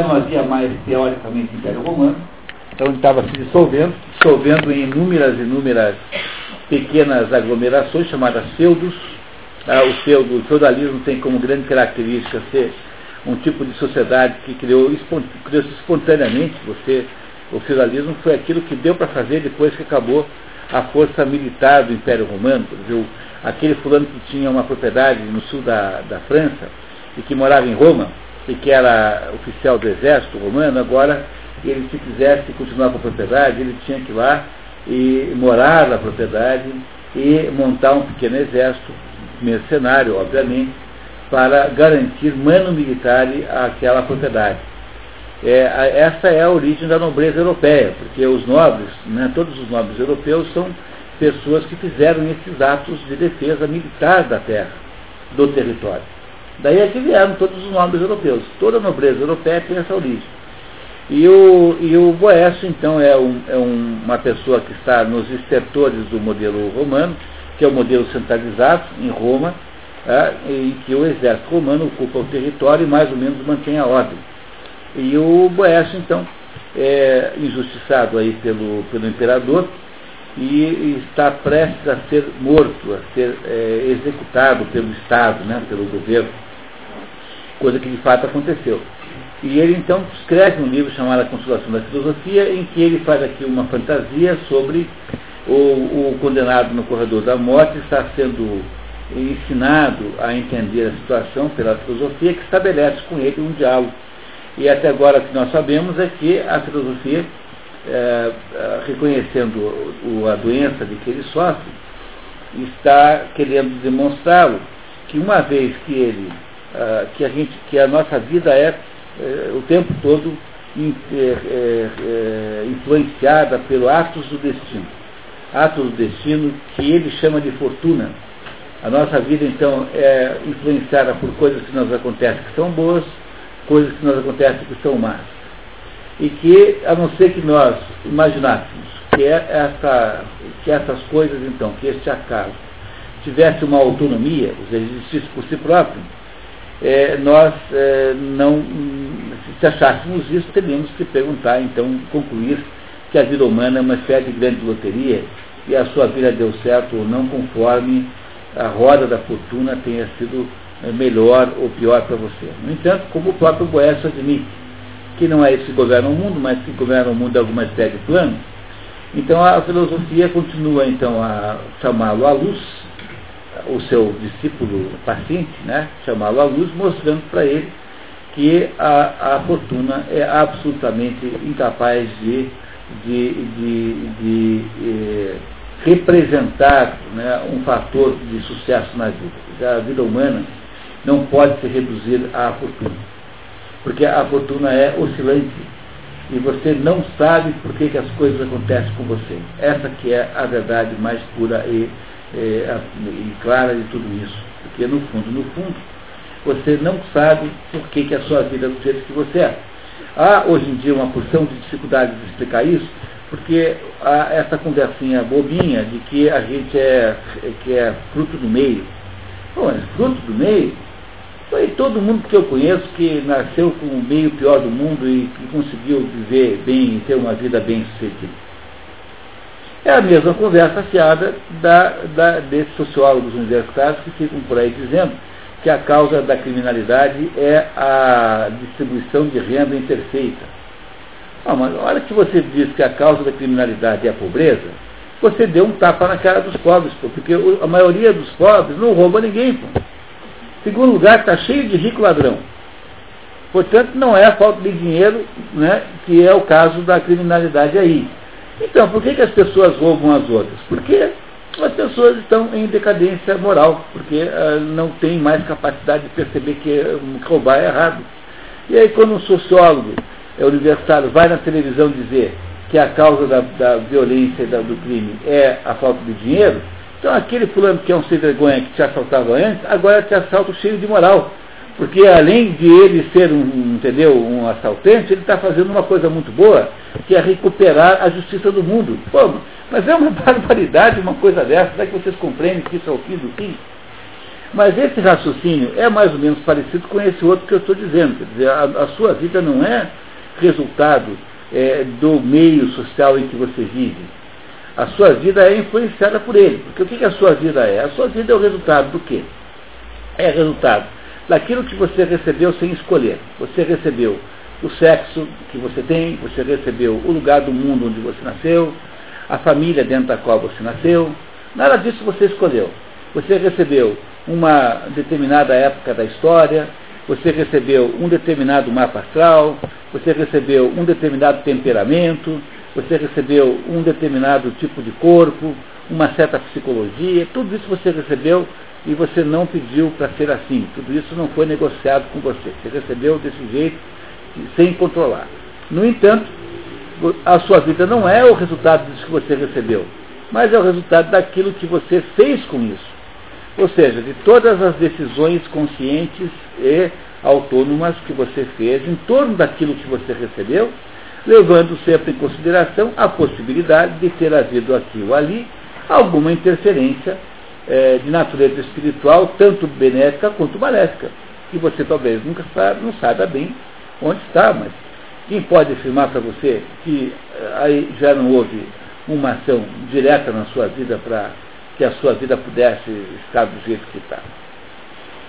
não havia mais, teoricamente, Império Romano, então ele estava se dissolvendo, dissolvendo em inúmeras, inúmeras pequenas aglomerações chamadas feudos. Ah, o, feudo, o feudalismo tem como grande característica ser um tipo de sociedade que criou, criou-se espontaneamente. Você, o feudalismo foi aquilo que deu para fazer depois que acabou a força militar do Império Romano. Dizer, aquele fulano que tinha uma propriedade no sul da, da França e que morava em Roma, e que era oficial do exército romano, agora ele se quisesse continuar com a propriedade, ele tinha que ir lá e morar na propriedade e montar um pequeno exército, mercenário, obviamente, para garantir mano militar àquela propriedade. É, essa é a origem da nobreza europeia, porque os nobres, né, todos os nobres europeus são pessoas que fizeram esses atos de defesa militar da terra, do território. Daí é que vieram todos os nobres europeus. Toda a nobreza europeia tem essa origem. E o, e o Boécio, então, é, um, é um, uma pessoa que está nos estertores do modelo romano, que é o modelo centralizado em Roma, é, em que o exército romano ocupa o território e mais ou menos mantém a ordem. E o Boécio, então, é injustiçado aí pelo, pelo imperador e está prestes a ser morto, a ser é, executado pelo Estado, né, pelo governo coisa que de fato aconteceu. E ele então escreve um livro chamado A Consolação da Filosofia, em que ele faz aqui uma fantasia sobre o, o condenado no corredor da morte está sendo ensinado a entender a situação pela filosofia que estabelece com ele um diálogo. E até agora o que nós sabemos é que a filosofia, é reconhecendo o, a doença de que ele sofre, está querendo demonstrá-lo que uma vez que ele ah, que, a gente, que a nossa vida é, é o tempo todo é, é, influenciada pelo atos do destino. Atos do destino que ele chama de fortuna. A nossa vida, então, é influenciada por coisas que nos acontecem que são boas, coisas que nos acontecem que são más. E que, a não ser que nós imaginássemos que, é essa, que essas coisas, então, que este acaso tivesse uma autonomia, ou seja, existisse por si próprio, é, nós é, não, se achássemos isso, teríamos que perguntar, então, concluir que a vida humana é uma espécie de grande loteria e a sua vida deu certo ou não, conforme a roda da fortuna tenha sido é, melhor ou pior para você. No entanto, como o próprio Boécio admite, que não é esse que governa o mundo, mas que governa o mundo alguma espécie de plano, então a filosofia continua então a chamá-lo à luz, o seu discípulo paciente, né, chamá-lo à luz, mostrando para ele que a, a, fortuna é absolutamente incapaz de, de, de, de eh, representar né, um fator de sucesso na vida. A vida humana não pode se reduzir à fortuna, porque a fortuna é oscilante e você não sabe por que, que as coisas acontecem com você. Essa que é a verdade mais pura e é, e clara de tudo isso. Porque no fundo, no fundo, você não sabe por que, que a sua vida é do jeito que você é. Há hoje em dia uma porção de dificuldade de explicar isso, porque há essa conversinha bobinha de que a gente é, que é fruto do meio. Bom, mas fruto do meio? Foi todo mundo que eu conheço que nasceu com o meio pior do mundo e que conseguiu viver bem e ter uma vida bem sucedida. É a mesma conversa fiada da, da, desses sociólogos universitários que ficam por aí dizendo que a causa da criminalidade é a distribuição de renda imperfeita. Ah, mas olha que você diz que a causa da criminalidade é a pobreza, você deu um tapa na cara dos pobres, porque a maioria dos pobres não rouba ninguém. Pô. Segundo lugar, está cheio de rico ladrão. Portanto, não é a falta de dinheiro né, que é o caso da criminalidade aí. Então, por que, que as pessoas roubam as outras? Porque as pessoas estão em decadência moral, porque uh, não têm mais capacidade de perceber que roubar é errado. E aí, quando um sociólogo é universitário vai na televisão dizer que a causa da, da violência e da, do crime é a falta de dinheiro, então aquele fulano que é um sem vergonha que te assaltava antes, agora te assalta cheio de moral. Porque além de ele ser um, entendeu, um assaltante, ele está fazendo uma coisa muito boa, que é recuperar a justiça do mundo. Pô, mas é uma barbaridade uma coisa dessa, será que vocês compreendem que isso é o fim do fim? Mas esse raciocínio é mais ou menos parecido com esse outro que eu estou dizendo. Quer dizer, a, a sua vida não é resultado é, do meio social em que você vive. A sua vida é influenciada por ele. Porque o que, que a sua vida é? A sua vida é o resultado do quê? É resultado daquilo que você recebeu sem escolher. Você recebeu o sexo que você tem, você recebeu o lugar do mundo onde você nasceu, a família dentro da qual você nasceu. Nada disso você escolheu. Você recebeu uma determinada época da história, você recebeu um determinado mapa astral, você recebeu um determinado temperamento, você recebeu um determinado tipo de corpo, uma certa psicologia, tudo isso você recebeu e você não pediu para ser assim. Tudo isso não foi negociado com você. Você recebeu desse jeito, sem controlar. No entanto, a sua vida não é o resultado disso que você recebeu, mas é o resultado daquilo que você fez com isso. Ou seja, de todas as decisões conscientes e autônomas que você fez em torno daquilo que você recebeu, levando sempre em consideração a possibilidade de ter havido aqui ou ali alguma interferência é, de natureza espiritual, tanto benéfica quanto maléfica, que você talvez nunca sabe, não saiba bem onde está, mas quem pode afirmar para você que eh, aí já não houve uma ação direta na sua vida para que a sua vida pudesse estar do jeito que está?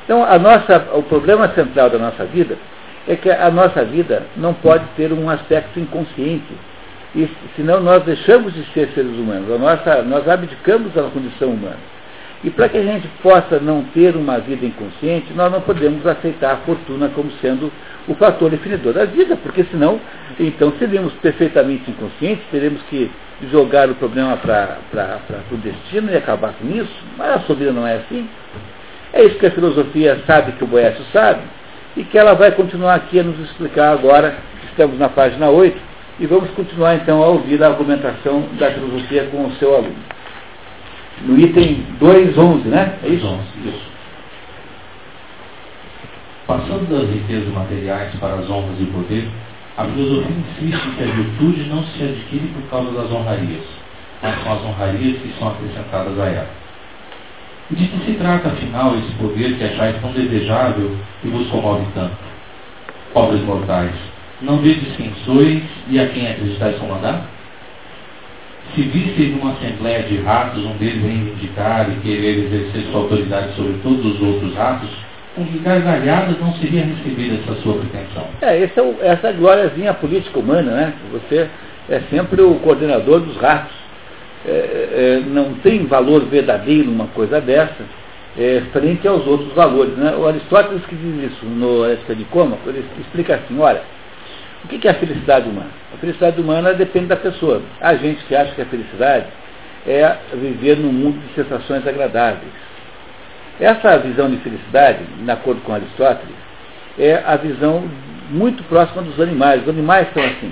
Então, a nossa, o problema central da nossa vida é que a nossa vida não pode ter um aspecto inconsciente. E, senão nós deixamos de ser seres humanos, nossa, nós abdicamos da condição humana. E para que a gente possa não ter uma vida inconsciente, nós não podemos aceitar a fortuna como sendo o fator definidor da vida, porque senão, então seríamos perfeitamente inconscientes, teremos que jogar o problema para o destino e acabar com isso, mas a sua vida não é assim. É isso que a filosofia sabe que o Boécio sabe, e que ela vai continuar aqui a nos explicar agora, estamos na página 8, e vamos continuar então a ouvir a argumentação da filosofia com o seu aluno. No item 2.11, né? É isso? Isso. Passando das riquezas materiais para as honras e poder, a filosofia insiste que a virtude não se adquire por causa das honrarias, mas são as honrarias que são acrescentadas a ela. E de que se trata, afinal, esse poder que achais tão desejável e vos comove tanto? Pobres mortais, não vedes quem sois e a quem acreditais comandar? Se visseis numa assembleia de ratos um deles reivindicar e querer exercer sua autoridade sobre todos os outros ratos, com gargalhadas não seria recebida essa sua pretensão? É, esse é o, essa glóriazinha política humana, né? Você é sempre o coordenador dos ratos. É, é, não tem valor verdadeiro uma coisa dessa é, frente aos outros valores. Né? O Aristóteles que diz isso no Ética de Coma, ele explica assim, olha, o que é a felicidade humana? A felicidade humana depende da pessoa. Há gente que acha que a felicidade é viver num mundo de sensações agradáveis. Essa visão de felicidade, de acordo com Aristóteles, é a visão muito próxima dos animais. Os animais são assim.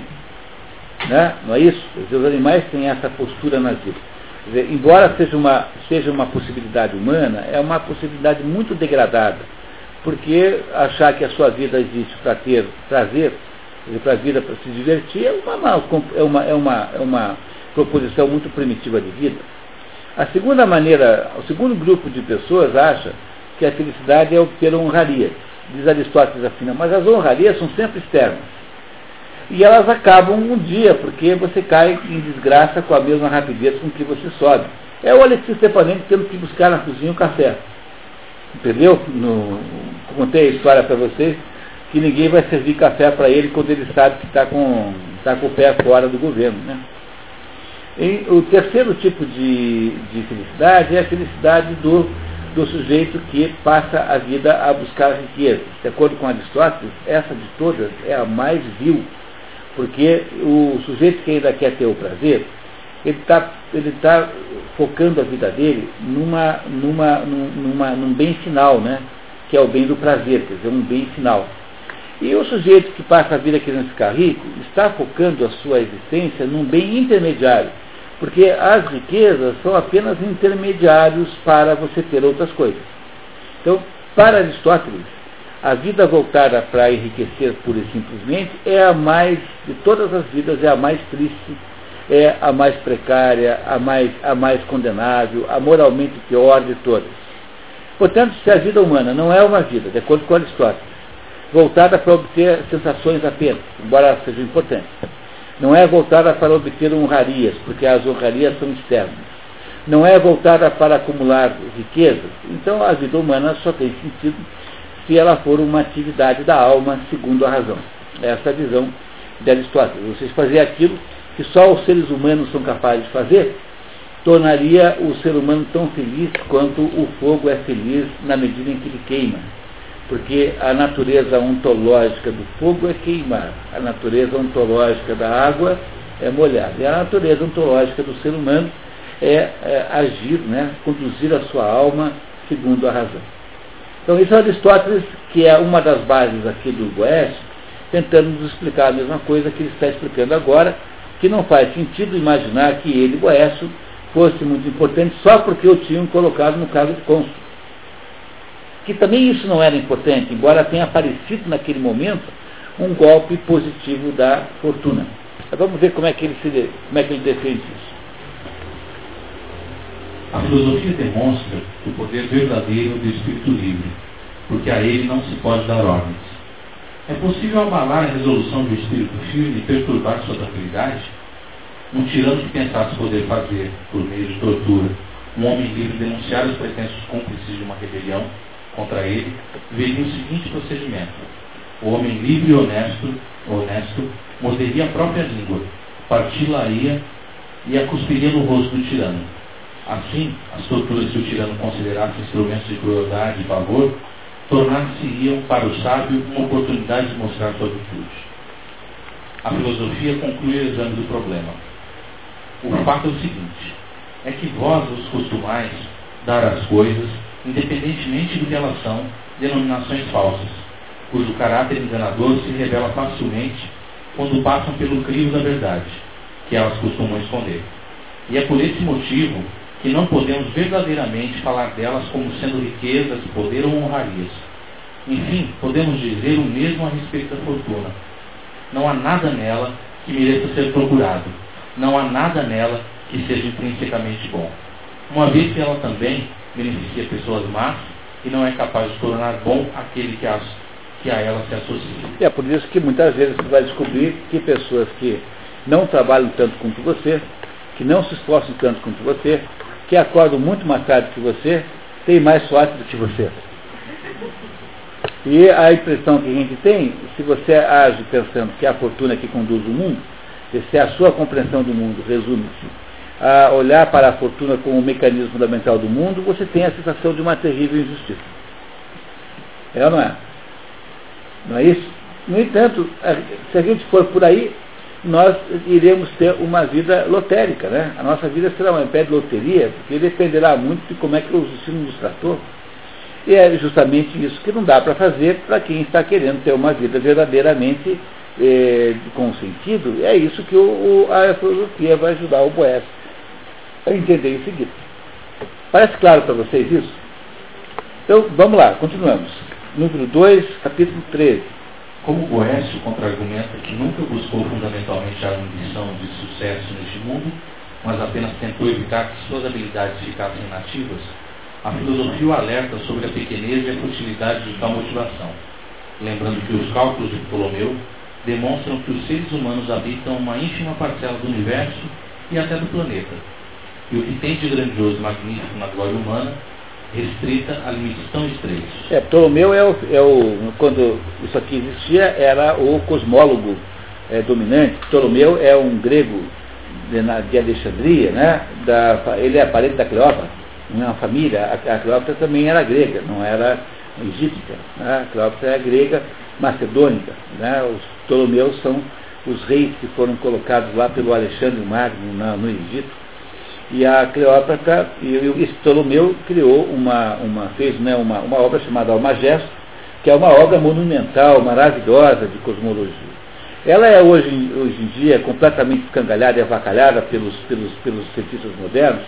Né? Não é isso? Os animais têm essa postura na vida. Dizer, embora seja uma, seja uma possibilidade humana, é uma possibilidade muito degradada. Porque achar que a sua vida existe para ter prazer, para a vida para se divertir, é uma, é, uma, é, uma, é uma proposição muito primitiva de vida. A segunda maneira, o segundo grupo de pessoas acha que a felicidade é obter honrarias. Diz Aristóteles assim, mas as honrarias são sempre externas e elas acabam um dia, porque você cai em desgraça com a mesma rapidez com que você sobe. É o Alexis Stepanenko tendo que buscar na cozinha o café. Entendeu? No, contei a história para vocês que ninguém vai servir café para ele quando ele sabe que está com, tá com o pé fora do governo. Né? E o terceiro tipo de, de felicidade é a felicidade do, do sujeito que passa a vida a buscar riqueza. De acordo com Aristóteles, essa de todas é a mais vil porque o sujeito que ainda quer ter o prazer, ele está ele tá focando a vida dele numa, numa, numa, num bem final, né? que é o bem do prazer, quer dizer, um bem final. E o sujeito que passa a vida querendo ficar rico está focando a sua existência num bem intermediário, porque as riquezas são apenas intermediários para você ter outras coisas. Então, para Aristóteles, a vida voltada para enriquecer pura e simplesmente é a mais, de todas as vidas, é a mais triste, é a mais precária, a mais, a mais condenável, a moralmente pior de todas. Portanto, se a vida humana não é uma vida, de acordo com Aristóteles, voltada para obter sensações apenas, embora elas sejam importantes, não é voltada para obter honrarias, porque as honrarias são externas, não é voltada para acumular riquezas, então a vida humana só tem sentido se ela for uma atividade da alma segundo a razão. Essa é a visão de Aristóteles. Vocês fazer aquilo que só os seres humanos são capazes de fazer, tornaria o ser humano tão feliz quanto o fogo é feliz na medida em que ele queima. Porque a natureza ontológica do fogo é queimar, a natureza ontológica da água é molhar, e a natureza ontológica do ser humano é, é agir, né, conduzir a sua alma segundo a razão. Então isso é Aristóteles, que é uma das bases aqui do Goethe, tentando nos explicar a mesma coisa que ele está explicando agora, que não faz sentido imaginar que ele, Boécio, fosse muito importante só porque o tinham colocado no cargo de cônsul. Que também isso não era importante, embora tenha aparecido naquele momento um golpe positivo da fortuna. Mas vamos ver como é que ele, se, como é que ele defende isso. A filosofia demonstra o poder verdadeiro do espírito livre, porque a ele não se pode dar ordens. É possível abalar a resolução do espírito firme e perturbar sua tranquilidade? Um tirano que pensasse poder fazer, por meio de tortura, um homem livre denunciar os pretensos cúmplices de uma rebelião contra ele, veria o seguinte procedimento. O homem livre e honesto, honesto morderia a própria língua, parti-la-ia e a cuspiria no rosto do tirano. Assim, as torturas que o tirano considerasse instrumentos de crueldade e favor, tornar-se-iam para o sábio uma oportunidade de mostrar sua virtude. A filosofia conclui o exame do problema. O fato é o seguinte: é que vós os costumais dar às coisas, independentemente do que elas são, denominações falsas, cujo caráter enganador se revela facilmente quando passam pelo crivo da verdade, que elas costumam esconder. E é por esse motivo que não podemos verdadeiramente falar delas como sendo riquezas, poder ou honrarias. Enfim, podemos dizer o mesmo a respeito da fortuna. Não há nada nela que mereça ser procurado. Não há nada nela que seja intrinsecamente bom. Uma vez que ela também beneficia pessoas más e não é capaz de tornar bom aquele que, as, que a ela se associa. É por isso que muitas vezes você vai descobrir que pessoas que não trabalham tanto quanto você, que não se esforçam tanto quanto você, que acordam muito mais tarde que você, têm mais sorte do que você. E a impressão que a gente tem, se você age pensando que é a fortuna que conduz o mundo, se a sua compreensão do mundo resume-se a olhar para a fortuna como um mecanismo fundamental do mundo, você tem a sensação de uma terrível injustiça. É ou não é? Não é isso? No entanto, se a gente for por aí, nós iremos ter uma vida lotérica, né? A nossa vida será uma pé de loteria, porque dependerá muito de como é que o destino nos tratou. E é justamente isso que não dá para fazer para quem está querendo ter uma vida verdadeiramente eh, com sentido. É isso que o, a filosofia vai ajudar o Boécio entender em seguida. Parece claro para vocês isso? Então, vamos lá, continuamos. Número 2, capítulo 13. Como Boécio contra-argumenta que nunca buscou fundamentalmente a ambição de sucesso neste mundo, mas apenas tentou evitar que suas habilidades ficassem inativas, a filosofia o alerta sobre a pequenez e a futilidade de tal motivação, lembrando que os cálculos de Ptolomeu demonstram que os seres humanos habitam uma ínfima parcela do universo e até do planeta, e o que tem de grandioso e magnífico na glória humana restrita a limites tão estreitos. É, Ptolomeu é o, é o, quando isso aqui existia, era o cosmólogo é, dominante. Ptolomeu é um grego de, de Alexandria, né? Da, ele é parente da Cleópatra, uma família. A, Cleópatra também era grega, não era egípcia. Né? A Cleópatra é grega macedônica. Né? Os Ptolomeus são os reis que foram colocados lá pelo Alexandre Magno no Egito e a Cleópatra, e o Ptolomeu criou uma, uma fez né, uma, uma obra chamada Almagesto, que é uma obra monumental, maravilhosa de cosmologia. Ela é hoje, hoje em dia completamente escangalhada e avacalhada pelos, pelos, pelos cientistas modernos,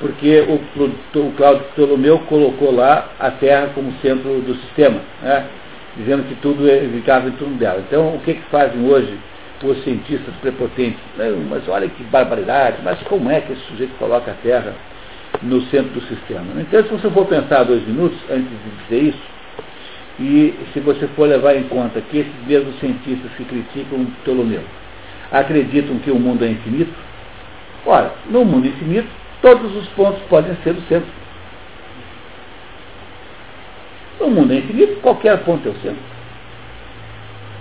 porque o, o Cláudio Ptolomeu colocou lá a Terra como centro do sistema, né, dizendo que tudo é, ficava em torno dela. Então, o que, que fazem hoje os cientistas prepotentes. Mas olha que barbaridade, mas como é que esse sujeito coloca a Terra no centro do sistema. Então, se você for pensar dois minutos antes de dizer isso, e se você for levar em conta que esses mesmos cientistas que criticam Ptolomeu acreditam que o mundo é infinito, ora, no mundo infinito, todos os pontos podem ser o centro. No mundo é infinito, qualquer ponto é o centro.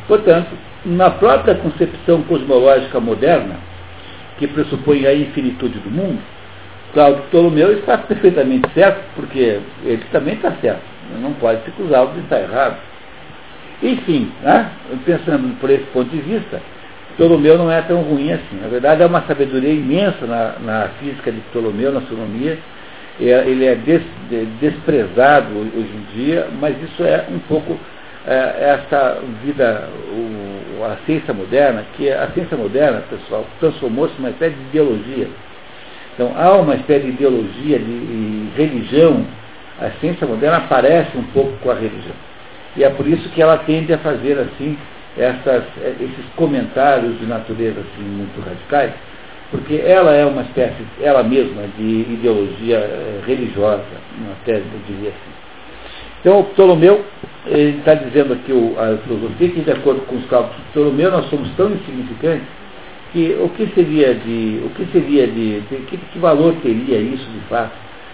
Portanto, na própria concepção cosmológica moderna, que pressupõe a infinitude do mundo, Cláudio Ptolomeu está perfeitamente certo, porque ele também está certo. Não pode se cruzar que está errado. Enfim, né, pensando por esse ponto de vista, Ptolomeu não é tão ruim assim. Na verdade, é uma sabedoria imensa na, na física de Ptolomeu, na astronomia. É, ele é des, desprezado hoje em dia, mas isso é um pouco essa vida, o, a ciência moderna, que a ciência moderna, pessoal, transformou-se numa espécie de ideologia. Então, há uma espécie de ideologia, de, de religião. A ciência moderna aparece um pouco com a religião. E é por isso que ela tende a fazer assim essas, esses comentários de natureza assim, muito radicais, porque ela é uma espécie, ela mesma, de ideologia eh, religiosa, até eu diria assim. Então, Ptolomeu, está dizendo aqui o, a filosofia que, de acordo com os cálculos de Ptolomeu, nós somos tão insignificantes que o que seria de, o que seria de, de que, que valor teria isso de fato?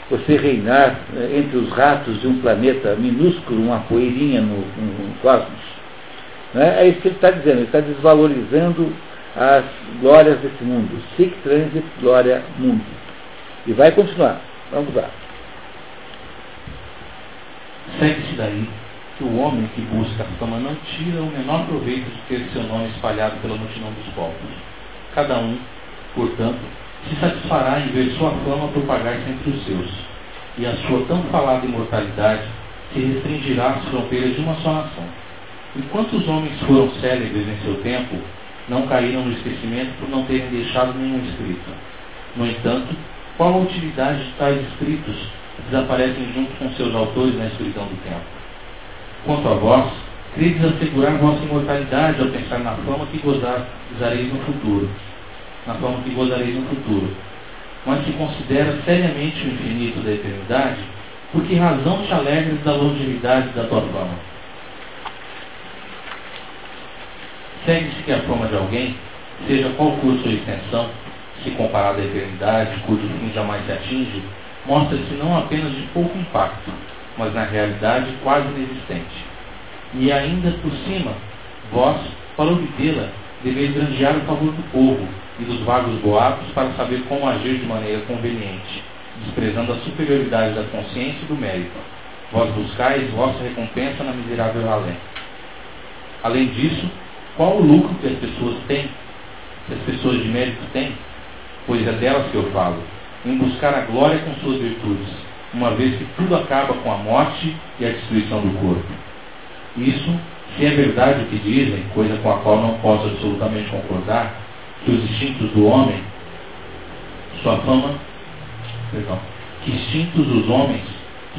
Você reinar eh, entre os ratos de um planeta minúsculo, uma poeirinha no, no, no cosmos? Né? É isso que ele está dizendo, ele está desvalorizando as glórias desse mundo. Sic transit glória mundi. E vai continuar. Vamos lá. Segue-se daí que o homem que busca a fama não tira o menor proveito de ter seu nome espalhado pela multidão dos povos. Cada um, portanto, se satisfará em ver sua fama propagar-se entre os seus, e a sua tão falada imortalidade se restringirá às fronteiras de uma só nação Enquanto os homens foram célebres em seu tempo, não caíram no esquecimento por não terem deixado nenhum escrito. No entanto, qual a utilidade de tais escritos desaparecem junto com seus autores na escuridão do tempo? Quanto a vós, credes assegurar vossa imortalidade ao pensar na fama que gozareis no futuro. Na fama que gozareis no futuro. Mas se considera seriamente o infinito da eternidade, por que razão te alegres da longevidade da tua fama? Segue-se que a fama de alguém, seja qual for sua extensão, se comparada à eternidade, cujo fim jamais se atinge, mostra-se não apenas de pouco impacto, mas na realidade quase inexistente. E ainda por cima, vós, para obtê-la, deveis granjear o favor do povo e dos vagos boatos para saber como agir de maneira conveniente, desprezando a superioridade da consciência e do mérito. Vós buscais vossa recompensa na miserável além. Além disso, qual o lucro que as pessoas têm, que as pessoas de mérito têm? Pois é delas que eu falo, em buscar a glória com suas virtudes, uma vez que tudo acaba com a morte e a destruição do corpo. Isso, se é verdade o que dizem, coisa com a qual não posso absolutamente concordar, que os instintos do homem, sua fama, perdão, que instintos dos homens,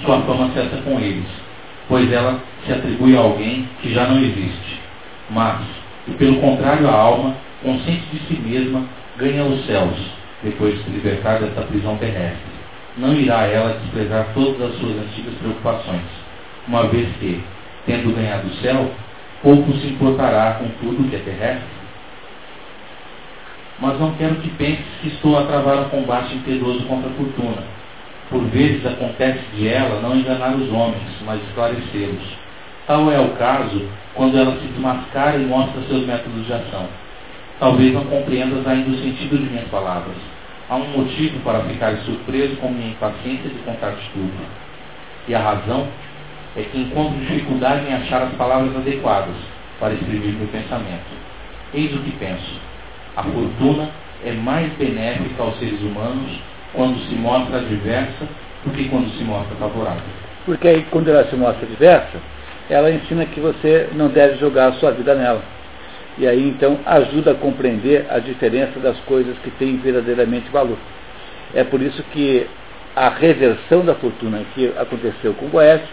sua fama cessa com eles, pois ela se atribui a alguém que já não existe. Mas, e pelo contrário a alma, consciente de si mesma, ganha os céus, depois de se libertar dessa prisão terrestre. Não irá ela desprezar todas as suas antigas preocupações, uma vez que, tendo ganhado o céu, pouco se importará com tudo que é terrestre. Mas não quero que pense que estou a travar um combate impetuoso contra a fortuna. Por vezes acontece de ela não enganar os homens, mas esclarecê-los Tal é o caso quando ela se desmascara e mostra seus métodos de ação. Talvez não compreendas ainda o sentido de minhas palavras. Há um motivo para ficar surpreso com minha impaciência de contar-te tudo. E a razão é que encontro dificuldade em achar as palavras adequadas para escrever meu pensamento. Eis o que penso. A fortuna é mais benéfica aos seres humanos quando se mostra adversa do que quando se mostra favorável. Porque aí, quando ela se mostra adversa, ela ensina que você não deve jogar a sua vida nela. E aí então ajuda a compreender a diferença das coisas que têm verdadeiramente valor. É por isso que a reversão da fortuna que aconteceu com Boécio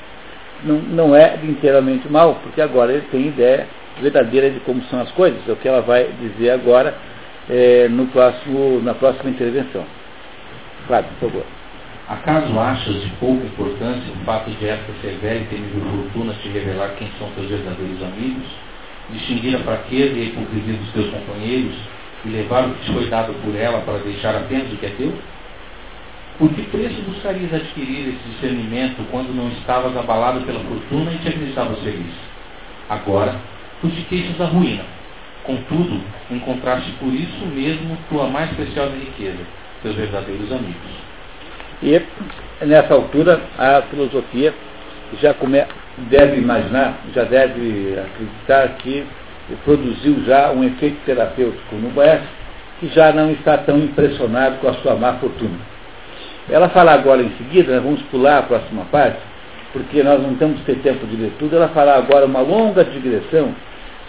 não, não é inteiramente mal, porque agora ele tem ideia verdadeira de como são as coisas, é o que ela vai dizer agora é, no próximo, na próxima intervenção. Fábio, por favor. Acaso achas de pouca importância o fato de esta severa e temível fortuna te revelar quem são teus verdadeiros amigos, distinguir a fraqueza e a hipocrisia dos teus companheiros e levar o que te foi dado por ela para deixar apenas o que é teu? Por que preço buscarias adquirir esse discernimento quando não estavas abalado pela fortuna e te acreditavas feliz? Agora, tu te queixas da ruína. Contudo, encontraste por isso mesmo tua mais preciosa riqueza, teus verdadeiros amigos. E nessa altura a filosofia já come, deve imaginar, já deve acreditar que produziu já um efeito terapêutico no Boés, que já não está tão impressionado com a sua má fortuna. Ela fala agora em seguida, vamos pular a próxima parte, porque nós não temos ter tempo de ler tudo, ela fala agora uma longa digressão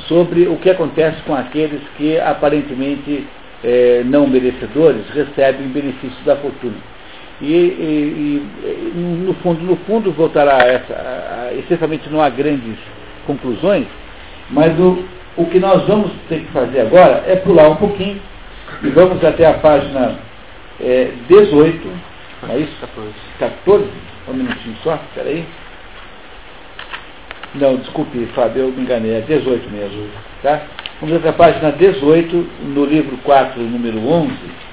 sobre o que acontece com aqueles que aparentemente eh, não merecedores recebem benefícios da fortuna. E, e, e, no fundo, no fundo voltará a essa, a, a, essencialmente não há grandes conclusões, mas o, o que nós vamos ter que fazer agora é pular um pouquinho e vamos até a página é, 18, é isso? 14. 14? Um minutinho só, peraí. Não, desculpe, Fábio, eu me enganei, é 18 mesmo. Tá? Vamos até a página 18, no livro 4, número 11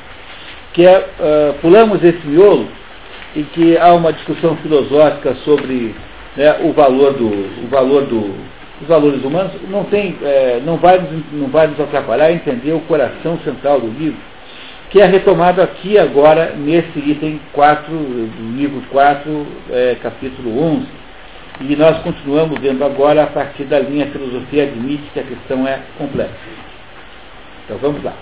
que é, uh, pulamos esse miolo em que há uma discussão filosófica sobre né, o valor do, o valor do, os valores humanos, não, tem, é, não, vai não vai nos atrapalhar entender o coração central do livro, que é retomado aqui agora nesse item 4, do livro 4, é, capítulo 11. E nós continuamos vendo agora a partir da linha filosofia admite que a questão é complexa. Então vamos lá.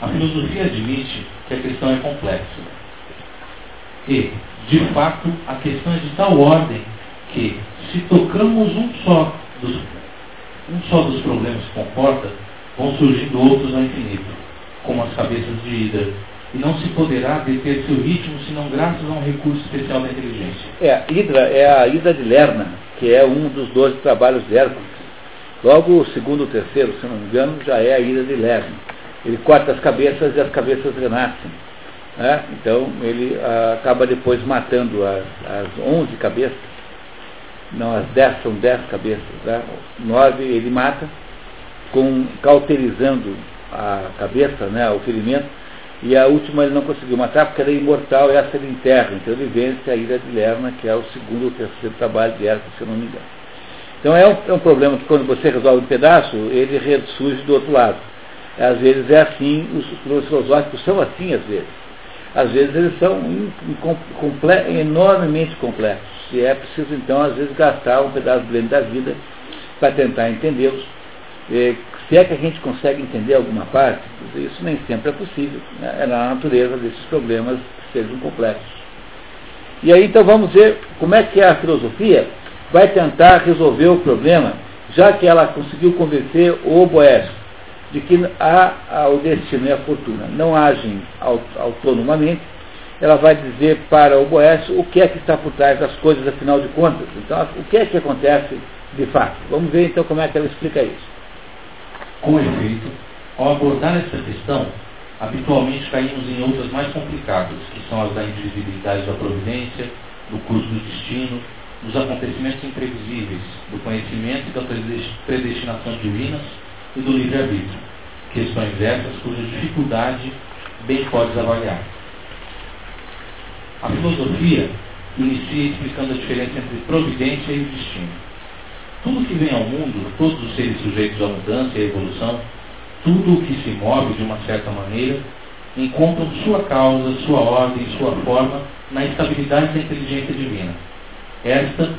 A filosofia admite que a questão é complexa. E, de fato, a questão é de tal ordem que, se tocamos um só dos, um só dos problemas que comporta, vão surgindo outros ao infinito, como as cabeças de Hidra, e não se poderá deter seu ritmo senão graças a um recurso especial da inteligência. É, Hidra é a Hidra de Lerna, que é um dos doze trabalhos de Hércules. Logo o segundo ou terceiro, se não me engano, já é a Hidra de Lerna. Ele corta as cabeças e as cabeças renascem. Né? Então ele ah, acaba depois matando as, as 11 cabeças. Não, as 10 são 10 cabeças. Né? 9 ele mata, com, cauterizando a cabeça, né, o ferimento, e a última ele não conseguiu matar porque ela é imortal e essa ele enterra. Então ele vence a Ilha de Lerna, que é o segundo ou terceiro trabalho de Hércules, se eu não me engano. Então é um, é um problema que quando você resolve um pedaço, ele ressurge do outro lado. Às vezes é assim, os problemas filosóficos são assim às vezes. Às vezes eles são enormemente complexos. E é preciso então, às vezes, gastar um pedaço grande da vida para tentar entendê-los. Se é que a gente consegue entender alguma parte, isso nem sempre é possível. Né? É na natureza desses problemas que sejam complexos. E aí então vamos ver como é que a filosofia vai tentar resolver o problema, já que ela conseguiu convencer o Boécio de que a, o destino e a fortuna não agem autonomamente, ela vai dizer para o Boécio o que é que está por trás das coisas, afinal de contas. Então, o que é que acontece de fato? Vamos ver então como é que ela explica isso. Com efeito, ao abordar essa questão, habitualmente caímos em outras mais complicadas, que são as da indivisibilidade da providência, do curso do destino, dos acontecimentos imprevisíveis, do conhecimento e da predestinação divinas e do livre-arbítrio, questões essas cuja dificuldade bem podes avaliar. A filosofia inicia explicando a diferença entre providência e destino. Tudo que vem ao mundo, todos os seres sujeitos à mudança e à evolução, tudo o que se move de uma certa maneira, encontram sua causa, sua ordem, sua forma na estabilidade da inteligência divina. Esta,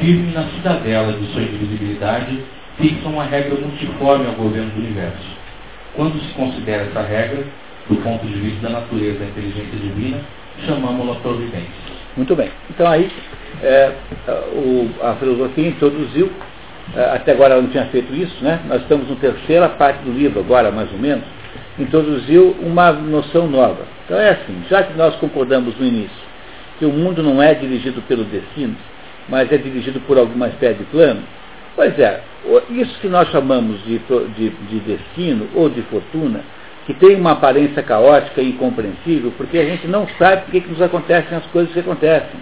firme na cidadela de sua invisibilidade, fixa uma regra multiforme ao governo do universo. Quando se considera essa regra, do ponto de vista da natureza da inteligência divina, chamamos-la providência. Muito bem. Então aí é, o, a filosofia introduziu, é, até agora ela não tinha feito isso, né? Nós estamos na terceira parte do livro agora, mais ou menos, introduziu uma noção nova. Então é assim, já que nós concordamos no início que o mundo não é dirigido pelo destino, mas é dirigido por alguma espécie de plano, Pois é, isso que nós chamamos de, de, de destino ou de fortuna que tem uma aparência caótica e incompreensível, porque a gente não sabe por que nos acontecem as coisas que acontecem.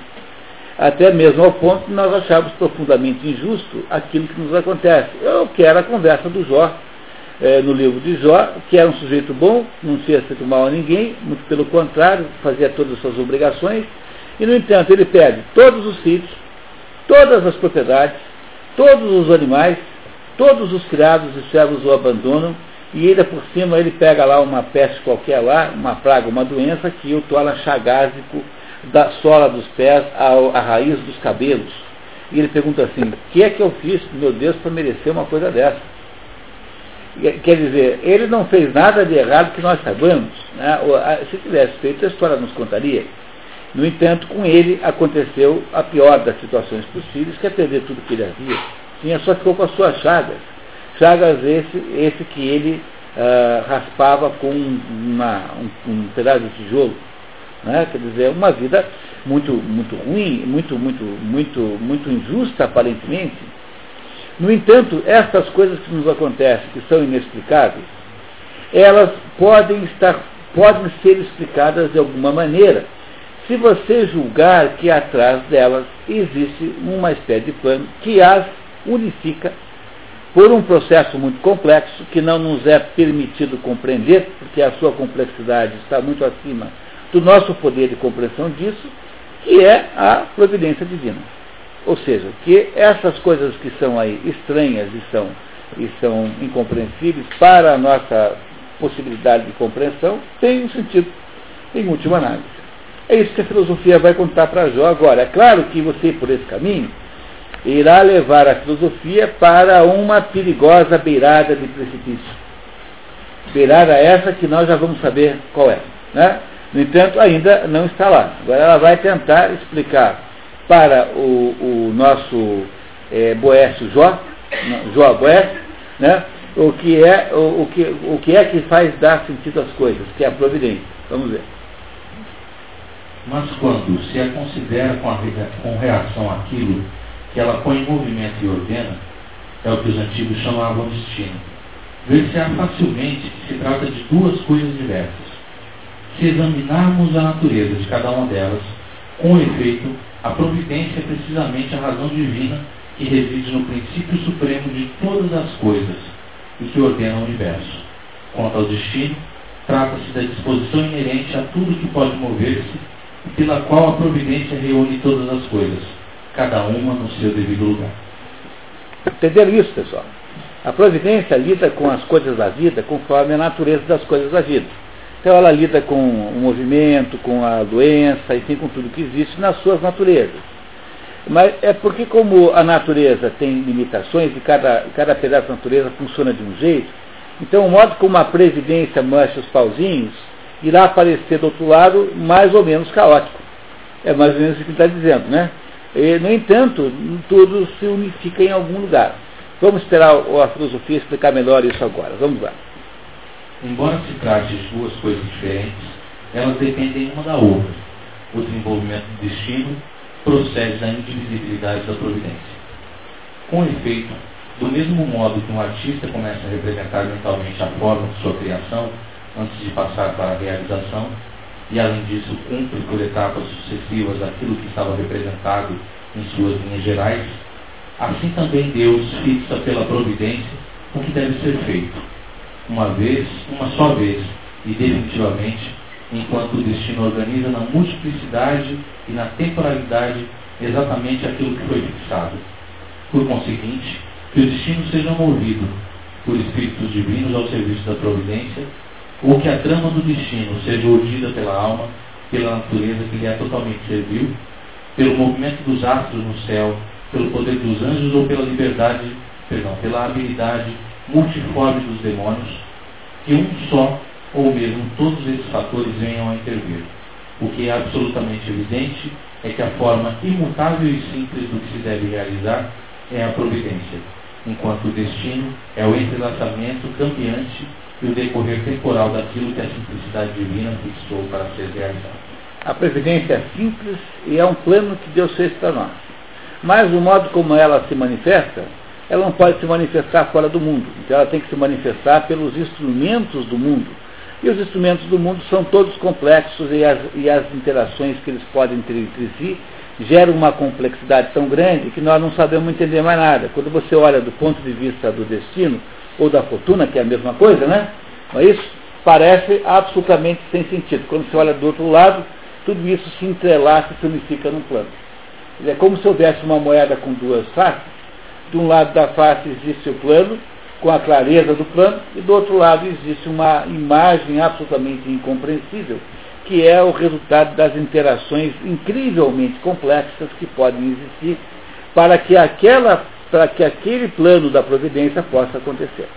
Até mesmo ao ponto de nós acharmos profundamente injusto aquilo que nos acontece. Eu quero a conversa do Jó, é, no livro de Jó, que era um sujeito bom, não tinha feito mal a ninguém, muito pelo contrário, fazia todas as suas obrigações, e no entanto ele perde todos os sítios, todas as propriedades, todos os animais, todos os criados e servos o abandonam, e ainda por cima ele pega lá uma peste qualquer lá, uma praga, uma doença que o torna chagásico da sola dos pés à, à raiz dos cabelos. E ele pergunta assim, o que é que eu fiz, meu Deus, para merecer uma coisa dessa? Quer dizer, ele não fez nada de errado que nós sabemos. Né? Se tivesse feito, a história nos contaria. No entanto, com ele aconteceu a pior das situações possíveis, que é perder tudo que ele havia. Tinha só ficou com as suas chagas. Chagas esse, esse que ele uh, raspava com uma, um, um, pedaço de tijolo. Né? Quer dizer, uma vida muito, muito ruim, muito, muito, muito, muito injusta aparentemente. No entanto, estas coisas que nos acontecem, que são inexplicáveis, elas podem estar, podem ser explicadas de alguma maneira se você julgar que atrás delas existe uma espécie de plano que as unifica por um processo muito complexo que não nos é permitido compreender, porque a sua complexidade está muito acima do nosso poder de compreensão disso, que é a providência divina. Ou seja, que essas coisas que são aí estranhas e são, e são incompreensíveis para a nossa possibilidade de compreensão têm um sentido, em última análise. É isso que a filosofia vai contar para Jó agora. É claro que você, por esse caminho, irá levar a filosofia para uma perigosa beirada de precipício. Beirada essa que nós já vamos saber qual é. Né? No entanto, ainda não está lá. Agora ela vai tentar explicar para o, o nosso é, Boécio Jó, Jó Boécio, né? o, que é, o, o, que, o que é que faz dar sentido às coisas, que é a providência. Vamos ver. Mas quando se a considera com, a, com reação àquilo que ela põe em movimento e ordena, é o que os antigos chamavam de destino. Ver-se-á facilmente que se trata de duas coisas diversas. Se examinarmos a natureza de cada uma delas, com efeito, a providência é precisamente a razão divina que reside no princípio supremo de todas as coisas e que ordena o universo. Quanto ao destino, trata-se da disposição inerente a tudo que pode mover-se pela qual a providência reúne todas as coisas, cada uma no seu devido lugar. Entenderam isso, pessoal? A providência lida com as coisas da vida conforme a natureza das coisas da vida. Então ela lida com o movimento, com a doença, enfim, com tudo que existe nas suas naturezas. Mas é porque como a natureza tem limitações e cada, cada pedaço da natureza funciona de um jeito, então o modo como a previdência mancha os pauzinhos irá aparecer do outro lado mais ou menos caótico. É mais ou menos o que está dizendo, né? E, no entanto, tudo se unifica em algum lugar. Vamos esperar a filosofia explicar melhor isso agora. Vamos lá. Embora se trate de duas coisas diferentes, elas dependem uma da outra. O desenvolvimento do destino procede da indivisibilidade da providência. Com efeito, do mesmo modo que um artista começa a representar mentalmente a forma de sua criação, antes de passar para a realização, e além disso cumpre por etapas sucessivas aquilo que estava representado em suas linhas gerais, assim também Deus fixa pela providência o que deve ser feito, uma vez, uma só vez e definitivamente, enquanto o destino organiza na multiplicidade e na temporalidade exatamente aquilo que foi fixado. Por conseguinte, que o destino seja movido por espíritos divinos ao serviço da providência ou que a trama do destino seja urdida pela alma, pela natureza que lhe é totalmente servil, pelo movimento dos astros no céu, pelo poder dos anjos ou pela liberdade, perdão, pela habilidade multiforme dos demônios, que um só ou mesmo todos esses fatores venham a intervir. O que é absolutamente evidente é que a forma imutável e simples do que se deve realizar é a providência, enquanto o destino é o entrelaçamento cambiante e o decorrer temporal daquilo que a simplicidade divina fixou para ser realizado. A previdência é simples e é um plano que Deus fez para nós. Mas o modo como ela se manifesta, ela não pode se manifestar fora do mundo. Então ela tem que se manifestar pelos instrumentos do mundo. E os instrumentos do mundo são todos complexos e as, e as interações que eles podem ter entre si geram uma complexidade tão grande que nós não sabemos entender mais nada. Quando você olha do ponto de vista do destino ou da fortuna, que é a mesma coisa, né? Não é isso? Parece absolutamente sem sentido. Quando você olha do outro lado, tudo isso se entrelaça e se unifica num plano. É como se houvesse uma moeda com duas faces. De um lado da face existe o plano, com a clareza do plano, e do outro lado existe uma imagem absolutamente incompreensível, que é o resultado das interações incrivelmente complexas que podem existir para que, aquela, para que aquele plano da providência possa acontecer.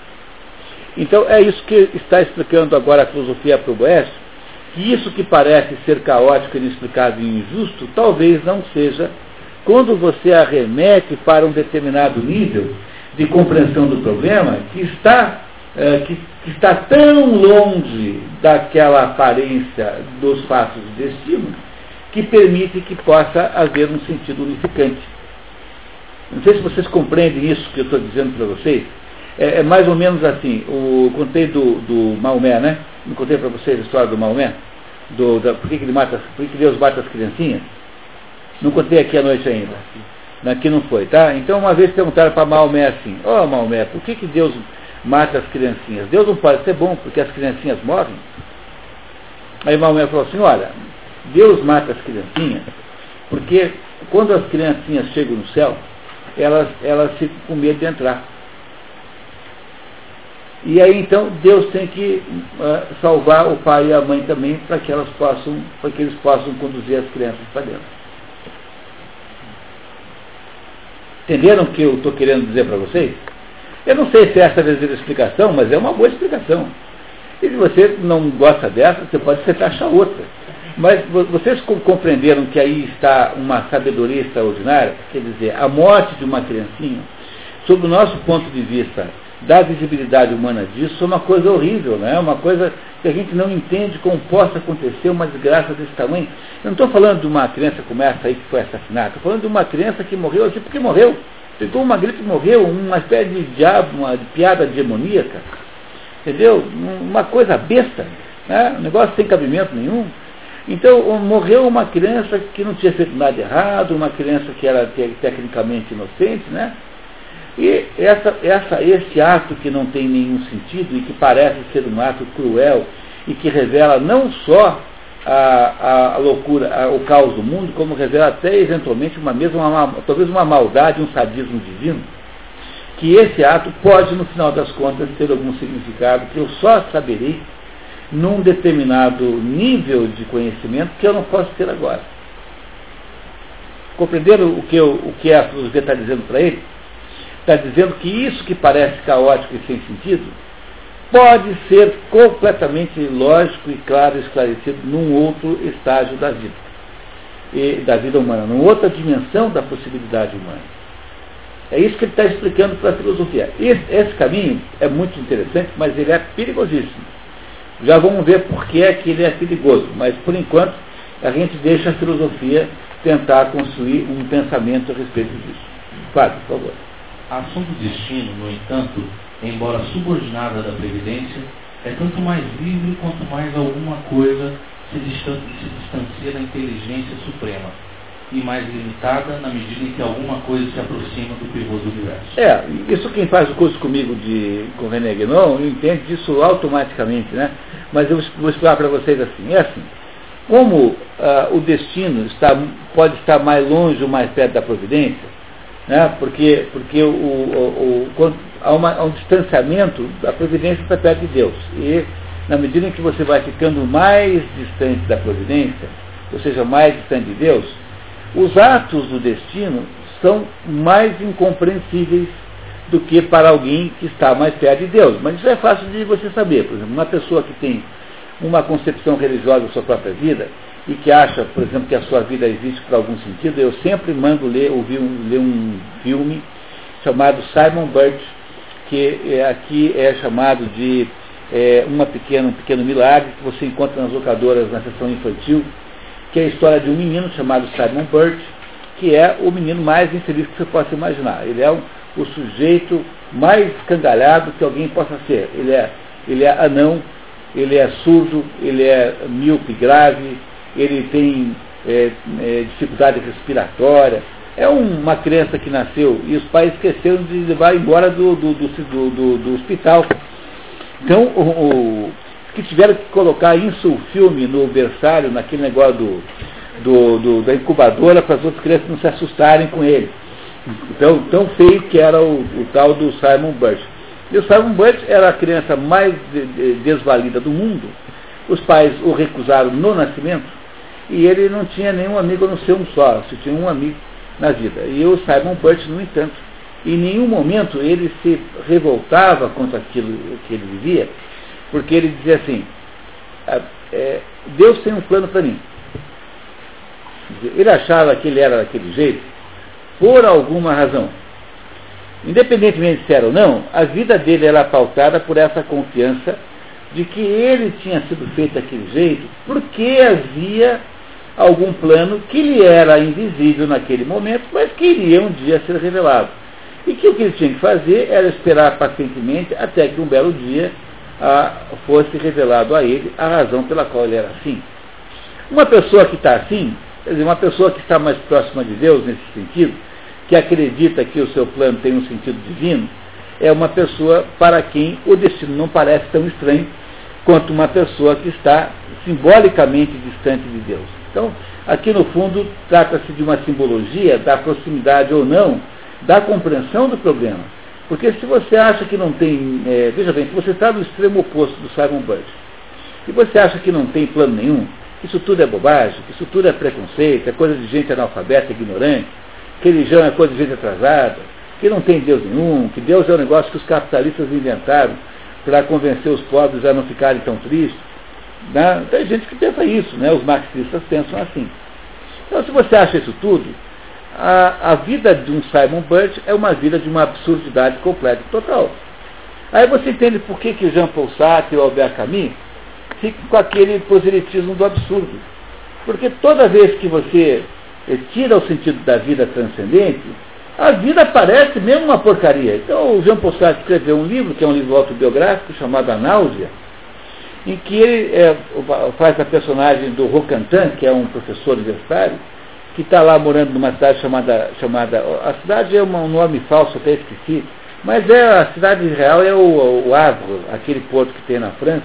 Então é isso que está explicando agora a filosofia para o Boés, que isso que parece ser caótico, inexplicável e injusto, talvez não seja quando você arremete para um determinado nível de compreensão do problema que está, é, que, que, está tão longe daquela aparência dos fatos de destino que permite que possa haver um sentido unificante. Não sei se vocês compreendem isso que eu estou dizendo para vocês. É, é, mais ou menos assim, o contei do, do Maomé, né? Não contei para vocês a história do Maomé? Do, da, por que, que ele mata, por que, que Deus mata as criancinhas? Não contei aqui à noite ainda. Aqui não foi, tá? Então uma vez perguntaram para Maomé assim, ó oh, Maomé, por que, que Deus mata as criancinhas? Deus não pode ser bom, porque as criancinhas morrem. Aí Maomé falou assim, olha, Deus mata as criancinhas, porque quando as criancinhas chegam no céu, elas, elas ficam com medo de entrar. E aí então Deus tem que uh, salvar o pai e a mãe também para que elas possam, para que eles possam conduzir as crianças para dentro. Entenderam o que eu estou querendo dizer para vocês? Eu não sei se é essa a verdadeira explicação, mas é uma boa explicação. E se você não gosta dessa, você pode tentar achar outra. Mas vocês compreenderam que aí está uma sabedoria extraordinária? Quer dizer, a morte de uma criancinha, sob o nosso ponto de vista, da visibilidade humana disso é uma coisa horrível, não é? Uma coisa que a gente não entende como possa acontecer uma desgraça desse tamanho. Eu não estou falando de uma criança como essa aí que foi assassinada, estou falando de uma criança que morreu assim porque morreu. Pegou uma gripe e morreu, uma espécie de diabo, uma piada demoníaca. Entendeu? Uma coisa besta, né? um negócio sem cabimento nenhum. Então, morreu uma criança que não tinha feito nada errado, uma criança que era tecnicamente inocente, né? E essa, essa, esse ato que não tem nenhum sentido e que parece ser um ato cruel e que revela não só a, a, loucura, a, o caos do mundo, como revela até eventualmente uma mesma, uma, talvez uma maldade, um sadismo divino, que esse ato pode, no final das contas, ter algum significado que eu só saberei num determinado nível de conhecimento que eu não posso ter agora. Compreenderam o que, eu, o que a filosofia está dizendo para ele? está dizendo que isso que parece caótico e sem sentido pode ser completamente lógico e claro esclarecido num outro estágio da vida, e, da vida humana, numa outra dimensão da possibilidade humana. É isso que ele está explicando para a filosofia. Esse, esse, caminho é muito interessante, mas ele é perigosíssimo. Já vamos ver por que é que ele é perigoso, mas por enquanto a gente deixa a filosofia tentar construir um pensamento a respeito disso. Fábio, por favor. A ação do destino, no entanto, embora subordinada da previdência, é tanto mais livre quanto mais alguma coisa se, distancia, da inteligência suprema e mais limitada na medida em que alguma coisa se aproxima do pivô do universo. É, isso quem faz o curso comigo de, com René Guénon entende disso automaticamente, né? Mas eu vou explicar para vocês assim, é assim, como uh, o destino está, pode estar mais longe ou mais perto da providência, né? porque, porque o, o, o há, uma, há, um distanciamento da providência para perto de Deus. E na medida em que você vai ficando mais distante da providência, ou seja, mais distante de Deus, os atos do destino são mais incompreensíveis do que para alguém que está mais perto de Deus. Mas isso é fácil de você saber. Por exemplo, uma pessoa que tem uma concepção religiosa da sua própria vida, e que acha, por exemplo, que a sua vida existe por algum sentido, eu sempre mando ler, ouvir um, ler um filme chamado Simon Birch, que é, aqui é chamado de é, uma pequena, um pequeno milagre, que você encontra nas locadoras na seção infantil, que é a história de um menino chamado Simon Birch, que é o menino mais infeliz que você possa imaginar. Ele é o, o sujeito mais escangalhado que alguém possa ser. Ele é, ele é anão, ele é surdo, ele é míope grave, ele tem é, é, dificuldade respiratória. É uma criança que nasceu e os pais esqueceram de levar embora do, do, do, do, hospital. Então, o, o, que tiveram que colocar isso, o filme, no berçário, naquele negócio da incubadora, para as outras crianças não se assustarem com ele. Então, tão feio que era o, o tal do Simon Birch. E o Simon Birch era a criança mais de, de, desvalida do mundo. Os pais o recusaram no nascimento e ele não tinha nenhum amigo não ser um só, só tinha um amigo na vida. E o Simon Birch, no entanto, em nenhum momento ele se revoltava contra aquilo que ele vivia, porque ele dizia assim, é, Deus tem um plano para mim. Ele achava que ele era daquele jeito por alguma razão. Independentemente se era ou não, a vida dele era pautada por essa confiança de que ele tinha sido feito daquele jeito porque havia algum plano que lhe era invisível naquele momento, mas que iria um dia ser revelado. E que o que ele tinha que fazer era esperar pacientemente até que um belo dia ah, fosse revelado a ele a razão pela qual ele era assim. Uma pessoa que está assim, quer dizer, uma pessoa que está mais próxima de Deus nesse sentido, que acredita que o seu plano tem um sentido divino, é uma pessoa para quem o destino não parece tão estranho quanto uma pessoa que está simbolicamente distante de Deus. Então, aqui no fundo, trata-se de uma simbologia da proximidade ou não da compreensão do problema. Porque se você acha que não tem, é, veja bem, se você está no extremo oposto do Simon Bird, e você acha que não tem plano nenhum, que isso tudo é bobagem, que isso tudo é preconceito, é coisa de gente analfabeta, ignorante, que religião é coisa de gente atrasada, que não tem Deus nenhum, que Deus é um negócio que os capitalistas inventaram para convencer os pobres a não ficarem tão tristes. Né? Tem gente que pensa isso, né? os marxistas pensam assim. Então, se você acha isso tudo, a, a vida de um Simon Birch é uma vida de uma absurdidade completa e total. Aí você entende por que, que Jean Paul Sartre e o Albert Camus ficam com aquele proselitismo do absurdo. Porque toda vez que você tira o sentido da vida transcendente, a vida parece mesmo uma porcaria. Então o Jean Paul Sartre escreveu um livro, que é um livro autobiográfico, chamado A Náusea, em que ele é, faz a personagem do Rocantan, que é um professor universitário, que está lá morando numa cidade chamada, chamada. A cidade é um nome falso, até esqueci, mas é, a cidade real é o, o Havre, aquele porto que tem na França,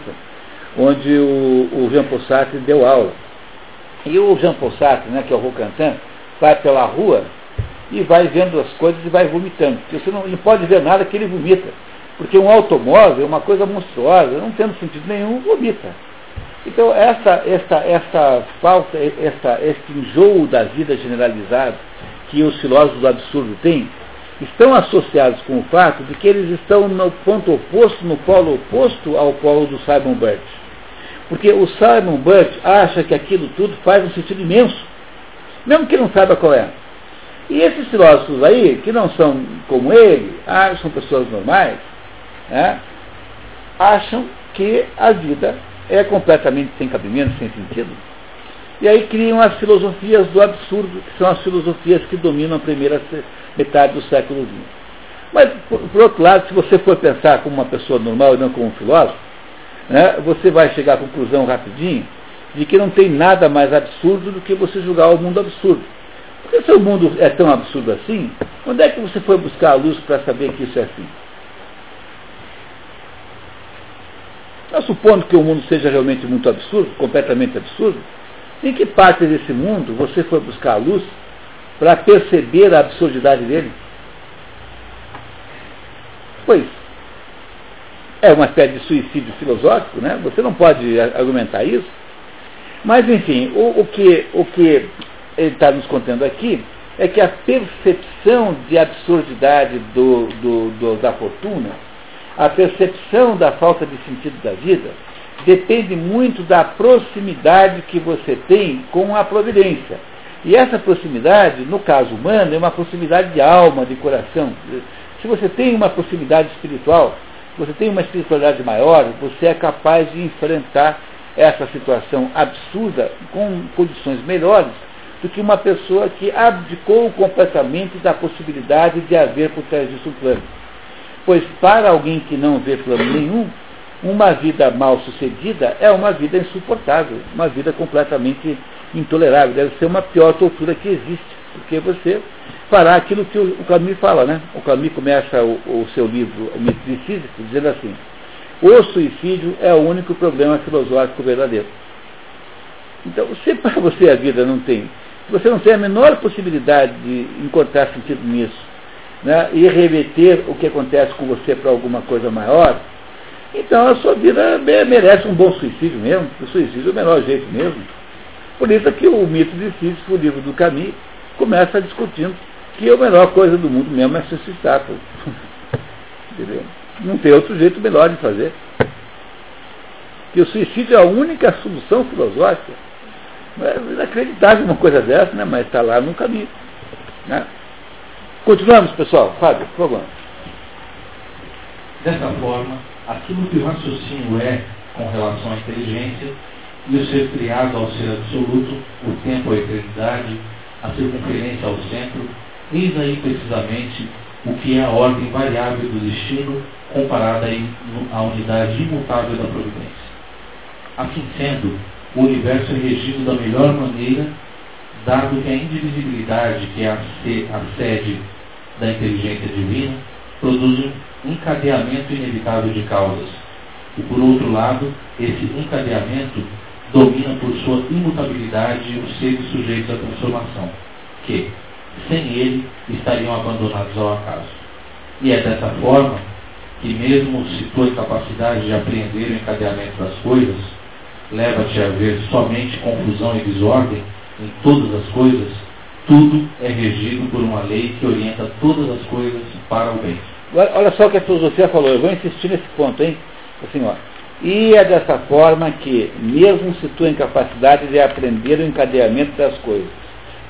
onde o, o Jean Paul Sartre deu aula. E o Jean Paul Sartre, né, que é o Rocantin, vai pela rua e vai vendo as coisas e vai vomitando. Porque você não, não pode ver nada que ele vomita. Porque um automóvel é uma coisa monstruosa, não tendo sentido nenhum, vomita. Então, essa, essa, essa falta, essa, esse enjoo da vida generalizado que os filósofos do absurdo têm, estão associados com o fato de que eles estão no ponto oposto, no polo oposto ao polo do Simon Birch. Porque o Simon Birch acha que aquilo tudo faz um sentido imenso, mesmo que não saiba qual é. E esses filósofos aí, que não são como ele, ah, são pessoas normais, né, acham que a vida é completamente sem cabimento, sem sentido. E aí criam as filosofias do absurdo, que são as filosofias que dominam a primeira metade do século XX. Mas, por, por outro lado, se você for pensar como uma pessoa normal e não como um filósofo, né, você vai chegar à conclusão rapidinho de que não tem nada mais absurdo do que você julgar o mundo absurdo. Porque se o mundo é tão absurdo assim, onde é que você foi buscar a luz para saber que isso é assim? Mas supondo que o mundo seja realmente muito absurdo, completamente absurdo, em que parte desse mundo você foi buscar a luz para perceber a absurdidade dele? Pois, é uma espécie de suicídio filosófico, né? Você não pode argumentar isso. Mas, enfim, o, o que, o que ele está nos contando aqui é que a percepção de absurdidade do, do, do, da fortuna a percepção da falta de sentido da vida depende muito da proximidade que você tem com a providência. E essa proximidade, no caso humano, é uma proximidade de alma, de coração. Se você tem uma proximidade espiritual, você tem uma espiritualidade maior, você é capaz de enfrentar essa situação absurda com condições melhores do que uma pessoa que abdicou completamente da possibilidade de haver por trás disso um plano. Pois para alguém que não vê plano nenhum, uma vida mal sucedida é uma vida insuportável, uma vida completamente intolerável. Deve ser uma pior tortura que existe, porque você fará aquilo que o, Camus fala, né? O Camus começa o, o seu livro, O Sísifo, dizendo assim: o suicídio é o único problema filosófico verdadeiro. Então, se para você a vida não tem, se você não tem a menor possibilidade de encontrar sentido nisso, né, e reverter o que acontece com você para alguma coisa maior, então a sua vida merece um bom suicídio mesmo, o suicídio é o melhor jeito mesmo. Por isso é que o mito de Sísifo, o livro do Camus, começa discutindo que a melhor coisa do mundo mesmo é suicidar. Não tem outro jeito melhor de fazer. Que o suicídio é a única solução filosófica. É inacreditável uma coisa dessa, né? mas está lá no caminho. Né? Continuamos, pessoal. Fábio, por favor. Dessa forma, aquilo que o raciocínio é com relação à inteligência e o ser criado ao ser absoluto, o tempo, a eternidade, a circunferência ao centro, eis aí precisamente o que é a ordem variável do destino comparada à unidade imutável da providência. Assim sendo, o universo é regido da melhor maneira, dado que a indivisibilidade, que é a sede da inteligência divina, produz um encadeamento inevitável de causas. E por outro lado, esse encadeamento domina por sua imutabilidade os seres sujeitos à transformação, que, sem ele, estariam abandonados ao acaso. E é dessa forma que, mesmo se tua capacidade de apreender o encadeamento das coisas leva-te a ver somente confusão e desordem em todas as coisas, tudo é regido por uma lei que orienta todas as coisas para o bem. Olha só o que a filosofia falou, eu vou insistir nesse ponto, hein? Assim, ó. E é dessa forma que, mesmo se tua incapacidade de aprender o encadeamento das coisas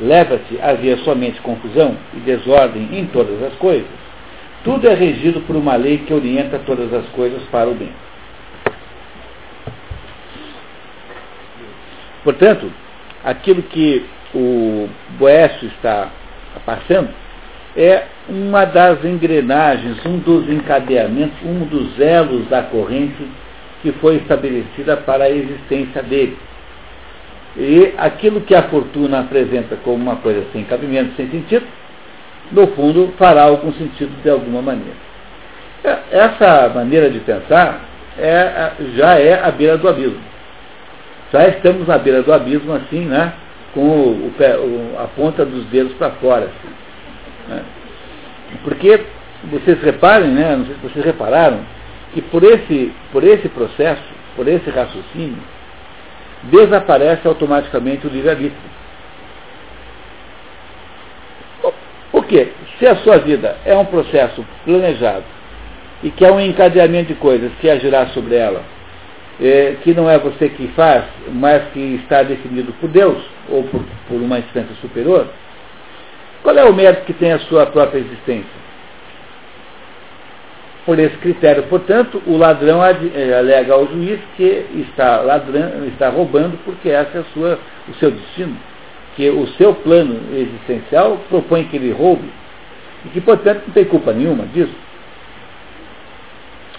leva-te a ver somente confusão e desordem em todas as coisas, tudo é regido por uma lei que orienta todas as coisas para o bem. Portanto, aquilo que o Boécio está passando é uma das engrenagens, um dos encadeamentos, um dos elos da corrente que foi estabelecida para a existência dele. E aquilo que a fortuna apresenta como uma coisa sem cabimento, sem sentido, no fundo fará algum sentido de alguma maneira. É, essa maneira de pensar é, já é a beira do abismo. Já estamos na beira do abismo assim, né? Com o, o, a ponta dos dedos para fora. Assim, né? Porque vocês reparem, né? Não sei se vocês repararam, que por esse, por esse processo, por esse raciocínio, desaparece automaticamente o livre-arbítrio. Por quê? Se a sua vida é um processo planejado e que é um encadeamento de coisas que agirá sobre ela, é, que não é você que faz, mas que está definido por Deus ou por, por uma instância superior, qual é o mérito que tem a sua própria existência? Por esse critério, portanto, o ladrão é, alega ao juiz que está, ladrão, está roubando porque esse é sua, o seu destino, que o seu plano existencial propõe que ele roube e que, portanto, não tem culpa nenhuma disso.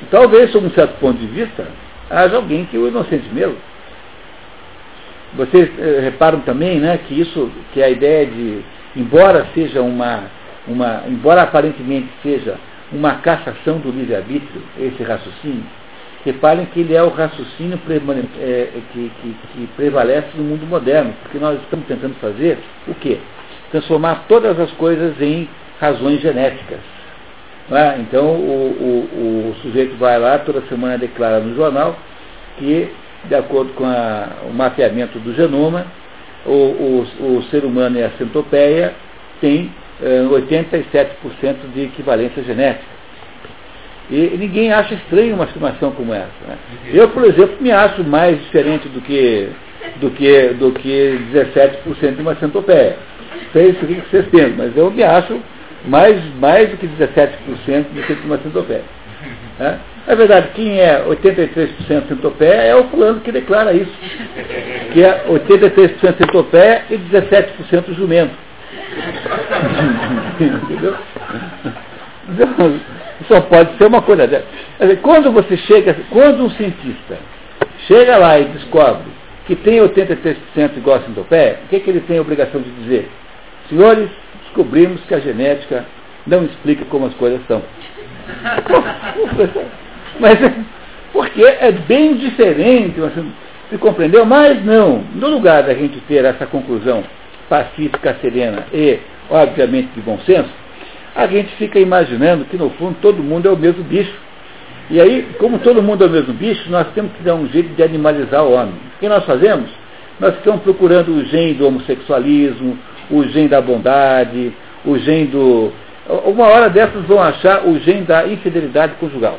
Talvez, sob um certo ponto de vista, haja alguém que o inocente mesmo. Vocês eh, reparam também né, que isso, que a ideia de, embora seja uma, uma, embora aparentemente seja uma cassação do livre-arbítrio, esse raciocínio, reparem que ele é o raciocínio é, que, que, que, prevalece no mundo moderno, porque nós estamos tentando fazer o quê? Transformar todas as coisas em razões genéticas. É? Então o, o, o, sujeito vai lá, toda semana declara no jornal que, de acordo com a, o mapeamento do genoma, o, o ser humano e a centopeia tem 87% eh, de equivalência genética. E ninguém acha estranho uma afirmação como essa. Né? Eu, por exemplo, me acho mais diferente do que, do que, do que 17% de uma centopeia. Sei o que vocês pensam, mas eu me acho mais, mais do que 17% do que de uma centopeia. Né? É verdade, quem é 83% centopeia é o fulano que declara isso. Que é 83% centopeia e 17% jumento. Entendeu? Só pode ser uma coisa dessa. Quando você chega, quando um cientista chega lá e descobre que tem 83% igual a centopeia, o que, que ele tem a obrigação de dizer? Senhores, descobrimos que a genética não explica como as coisas são. Mas porque é bem diferente, você compreendeu? Mas não, no lugar da gente ter essa conclusão pacífica, serena e, obviamente, de bom senso, a gente fica imaginando que, no fundo, todo mundo é o mesmo bicho. E aí, como todo mundo é o mesmo bicho, nós temos que dar um jeito de animalizar o homem. O que nós fazemos? Nós ficamos procurando o gene do homossexualismo, o gene da bondade, o gene do. Uma hora dessas vão achar o gene da infidelidade conjugal,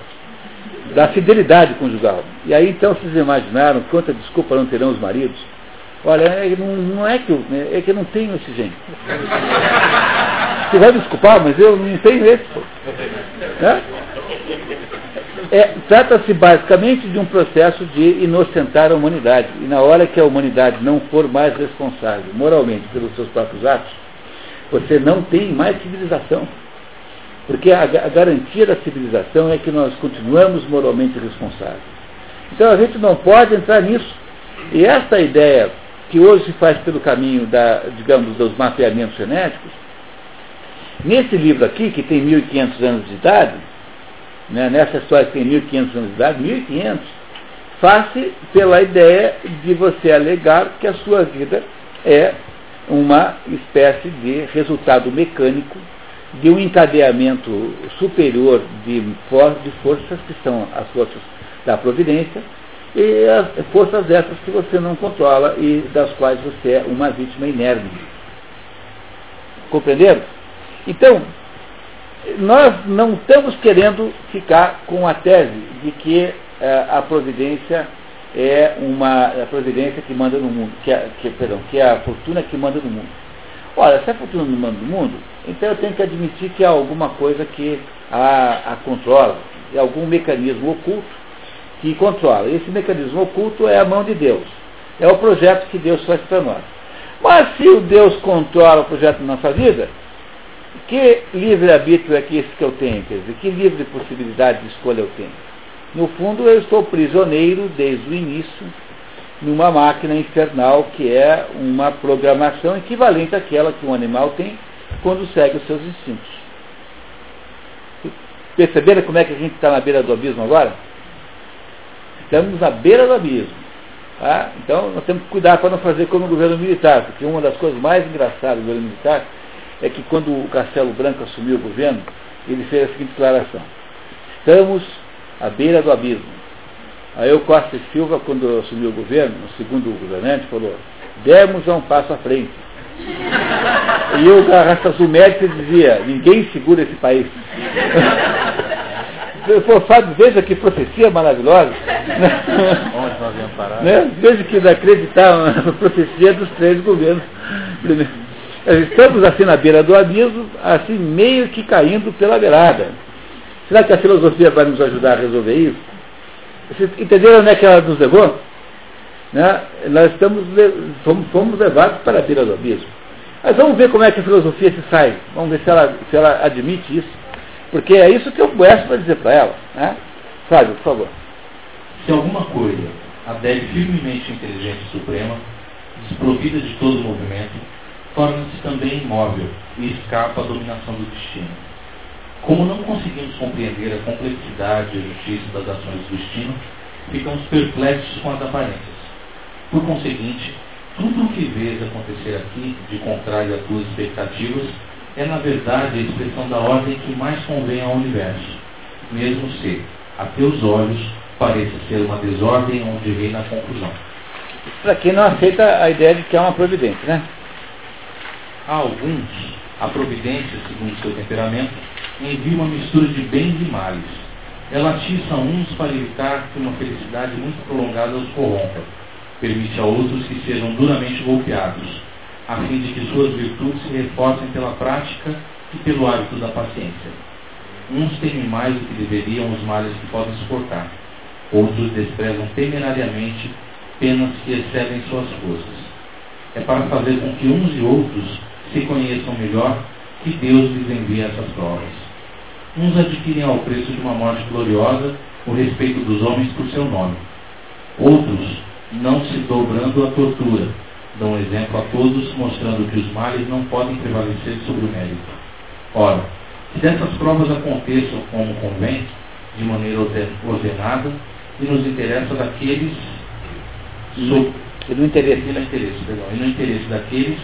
da fidelidade conjugal. E aí então vocês imaginaram quanta desculpa não terão os maridos Olha, é, não, é que eu, é que eu não tenho esse gene. Você vai desculpar, mas eu não tenho esse. Né? É, Trata-se basicamente de um processo de inocentar a humanidade. E na hora que a humanidade não for mais responsável moralmente pelos seus próprios atos, você não tem mais civilização. Porque a, a garantia da civilização é que nós continuamos moralmente responsáveis. Então a gente não pode entrar nisso. E essa ideia que hoje se faz pelo caminho da, digamos, dos mapeamentos genéticos, nesse livro aqui, que tem 1.500 anos de idade, né, nessa história que tem 1.500 anos de idade, 1.500, faz-se pela ideia de você alegar que a sua vida é uma espécie de resultado mecânico de um encadeamento superior de, for de forças que são as forças da providência, e as forças essas que você não controla e das quais você é uma vítima inerme. Compreenderam? Então, nós não estamos querendo ficar com a tese de que eh, a providência é uma a providência que manda no mundo, que, que, perdão, que é a fortuna que manda no mundo. Ora, se a fortuna não manda no mundo, então eu tenho que admitir que há alguma coisa que a, a controla, é algum mecanismo oculto que controla. Esse mecanismo oculto é a mão de Deus. É o projeto que Deus faz para nós. Mas se o Deus controla o projeto da nossa vida, que livre-arbítrio é que esse que eu tenho? Quer dizer, que livre possibilidade de escolha eu tenho? No fundo, eu estou prisioneiro desde o início numa máquina infernal que é uma programação equivalente àquela que um animal tem quando segue os seus instintos. Perceberam como é que a gente está na beira do abismo agora? Estamos à beira do abismo. Tá? Então nós temos que cuidar para não fazer como o governo militar, porque uma das coisas mais engraçadas do governo militar é que quando o Castelo Branco assumiu o governo, ele fez a seguinte declaração. Estamos à beira do abismo. Aí o Costa e Silva, quando assumiu o governo, o segundo governante, falou, demos um passo à frente. E o Garrafa Azul Médici dizia, ninguém segura esse país. Fábio, veja que profecia maravilhosa. Onde nós viemos parar? Né? Veja que acreditar na profecia dos três governos. Estamos assim na beira do abismo, assim meio que caindo pela beirada. Será que a filosofia vai nos ajudar a resolver isso? Vocês entenderam onde é que ela nos levou? Né? Nós estamos, fomos, fomos levados para a beira do abismo. Mas vamos ver como é que a filosofia se sai. Vamos ver se ela, se ela admite isso. Porque é isso que eu conheço para dizer para ela. Né? Fábio, por favor. Se alguma coisa adere firmemente à inteligência suprema, desprovida de todo movimento, torna-se também imóvel e escapa à dominação do destino. Como não conseguimos compreender a complexidade e a justiça das ações do destino, ficamos perplexos com as aparências. Por conseguinte, tudo o que vês acontecer aqui, de contrário às tuas expectativas, é, na verdade, a expressão da ordem que mais convém ao universo, mesmo se, a teus olhos, pareça ser uma desordem onde reina a confusão. Para quem não aceita a ideia de que é uma providência, né? A alguns, a providência, segundo seu temperamento, envia uma mistura de bens e males. Ela atiça uns para evitar que uma felicidade muito prolongada os corrompa. Permite a outros que sejam duramente golpeados a fim de que suas virtudes se reforcem pela prática e pelo hábito da paciência. Uns temem mais do que deveriam os males que podem suportar, outros desprezam temerariamente penas que excedem suas forças. É para fazer com que uns e outros se conheçam melhor que Deus lhes envia essas provas. Uns adquirem ao preço de uma morte gloriosa o respeito dos homens por seu nome. Outros, não se dobrando à tortura, dão exemplo a todos, mostrando que os males não podem prevalecer sobre o mérito. Ora, se dessas provas aconteçam como convém, de maneira ordenada, e nos interessa daqueles so, e no interesse, e no interesse, perdão, e no interesse daqueles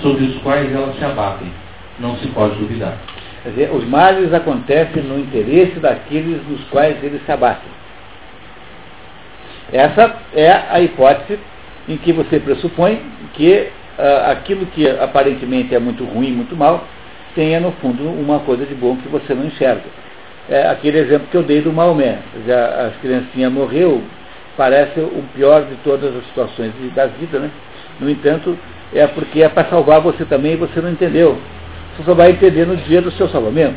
sobre os quais elas se abatem, não se pode duvidar. Quer dizer, os males acontecem no interesse daqueles nos quais eles se abatem. Essa é a hipótese em que você pressupõe que uh, aquilo que aparentemente é muito ruim, muito mal, tenha no fundo uma coisa de bom que você não enxerga. É aquele exemplo que eu dei do Maomé. Já as criancinhas morreu, parece o pior de todas as situações da vida, né? No entanto, é porque é para salvar você também e você não entendeu. Você só vai entender no dia do seu salvamento.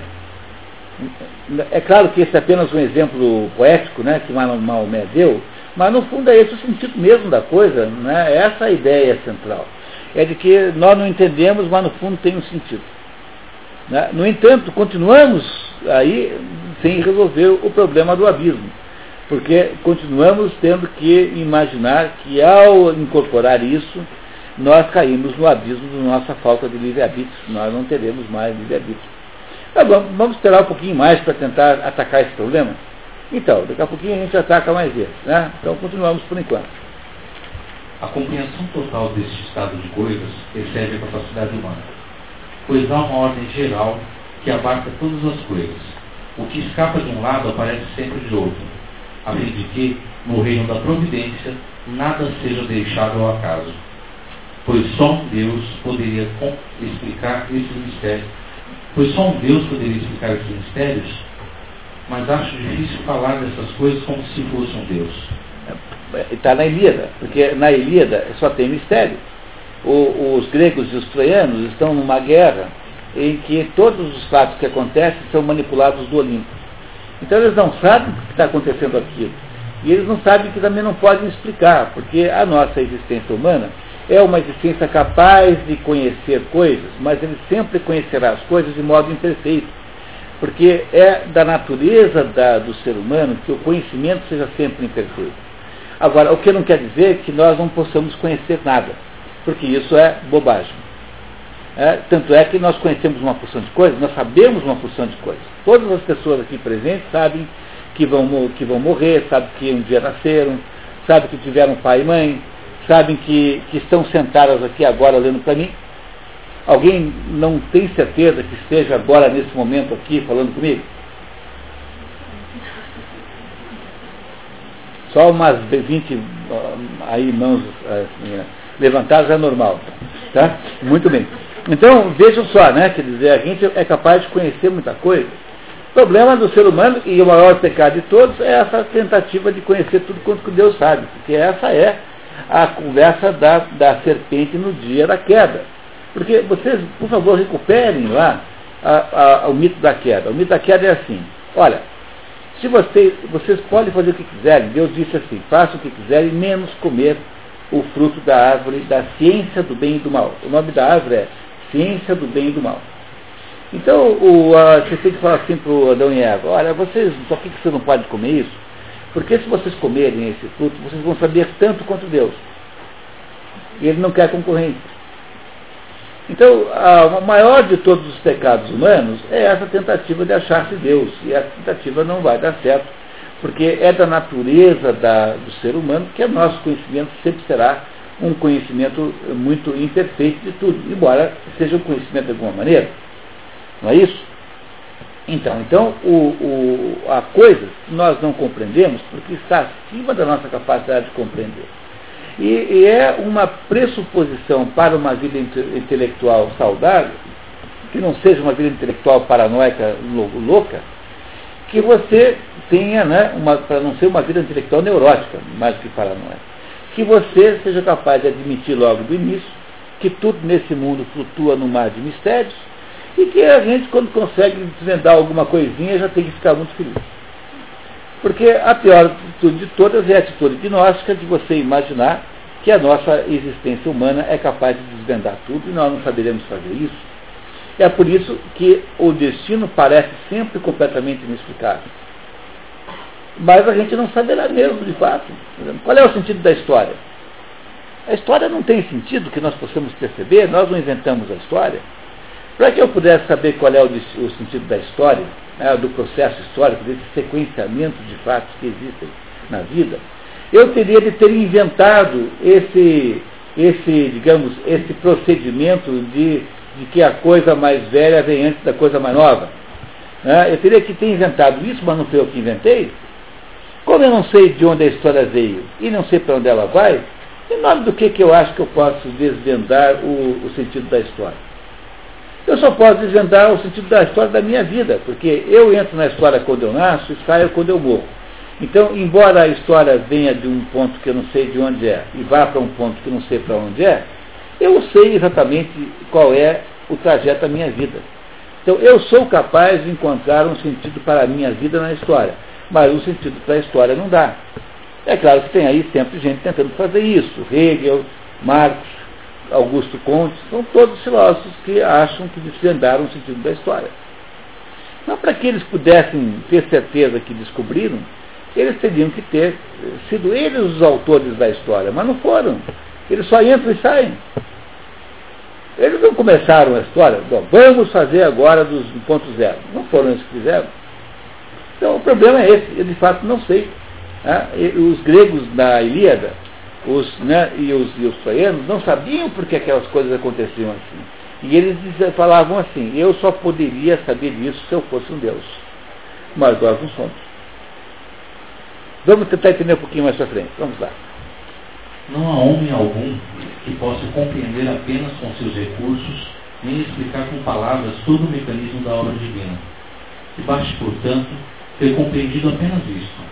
É claro que esse é apenas um exemplo poético, né, que Maomé deu, mas no fundo é esse o sentido mesmo da coisa, né? essa é a ideia central. É de que nós não entendemos, mas no fundo tem um sentido. Né? No entanto, continuamos aí sem resolver o problema do abismo, porque continuamos tendo que imaginar que ao incorporar isso, nós caímos no abismo da nossa falta de livre-arbítrio, nós não teremos mais livre-arbítrio. Tá vamos esperar um pouquinho mais para tentar atacar esse problema? Então, daqui a pouquinho a gente ataca mais vezes. Né? Então continuamos por enquanto. A compreensão total deste estado de coisas excede a capacidade humana, pois há uma ordem geral que abarca todas as coisas. O que escapa de um lado aparece sempre de outro, a fim de que, no reino da providência, nada seja deixado ao acaso. Pois só um Deus poderia explicar esses mistérios. Pois só um Deus poderia explicar esses mistérios mas acho difícil falar dessas coisas como se fosse um Deus. Está na Ilíada, porque na Ilíada só tem mistério. O, os gregos e os troianos estão numa guerra em que todos os fatos que acontecem são manipulados do Olimpo. Então eles não sabem o que está acontecendo aquilo. E eles não sabem que também não podem explicar, porque a nossa existência humana é uma existência capaz de conhecer coisas, mas ele sempre conhecerá as coisas de modo imperfeito porque é da natureza da, do ser humano que o conhecimento seja sempre imperfeito. Agora, o que não quer dizer que nós não possamos conhecer nada, porque isso é bobagem. É, tanto é que nós conhecemos uma porção de coisas, nós sabemos uma porção de coisas. Todas as pessoas aqui presentes sabem que vão, que vão morrer, sabem que um dia nasceram, sabem que tiveram pai e mãe, sabem que, que estão sentadas aqui agora olhando para mim, Alguém não tem certeza que esteja agora, nesse momento aqui, falando comigo? Só umas 20 aí mãos assim, levantadas é normal. Tá? Muito bem. Então, vejam só, né? Quer dizer, a gente é capaz de conhecer muita coisa. O problema do ser humano, e o maior pecado de todos, é essa tentativa de conhecer tudo quanto Deus sabe. Porque essa é a conversa da, da serpente no dia da queda. Porque vocês, por favor, recuperem lá a, a, o mito da queda. O mito da queda é assim, olha, se vocês, vocês podem fazer o que quiserem, Deus disse assim, façam o que quiserem, menos comer o fruto da árvore da ciência do bem e do mal. O nome da árvore é ciência do bem e do mal. Então, o, a, você tem que falar assim para o Adão e Eva, olha, vocês, por que, que vocês não podem comer isso? Porque se vocês comerem esse fruto, vocês vão saber tanto quanto Deus. E ele não quer concorrência. Então, o maior de todos os pecados humanos é essa tentativa de achar-se Deus. E essa tentativa não vai dar certo, porque é da natureza da, do ser humano que o nosso conhecimento sempre será um conhecimento muito imperfeito de tudo, embora seja um conhecimento de alguma maneira. Não é isso? Então, então o, o, coisas que nós não compreendemos porque está acima da nossa capacidade de compreender. E, e é uma pressuposição para uma vida intelectual saudável, que não seja uma vida intelectual paranoica louca, que você tenha, né, para não ser uma vida intelectual neurótica, mais que paranoica, que você seja capaz de admitir logo do início que tudo nesse mundo flutua no mar de mistérios e que a gente, quando consegue desvendar alguma coisinha, já tem que ficar muito feliz. Porque a pior atitude de todas é a atitude gnóstica de você imaginar que a nossa existência humana é capaz de desvendar tudo e nós não saberemos fazer isso. É por isso que o destino parece sempre completamente inexplicável. Mas a gente não saberá mesmo, de fato. Qual é o sentido da história? A história não tem sentido que nós possamos perceber, nós não inventamos a história. Para que eu pudesse saber qual é o, o sentido da história, né, do processo histórico, desse sequenciamento de fatos que existem na vida, eu teria de ter inventado esse, esse digamos, esse procedimento de, de que a coisa mais velha vem antes da coisa mais nova. Né? Eu teria que ter inventado isso, mas não foi eu que inventei. Como eu não sei de onde a história veio e não sei para onde ela vai, em nome do que, que eu acho que eu posso desvendar o, o sentido da história? Eu só posso desvendar o sentido da história da minha vida, porque eu entro na história quando eu nasço e saio quando eu morro. Então, embora a história venha de um ponto que eu não sei de onde é e vá para um ponto que eu não sei para onde é, eu sei exatamente qual é o trajeto da minha vida. Então, eu sou capaz de encontrar um sentido para a minha vida na história, mas o sentido para a história não dá. É claro que tem aí sempre gente tentando fazer isso. Hegel, Marx, Augusto Conte, são todos filósofos que acham que desvendaram o sentido da história. Mas para que eles pudessem ter certeza que descobriram, eles teriam que ter sido eles os autores da história, mas não foram. Eles só entram e saem. Eles não começaram a história, bom, vamos fazer agora dos ponto zero. Não foram eles que fizeram. Então o problema é esse, eu de fato não sei. Né? Os gregos da Ilíada os, né, e, os, e os troianos não sabiam por que aquelas coisas aconteciam assim. E eles falavam assim, eu só poderia saber disso se eu fosse um Deus. Mas nós não somos. Vamos tentar entender um pouquinho mais para frente. Vamos lá. Não há homem algum que possa compreender apenas com seus recursos, nem explicar com palavras todo o mecanismo da obra divina. E baste, portanto, ter compreendido apenas isto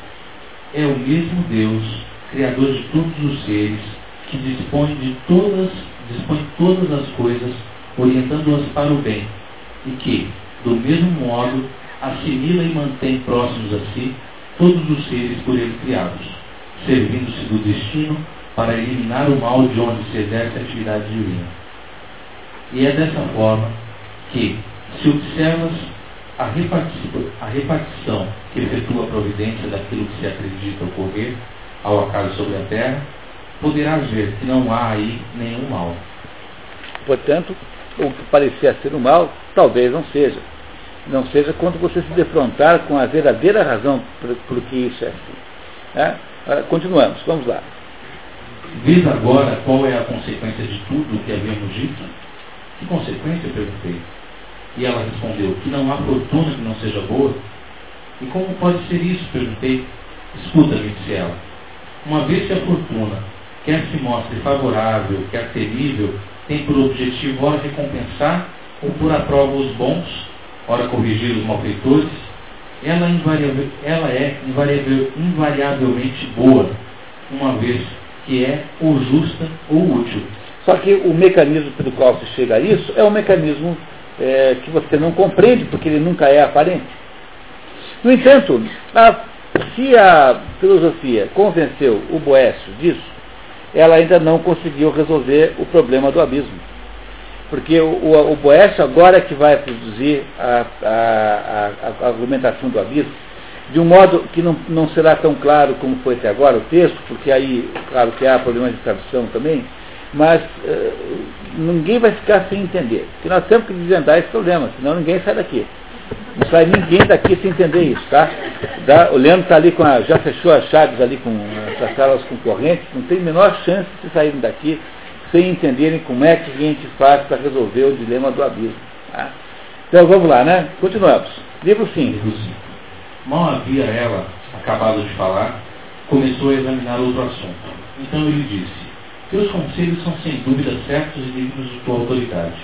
é o mesmo Deus, Criador de todos os seres, que dispõe de todas, dispõe todas as coisas, orientando-as para o bem, e que, do mesmo modo, assimila e mantém próximos a si todos os seres por ele criados, servindo-se do destino para eliminar o mal de onde se exerce a atividade divina. E é dessa forma que, se observas a repartição, a repartição que efetua a providência daquilo que se acredita ocorrer ao acaso sobre a terra, poderás ver que não há aí nenhum mal. Portanto, o que parecia ser o mal, talvez não seja. Não seja quando você se defrontar com a verdadeira razão por, por que isso é assim. É? Ah, continuamos, vamos lá. Vês agora qual é a consequência de tudo o que havíamos dito? Que consequência? Eu perguntei. E ela respondeu, que não há fortuna que não seja boa. E como pode ser isso? Perguntei. Escuta-me, disse ela. Uma vez que a fortuna, quer se mostre favorável, quer terrível, tem por objetivo ora recompensar ou por a prova os bons, ora corrigir os malfeitores, ela, ela é invariavel, invariavelmente boa, uma vez que é ou justa ou útil. Só que o mecanismo pelo qual se chega a isso é um mecanismo é, que você não compreende, porque ele nunca é aparente. No entanto, a, se a filosofia convenceu o Boécio disso, ela ainda não conseguiu resolver o problema do abismo. Porque o, o, o Boécio agora é que vai produzir a, a, a, a, argumentação do abismo, de um modo que não, não será tão claro como foi até agora o texto, porque aí, claro que há problemas de tradução também, mas uh, ninguém vai ficar sem entender. Porque nós temos que desvendar esse problema, senão ninguém sai daqui. Não sai ninguém daqui sem entender isso, tá? o Leandro está ali com a, já fechou as chaves ali com as salas concorrentes, não tem menor chance de saírem daqui sem entenderem como é que a gente faz para resolver o dilema do abismo. Tá? Então vamos lá, né? Continuamos. Livro 5. Mal havia ela acabado de falar, começou a examinar outro assunto. Então ele disse, teus conselhos são sem dúvida certos e dignos de tua autoridade.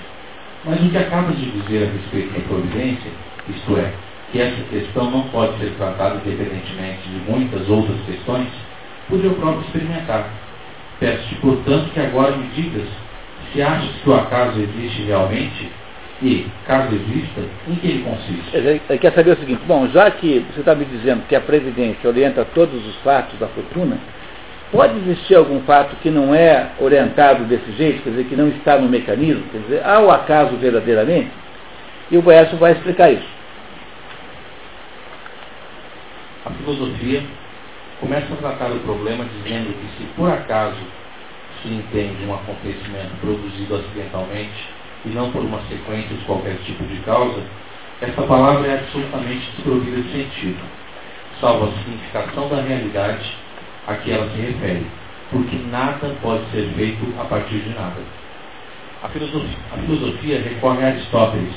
Mas o que acabas de dizer a respeito da providência, isto é, que essa questão não pode ser tratada independentemente de muitas outras questões, pude eu próprio experimentar. Peço-te, portanto, que agora me digas se achas que o acaso existe realmente e, caso exista, em que ele consiste. Ele quer saber o seguinte, bom, já que você está me dizendo que a Previdência orienta todos os fatos da fortuna, Pode existir algum fato que não é orientado desse jeito, quer dizer, que não está no mecanismo, quer dizer, há o acaso verdadeiramente? E o Boécio vai explicar isso. A filosofia começa a tratar o problema dizendo que se por acaso se entende um acontecimento produzido acidentalmente e não por uma sequência de qualquer tipo de causa, essa palavra é absolutamente desprovida de sentido, salvo a significação da realidade a que ela se refere, porque nada pode ser feito a partir de nada. A filosofia, a filosofia recorre a Aristóteles,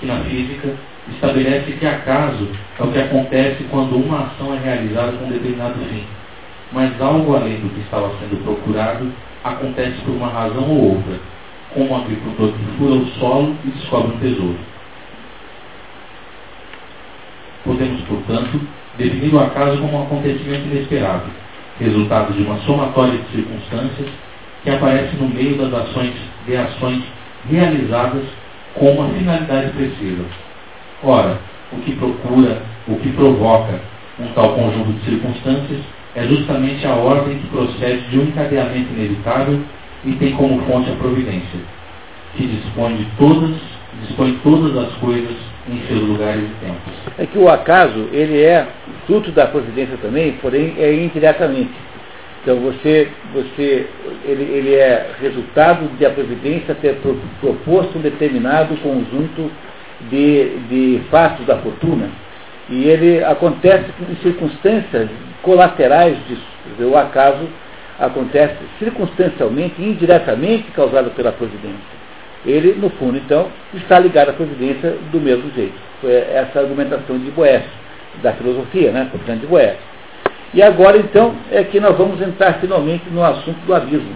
que na física estabelece que acaso é o que acontece quando uma ação é realizada com um determinado fim. Mas algo além do que estava sendo procurado acontece por uma razão ou outra, como um agricultor que fura o solo e descobre um tesouro. Podemos, portanto, definir o acaso como um acontecimento inesperado, resultado de uma somatória de circunstâncias que aparece no meio das ações de ações realizadas com uma finalidade precisa. Ora, o que procura, o que provoca um tal conjunto de circunstâncias é justamente a ordem que procede de um encadeamento inevitável e tem como fonte a providência, que dispõe de todas, dispõe todas as coisas em seus lugares e tempos. É que o acaso, ele é fruto da providência também, porém é indiretamente. Então você, você ele, ele é resultado de a providência ter proposto um determinado conjunto de, de fatos da fortuna. E ele acontece em circunstâncias colaterais disso. O acaso acontece circunstancialmente, indiretamente causado pela providência. Ele, no fundo, então, está ligado à providência do mesmo jeito. Foi essa argumentação de Boécio, da filosofia, né? portanto, de Boécio. E agora, então, é que nós vamos entrar finalmente no assunto do abismo.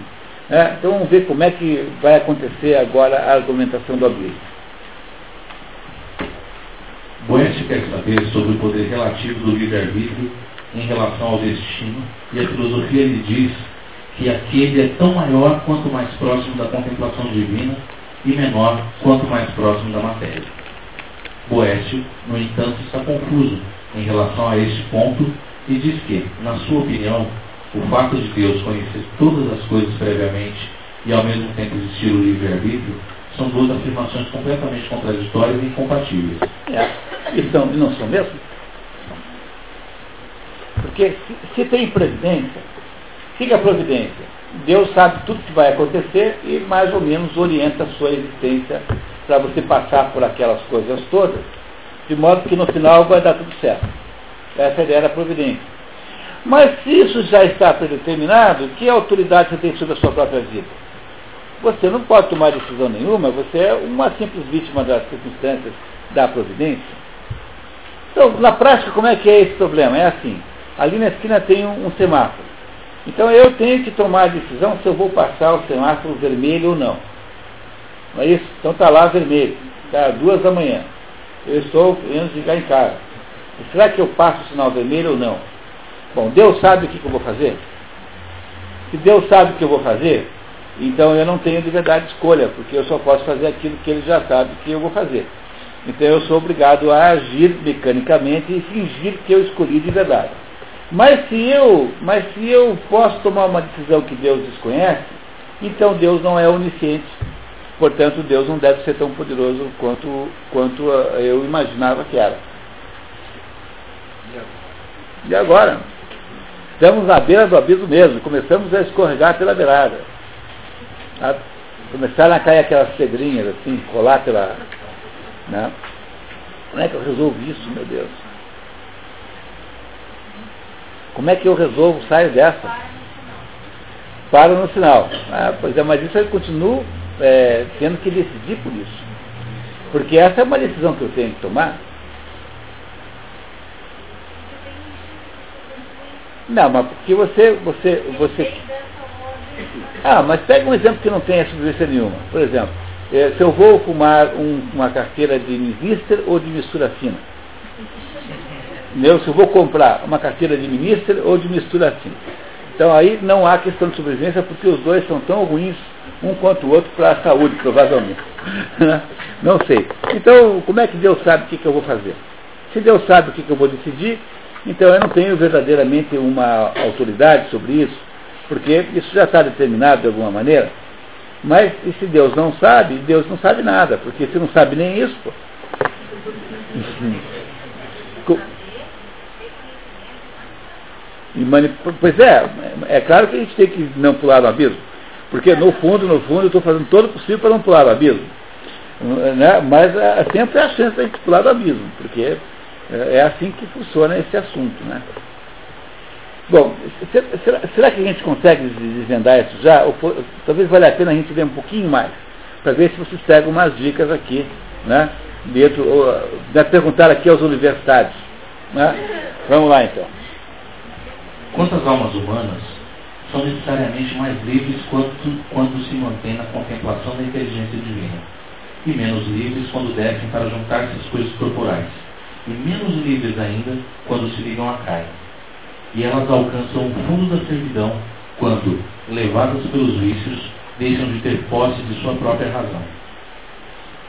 Né? Então, vamos ver como é que vai acontecer agora a argumentação do abismo. Boécio quer saber sobre o poder relativo do livre-arbítrio em relação ao destino, e a filosofia lhe diz que aquele é tão maior quanto mais próximo da contemplação divina e menor quanto mais próximo da matéria. Boécio, no entanto, está confuso em relação a este ponto e diz que, na sua opinião, o fato de Deus conhecer todas as coisas previamente e ao mesmo tempo existir o livre-arbítrio são duas afirmações completamente contraditórias e incompatíveis. É. E, são, não são mesmo? Porque se, se tem providência, o que é a providência? Deus sabe tudo que vai acontecer e mais ou menos orienta a sua existência para você passar por aquelas coisas todas, de modo que no final vai dar tudo certo. Essa é a providência. Mas se isso já está predeterminado, que autoridade você tem sobre a sua própria vida? Você não pode tomar decisão nenhuma, você é uma simples vítima das circunstâncias da providência. Então, na prática, como é que é esse problema? É assim, ali na esquina tem um, um semáforo. Então eu tenho que tomar a decisão se eu vou passar o semáforo vermelho ou não. Não é isso? Então está lá vermelho, está duas da manhã. Eu estou indo ficar em casa. Será que eu passo o sinal vermelho ou não? Bom, Deus sabe o que, que eu vou fazer? Se Deus sabe o que eu vou fazer, então eu não tenho de verdade escolha, porque eu só posso fazer aquilo que ele já sabe que eu vou fazer. Então eu sou obrigado a agir mecanicamente e fingir que eu escolhi de verdade. Mas se eu, mas se eu posso tomar uma decisão que Deus desconhece, então Deus não é onisciente. Portanto, Deus não deve ser tão poderoso quanto, quanto eu imaginava que era. E agora? Estamos à beira do abismo mesmo, começamos a escorregar pela beirada. Sabe? Começaram a cair aquelas pedrinhas assim, colar pela. Né? Como é que eu resolvo isso, meu Deus? Como é que eu resolvo, saio dessa? Para no sinal. Ah, pois é, mas isso eu continuo é, tendo que decidir por isso. Porque essa é uma decisão que eu tenho que tomar. Não, mas porque você, você, você. Ah, mas pega um exemplo que não tenha subvivência nenhuma. Por exemplo, é, se eu vou fumar um, uma carteira de Mister ou de mistura fina. Meu, se eu vou comprar uma carteira de Mister ou de mistura fina. Então aí não há questão de sobrevivência porque os dois são tão ruins um quanto o outro para a saúde, provavelmente. não sei. Então, como é que Deus sabe o que, que eu vou fazer? Se Deus sabe o que, que eu vou decidir, então eu não tenho verdadeiramente uma autoridade sobre isso, porque isso já está determinado de alguma maneira. Mas e se Deus não sabe, Deus não sabe nada, porque se não sabe nem isso, pô, Pois é, é claro que a gente tem que não pular no abismo. Porque no fundo, no fundo, eu estou fazendo todo o possível para não pular no abismo. Né? Mas é, sempre há chance de a gente pular do abismo, porque é, é assim que funciona esse assunto. Né? Bom, será, que a gente consegue desvendar isso já? Ou, talvez valha a pena a gente ver um pouquinho mais, para ver se vocês pegam umas dicas aqui, né? Dentro, ou, né, perguntar aqui aos universitários. Né? Vamos lá então. Quantas almas humanas são necessariamente mais livres quando, quando se mantêm na contemplação da inteligência divina, e menos livres quando descem para juntar-se às coisas corporais, e menos livres ainda quando se ligam à carne e elas alcançam o fundo da servidão quando, levadas pelos vícios, deixam de ter posse de sua própria razão.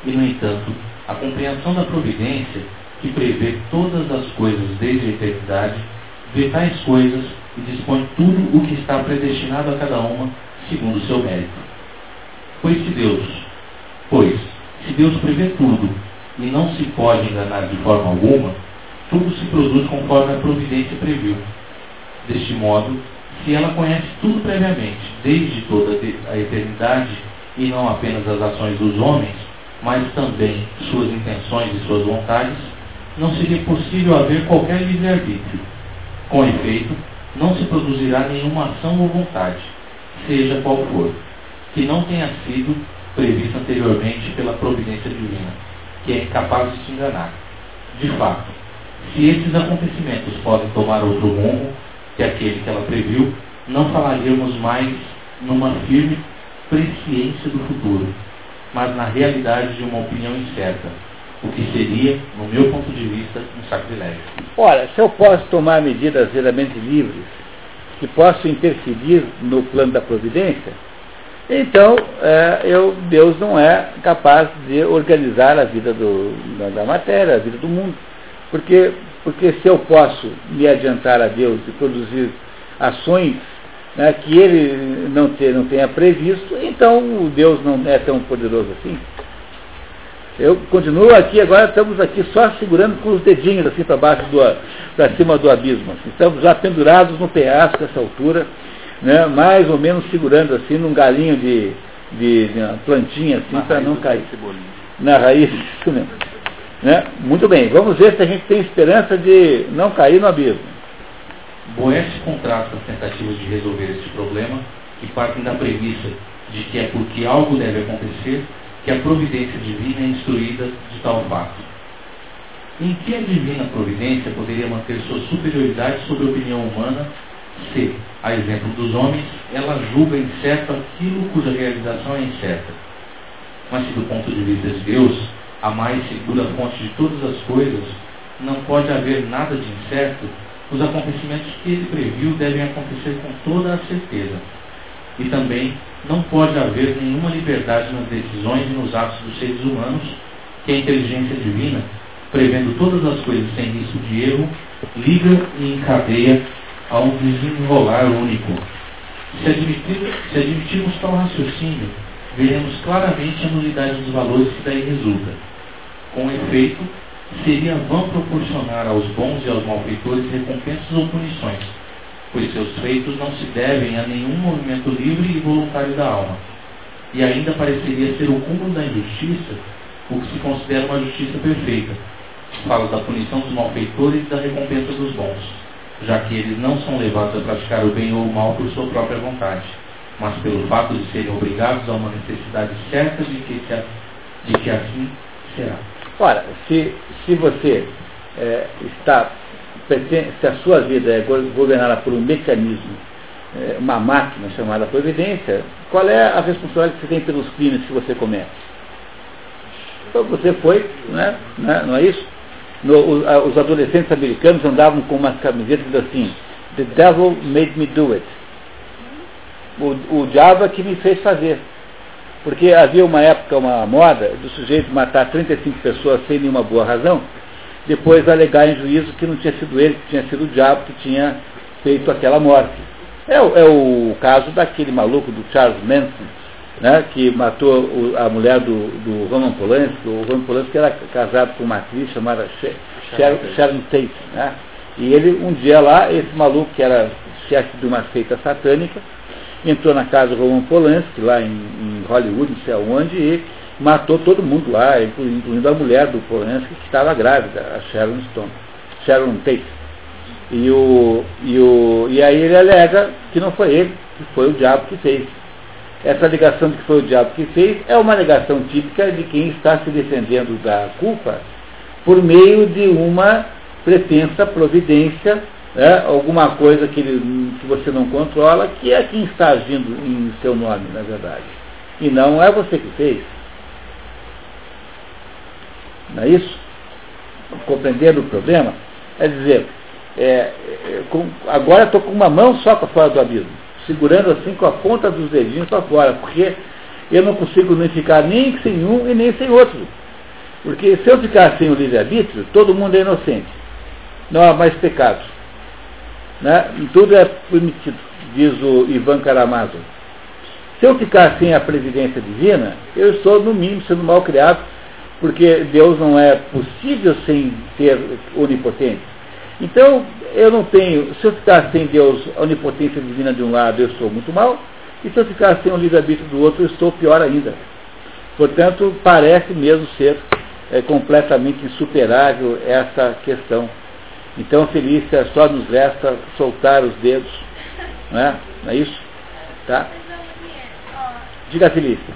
E, no entanto, a compreensão da providência, que prevê todas as coisas desde a eternidade, vê tais coisas e dispõe tudo o que está predestinado a cada uma, segundo o seu mérito. Pois se Deus, pois, se Deus prevê tudo e não se pode enganar de forma alguma, tudo se produz conforme a providência previu Deste modo, se ela conhece tudo previamente, desde toda a eternidade, e não apenas as ações dos homens, mas também suas intenções e suas vontades, não seria possível haver qualquer livre-arbítrio. Com efeito, não se produzirá nenhuma ação ou vontade, seja qual for, que não tenha sido prevista anteriormente pela providência divina, que é incapaz de se enganar. De fato, se esses acontecimentos podem tomar outro rumo, que aquele que ela previu, não falaríamos mais numa firme presciência do futuro, mas na realidade de uma opinião incerta, o que seria, no meu ponto de vista, um sacrilégio. Ora, se eu posso tomar medidas verdadeiramente livres, que posso interferir no plano da providência, então é, eu, Deus não é capaz de organizar a vida do, da, da matéria, a vida do mundo. Porque porque se eu posso me adiantar a Deus e produzir ações né, que ele não, ter, não tenha previsto, então Deus não é tão poderoso assim. Eu continuo aqui, agora estamos aqui só segurando com os dedinhos assim para baixo para cima do abismo. Assim. Estamos já pendurados no penhasco essa altura, né, mais ou menos segurando assim num galinho de, de, de uma plantinha assim para não cair. Na raiz, isso mesmo. Né? Muito bem, vamos ver se a gente tem esperança de não cair no abismo. Boeste contrasta as tentativas de resolver este problema que partem da premissa de que é porque algo deve acontecer que a providência divina é instruída de tal fato. Em que a divina providência poderia manter sua superioridade sobre a opinião humana se, a exemplo dos homens, ela julga incerto aquilo cuja realização é incerta? Mas se do ponto de vista de Deus, a mais segura fonte de todas as coisas, não pode haver nada de incerto, os acontecimentos que ele previu devem acontecer com toda a certeza. E também não pode haver nenhuma liberdade nas decisões e nos atos dos seres humanos, que a inteligência divina, prevendo todas as coisas sem risco de erro, liga e encadeia a um desenrolar único. Se, admitir, se admitirmos tal raciocínio, veremos claramente a nulidade dos valores que daí resulta com efeito, seria vão proporcionar aos bons e aos malfeitores recompensas ou punições, pois seus feitos não se devem a nenhum movimento livre e voluntário da alma. E ainda pareceria ser o cúmulo da injustiça o que se considera uma justiça perfeita. Fala da punição dos malfeitores e da recompensa dos bons, já que eles não são levados a praticar o bem ou o mal por sua própria vontade, mas pelo fato de serem obrigados a uma necessidade certa de que, de que assim será. Ora, se, se você é, está, se a sua vida é governada por um mecanismo, é, uma máquina chamada Providência, qual é a responsabilidade que você tem pelos crimes que você comete? Então você foi, né, né, não é isso? No, os adolescentes americanos andavam com umas camisetas assim, The devil made me do it. O, o diabo é que me fez fazer. Porque havia uma época, uma moda, do sujeito matar 35 pessoas sem nenhuma boa razão, depois alegar em juízo que não tinha sido ele, que tinha sido o diabo que tinha feito aquela morte. É, é o caso daquele maluco do Charles Manson, né, que matou o, a mulher do, do Roman Polanski. O Roman Polanski era casado com uma atriz chamada Sharon, Sharon Tate. Né? E ele, um dia lá, esse maluco que era chefe de uma seita satânica, entrou na casa do Roman Polanski, lá em, em Hollywood, não sei aonde, e matou todo mundo lá, incluindo a mulher do Polanski, que estava grávida, a Sharon Stone, Sharon Tate. E, o, e, o, e aí ele alega que não foi ele, que foi o diabo que fez. Essa ligação de que foi o diabo que fez é uma ligação típica de quem está se defendendo da culpa por meio de uma pretensa providência, né, alguma coisa que, ele, que você não controla, que é quem está agindo em seu nome, na verdade. E não é você que fez. Não é isso? Compreendendo o problema? É dizer, é, é, com, agora estou com uma mão só para fora do abismo, segurando assim com a ponta dos dedinhos para fora, porque eu não consigo nem ficar nem sem um e nem sem outro. Porque se eu ficar sem o livre-arbítrio, todo mundo é inocente. Não há mais pecados. Né? Tudo é permitido, diz o Ivan Karamazov. Se eu ficar sem a previdência divina, eu estou, no mínimo, sendo mal criado, porque Deus não é possível sem ser onipotente. Então, eu não tenho, se eu ficar sem Deus, a onipotência divina de um lado, eu estou muito mal, e se eu ficar sem o livre-arbítrio do outro, eu estou pior ainda. Portanto, parece mesmo ser é, completamente insuperável essa questão. Então, Felícia, só nos resta soltar os dedos, não é? Não é isso? Tá? Diga, Felícia.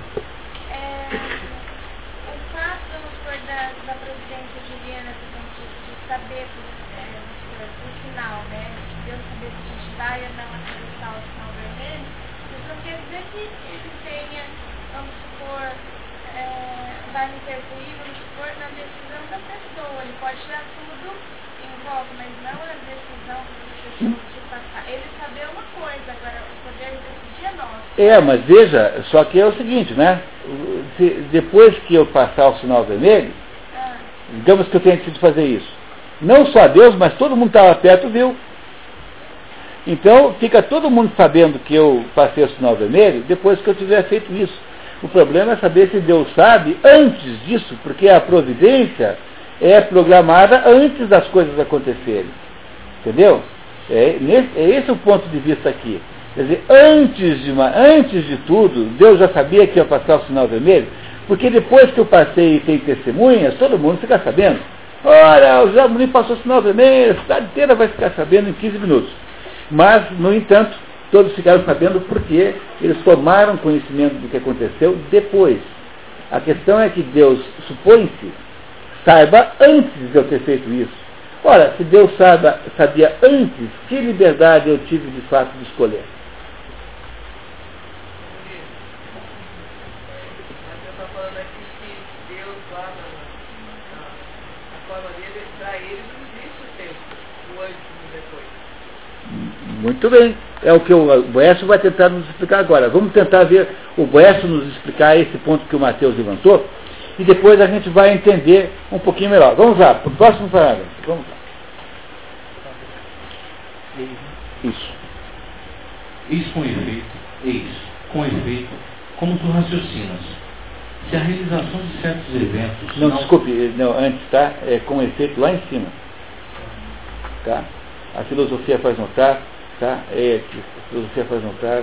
É, mas veja, só que é o seguinte, né? Se, depois que eu passar o sinal vermelho, digamos que eu tenha decidido fazer isso. Não só Deus, mas todo mundo estava perto viu. Então fica todo mundo sabendo que eu passei o sinal vermelho depois que eu tiver feito isso. O problema é saber se Deus sabe antes disso, porque a providência é programada antes das coisas acontecerem. Entendeu? É, é esse o ponto de vista aqui. Quer dizer, antes de, antes de tudo, Deus já sabia que ia passar o sinal vermelho, porque depois que eu passei e tem testemunhas, todo mundo fica sabendo. Olha, o José Muniz passou o sinal vermelho, a cidade inteira vai ficar sabendo em 15 minutos. Mas, no entanto, todos ficaram sabendo porque eles tomaram conhecimento do que aconteceu depois. A questão é que Deus, supõe-se, saiba antes de eu ter feito isso. Ora, se Deus sabia antes, que liberdade eu tive de fato de escolher? Muito bem. É o que o Boécio vai tentar nos explicar agora. Vamos tentar ver o Boécio nos explicar esse ponto que o Mateus levantou e depois a gente vai entender um pouquinho melhor. Vamos lá, para o próximo parágrafo. Vamos lá. Isso. Eis com efeito, eis, com efeito, como tu raciocinas. Se a realização de certos eventos. Não, não... desculpe, não, antes, tá? É com efeito lá em cima. Tá? A filosofia faz notar Tá? É, a filosofia faz notar.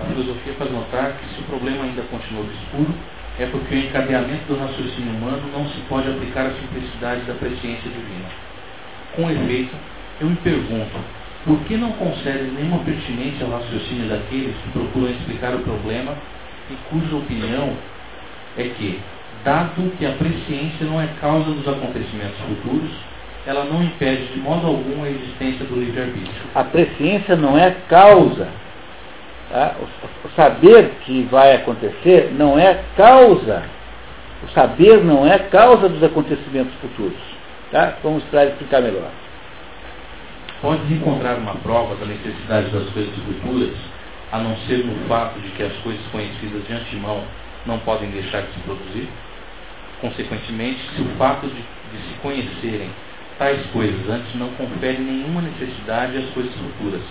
A filosofia faz notar que se o problema ainda continua obscuro, é porque o encadeamento do raciocínio humano não se pode aplicar à simplicidade da presciência divina. Com efeito, eu me pergunto, por que não concede nenhuma pertinência ao raciocínio daqueles que procuram explicar o problema e cuja opinião é que, dado que a presciência não é causa dos acontecimentos futuros, ela não impede de modo algum a existência do livre-arbítrio. A presciência não é causa. Tá? O saber que vai acontecer não é causa. O saber não é causa dos acontecimentos futuros. Tá? Vamos para explicar melhor. Pode encontrar uma prova da necessidade das coisas futuras, a não ser no fato de que as coisas conhecidas de antemão não podem deixar de se produzir? Consequentemente, se o fato de, de se conhecerem tais coisas antes não confere nenhuma necessidade às coisas futuras.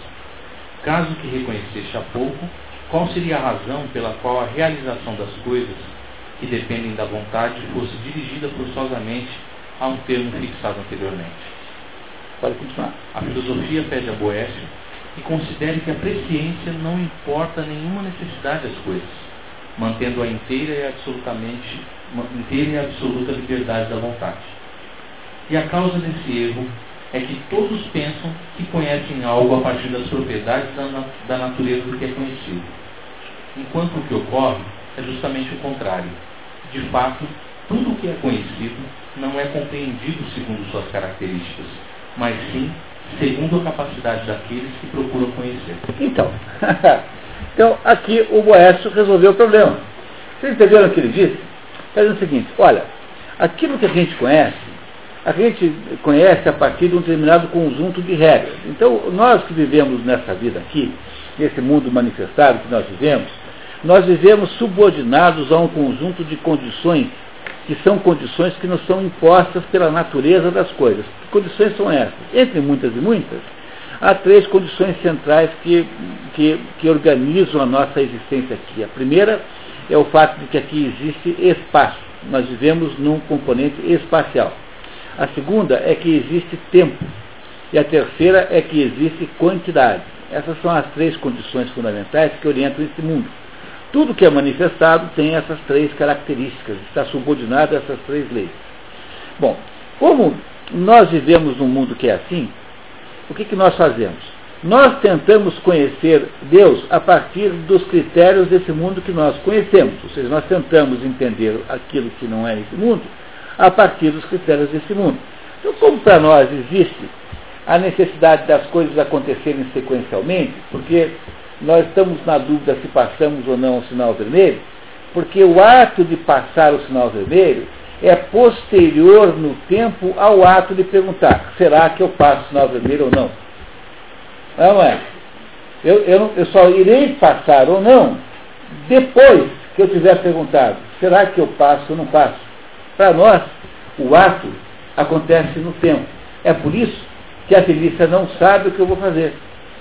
Caso que reconheceste há pouco, qual seria a razão pela qual a realização das coisas que dependem da vontade fosse dirigida forçosamente a um termo fixado anteriormente? Pode continuar. A filosofia pede a Boécio que considere que a presciência não importa nenhuma necessidade das coisas, mantendo a inteira e absolutamente inteira e absoluta liberdade da vontade. E a causa desse erro é que todos pensam que conhecem algo a partir das propriedades da, da natureza do que é conhecido. Enquanto o que ocorre é justamente o contrário. De fato, tudo o que é conhecido não é compreendido segundo suas características, mas sim segundo a capacidade daqueles que procuram conhecer. Então, então aqui o Boécio resolveu o problema. Vocês entenderam o que ele disse? Diz o seguinte, olha, aquilo que a gente conhece, a gente conhece a partir de um determinado conjunto de regras. Então, nós que vivemos nessa vida aqui, nesse mundo manifestado que nós vivemos, nós vivemos subordinados a um conjunto de condições que são condições que nos são impostas pela natureza das coisas. Que condições são essas? Entre muitas e muitas, há três condições centrais que, que, que organizam a nossa existência aqui. A primeira é o fato de que aqui existe espaço. Nós vivemos num componente espacial. A segunda é que existe tempo. E a terceira é que existe quantidade. Essas são as três condições fundamentais que orientam esse mundo. Tudo que é manifestado tem essas três características, está subordinado a essas três leis. Bom, como nós vivemos num mundo que é assim, o que, que nós fazemos? Nós tentamos conhecer Deus a partir dos critérios desse mundo que nós conhecemos. Ou seja, nós tentamos entender aquilo que não é esse mundo a partir dos critérios desse mundo. Então, como para nós existe a necessidade das coisas acontecerem sequencialmente, porque nós estamos na dúvida se passamos ou não o sinal vermelho, porque o ato de passar o sinal vermelho é posterior no tempo ao ato de perguntar: será que eu passo o sinal vermelho ou não? Não é? Eu, eu, eu só irei passar ou não depois que eu tiver perguntado: será que eu passo ou não passo? Para nós, o ato acontece no tempo. É por isso que a Felícia não sabe o que eu vou fazer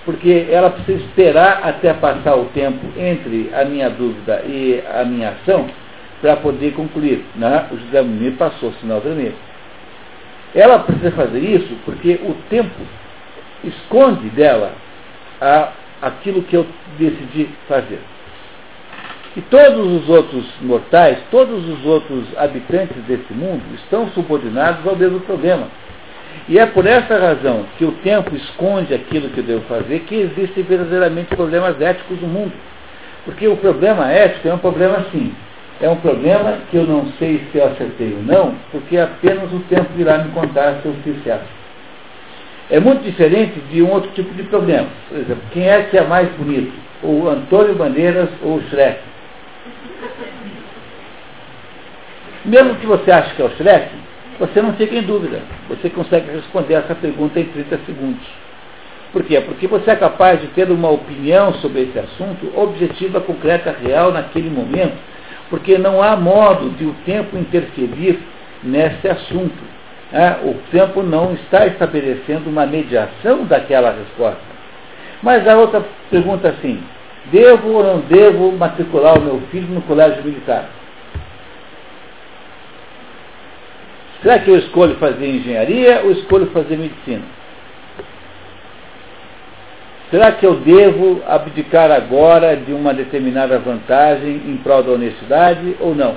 porque ela precisa esperar até passar o tempo entre a minha dúvida e a minha ação para poder concluir. Né? O José Munir passou o sinal vermelho. Ela precisa fazer isso porque o tempo esconde dela a, aquilo que eu decidi fazer. E todos os outros mortais, todos os outros habitantes desse mundo estão subordinados ao mesmo problema e é por essa razão que o tempo esconde aquilo que eu devo fazer que existem verdadeiramente problemas éticos no mundo. Porque o problema ético é um problema assim. É um problema que eu não sei se eu acertei ou não, porque apenas o tempo irá me contar se eu fiz certo. É muito diferente de um outro tipo de problema. Por exemplo, quem é que é mais bonito? O Antônio Bandeiras ou o Shrek? Mesmo que você ache que é o Shrek, você não fica em dúvida. Você consegue responder essa pergunta em 30 segundos. Por quê? Porque você é capaz de ter uma opinião sobre esse assunto objetiva, concreta, real, naquele momento, porque não há modo de o tempo interferir nesse assunto. É, o tempo não está estabelecendo uma mediação daquela resposta. Mas a outra pergunta assim, devo ou não devo matricular o meu filho no colégio militar? Será que eu escolho fazer engenharia ou escolho fazer medicina? Será que eu devo abdicar agora de uma determinada vantagem em prol da honestidade ou não?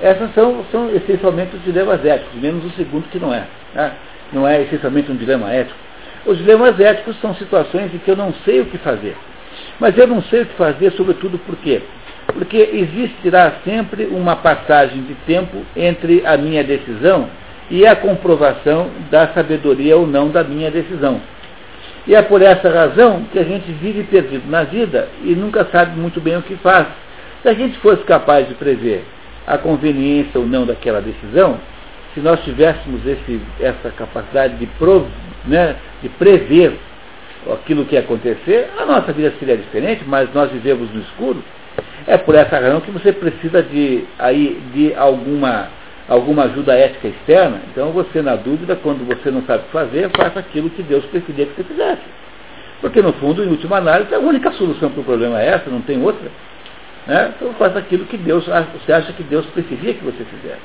Essas são, são essencialmente os dilemas éticos, menos o segundo que não é. Né? Não é essencialmente um dilema ético. Os dilemas éticos são situações em que eu não sei o que fazer. Mas eu não sei o que fazer, sobretudo por quê? Porque existirá sempre uma passagem de tempo entre a minha decisão e a comprovação da sabedoria ou não da minha decisão. E é por essa razão que a gente vive perdido na vida e nunca sabe muito bem o que faz. Se a gente fosse capaz de prever a conveniência ou não daquela decisão, se nós tivéssemos esse, essa capacidade de, prov, né, de prever aquilo que ia acontecer, a nossa vida seria diferente, mas nós vivemos no escuro é por essa razão que você precisa de, aí, de alguma, alguma ajuda ética externa. Então você, na dúvida, quando você não sabe fazer, faça aquilo que Deus preferia que você fizesse. Porque, no fundo, em última análise, a única solução para o problema é essa, não tem outra. Né? Então faz aquilo que Deus, você acha que Deus preferia que você fizesse.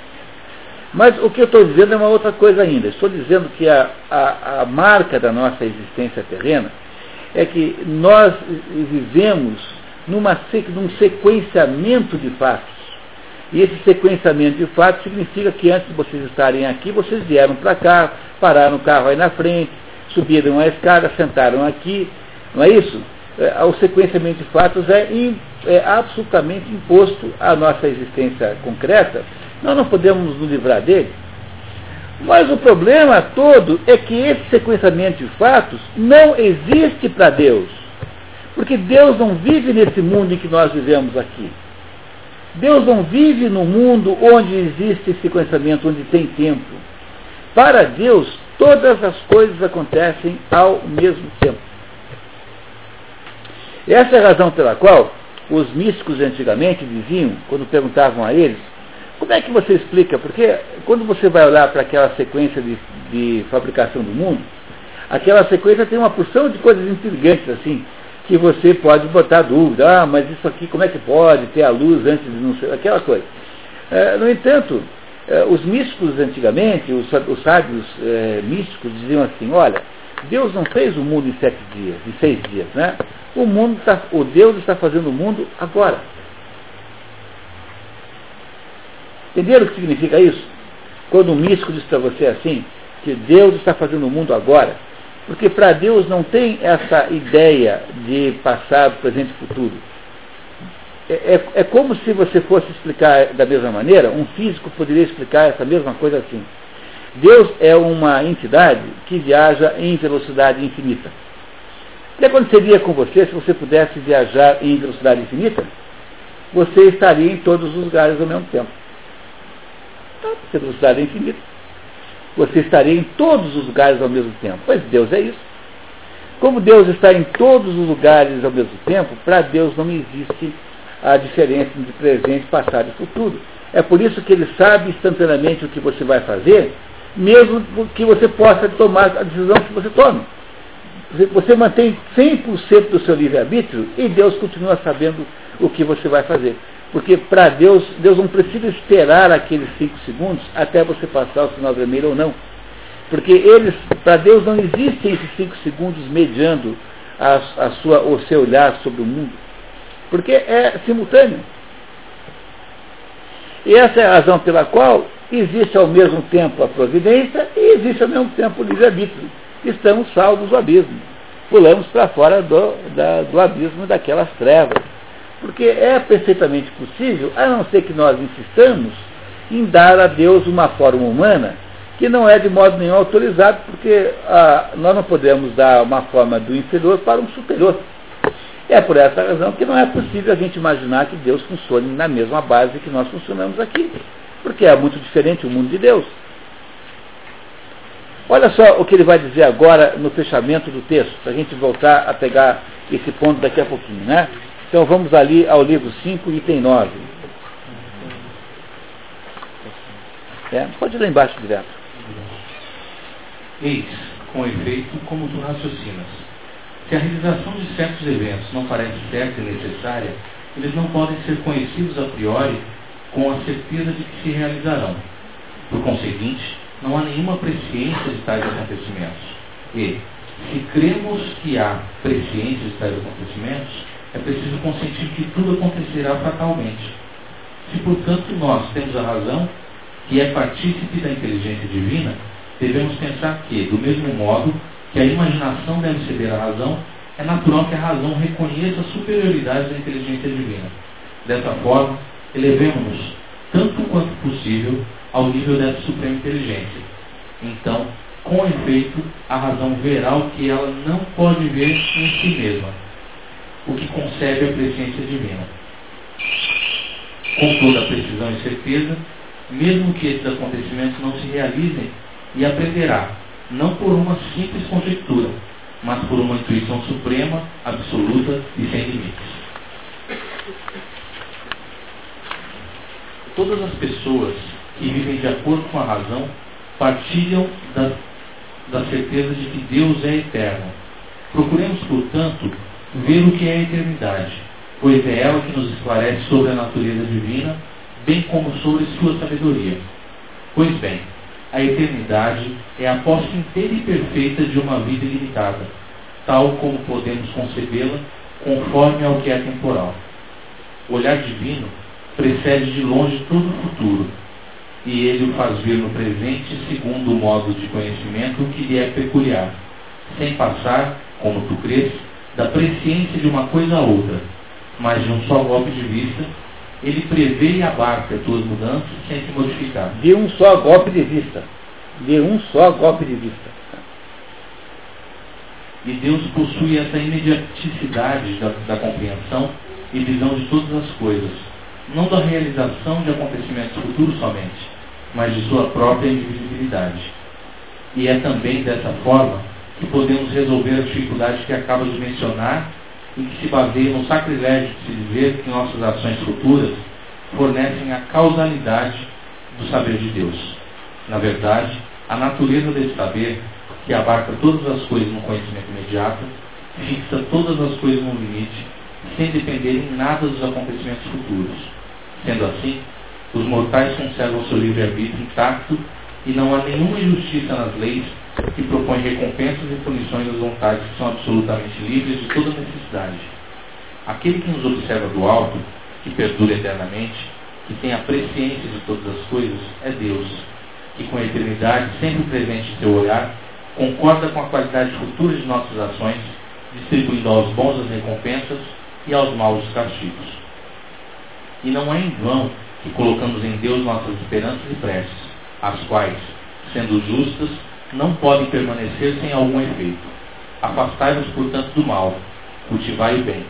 Mas o que eu estou dizendo é uma outra coisa ainda. Estou dizendo que a, a, a marca da nossa existência terrena é que nós vivemos numa, num sequenciamento de fatos. E esse sequenciamento de fatos significa que antes de vocês estarem aqui, vocês vieram para cá, pararam o carro aí na frente, subiram a escada, sentaram aqui, não é isso? É, o sequenciamento de fatos é, é absolutamente imposto à nossa existência concreta, nós não podemos nos livrar dele. Mas o problema todo é que esse sequenciamento de fatos não existe para Deus. Porque Deus não vive nesse mundo em que nós vivemos aqui. Deus não vive no mundo onde existe sequenciamento, onde tem tempo. Para Deus, todas as coisas acontecem ao mesmo tempo. Essa é a razão pela qual os místicos antigamente diziam, quando perguntavam a eles, como é que você explica? Porque quando você vai olhar para aquela sequência de, de fabricação do mundo, aquela sequência tem uma porção de coisas intrigantes assim, que você pode botar dúvida. Ah, mas isso aqui como é que pode ter a luz antes de não ser aquela coisa. É, no entanto, é, os místicos antigamente, os, os sábios é, místicos diziam assim, olha, Deus não fez o mundo em sete dias, em seis dias, né? O mundo tá, o Deus está fazendo o mundo agora. Entenderam o que significa isso? Quando o místico diz para você assim, que Deus está fazendo o mundo agora, porque para Deus não tem essa ideia de passado, presente e futuro. É, é, é, como se você fosse explicar da mesma maneira, um físico poderia explicar essa mesma coisa assim. Deus é uma entidade que viaja em velocidade infinita. O que aconteceria com você se você pudesse viajar em velocidade infinita? Você estaria em todos os lugares ao mesmo tempo. Então, se a velocidade é infinita, você estaria em todos os lugares ao mesmo tempo. Pois Deus é isso. Como Deus está em todos os lugares ao mesmo tempo, para Deus não existe a diferença entre presente, passado e futuro. É por isso que ele sabe instantaneamente o que você vai fazer, mesmo que você possa tomar a decisão que você tome. Você mantém 100% do seu livre-arbítrio e Deus continua sabendo o que você vai fazer. Porque para Deus, Deus não precisa esperar aqueles cinco segundos até você passar o sinal vermelho ou não. Porque eles, para Deus não existem esses cinco segundos mediando a, a sua, o seu olhar sobre o mundo. Porque é simultâneo. E essa é a razão pela qual existe ao mesmo tempo a providência e existe ao mesmo tempo o livre-arbítrio. Estamos salvos do abismo. Pulamos para fora do, da, do abismo daquelas trevas porque é perfeitamente possível, a não ser que nós insistamos em dar a Deus uma forma humana que não é de modo nenhum autorizado, porque ah, nós não podemos dar uma forma do inferior para um superior. É por essa razão que não é possível a gente imaginar que Deus funcione na mesma base que nós funcionamos aqui, porque é muito diferente o mundo de Deus. Olha só o que ele vai dizer agora no fechamento do texto, para a gente voltar a pegar esse ponto daqui a pouquinho, né? Então vamos ali ao livro 5, item 9. É, pode ir lá embaixo direto. Eis, com efeito, como tu raciocinas. Se a realização de certos eventos não parece certa e necessária, eles não podem ser conhecidos a priori com a certeza de que se realizarão. Por conseguinte, não há nenhuma presciência de tais acontecimentos. E, se cremos que há presciência de tais acontecimentos, é preciso consentir que tudo acontecerá fatalmente. Se, portanto, nós temos a razão, que é partícipe da inteligência divina, devemos pensar que, do mesmo modo que a imaginação deve ceder à razão, é natural que a razão reconheça a superioridade da inteligência divina. Dessa forma, elevemos-nos, tanto quanto possível, ao nível dessa suprema inteligência. Então, com efeito, a razão verá o que ela não pode ver em si mesma o que concebe a presença divina. Com toda a precisão e certeza, mesmo que esses acontecimentos não se realizem, e aprenderá, não por uma simples conjectura, mas por uma intuição suprema, absoluta e sem limites. Todas as pessoas que vivem de acordo com a razão partilham da, da certeza de que Deus é eterno Procuremos, portanto, ver o que é a eternidade, pois é ela que nos esclarece sobre a natureza divina, bem como sobre sua sabedoria. Pois bem, a eternidade é a posse inteira e perfeita de uma vida ilimitada, tal como podemos concebê-la conforme ao que é temporal. O olhar divino precede de longe todo o futuro, e ele o faz vir no presente segundo o modo de conhecimento que lhe é peculiar, sem passar, como tu crês, da presciência de uma coisa a outra, mas de um só golpe de vista, ele prevê e abarca tuas mudanças sem se modificar. De um só golpe de vista. De um só golpe de vista. E Deus possui essa imediaticidade da, da compreensão e visão de todas as coisas, não da realização de acontecimentos futuros somente, mas de sua própria invisibilidade. E é também dessa forma que podemos resolver a dificuldade que acaba de mencionar e que se baseia no sacrilégio de se dizer que nossas ações futuras fornecem a causalidade do saber de Deus. Na verdade, a natureza desse saber, que abarca todas as coisas no conhecimento imediato, fixa todas as coisas no limite, sem depender em nada dos acontecimentos futuros. Sendo assim, os mortais conservam seu livre-arbítrio intacto e não há nenhuma injustiça nas leis que propõem recompensas e punições às vontades que são absolutamente livres de toda necessidade. Aquele que nos observa do alto, que perdura eternamente, que tem a presciência de todas as coisas, é Deus, que com a eternidade sempre presente em seu olhar, concorda com a qualidade futura de nossas ações, distribuindo aos bons as recompensas e aos maus os castigos. E não é em vão que colocamos em Deus nossas esperanças e preces, as quais, sendo justas, não podem permanecer sem algum efeito. Afastai-vos, portanto, do mal, cultivai o bem.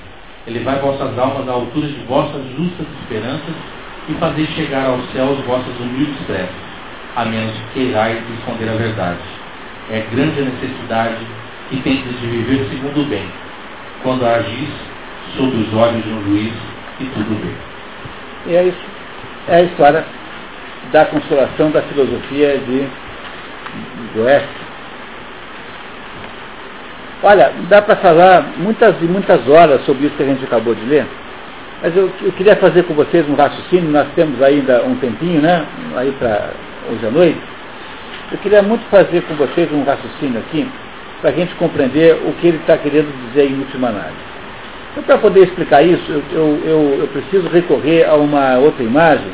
Elevai vossas almas à altura de vossas justas esperanças e fazei chegar aos céus vossas humildes preces, a menos que queirais esconder a verdade. É grande a necessidade que tendes de viver segundo o bem, quando agis sob os olhos de um juiz e tudo vê. E é isso. É a história da consolação da filosofia de Olha, dá para falar muitas e muitas horas sobre isso que a gente acabou de ler, mas eu, eu queria fazer com vocês um raciocínio, nós temos ainda um tempinho, né? Aí para hoje à noite. Eu queria muito fazer com vocês um raciocínio aqui, para a gente compreender o que ele está querendo dizer em última análise. Então, para poder explicar isso, eu, eu, eu, eu, preciso recorrer a uma outra imagem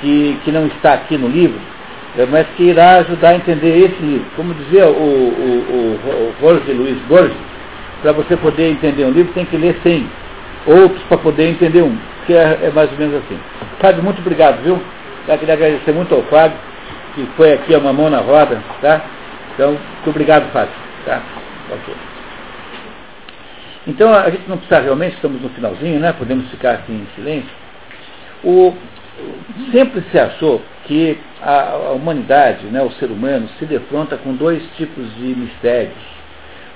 que, que não está aqui no livro, mas que irá ajudar a entender esse livro. Como dizia o, o, o, o Jorge Luiz Borges, para você poder entender um livro tem que ler 100 outros para poder entender um, que é, é, mais ou menos assim. Fábio, muito obrigado, viu? Eu queria agradecer muito ao Fábio, que foi aqui uma mão na roda, tá? Então, muito obrigado, Fábio. Tá? Então a gente não precisa realmente, estamos no finalzinho, né? podemos ficar assim em silêncio. O, sempre se achou que a, humanidade, né, o ser humano, se defronta com dois tipos de mistérios.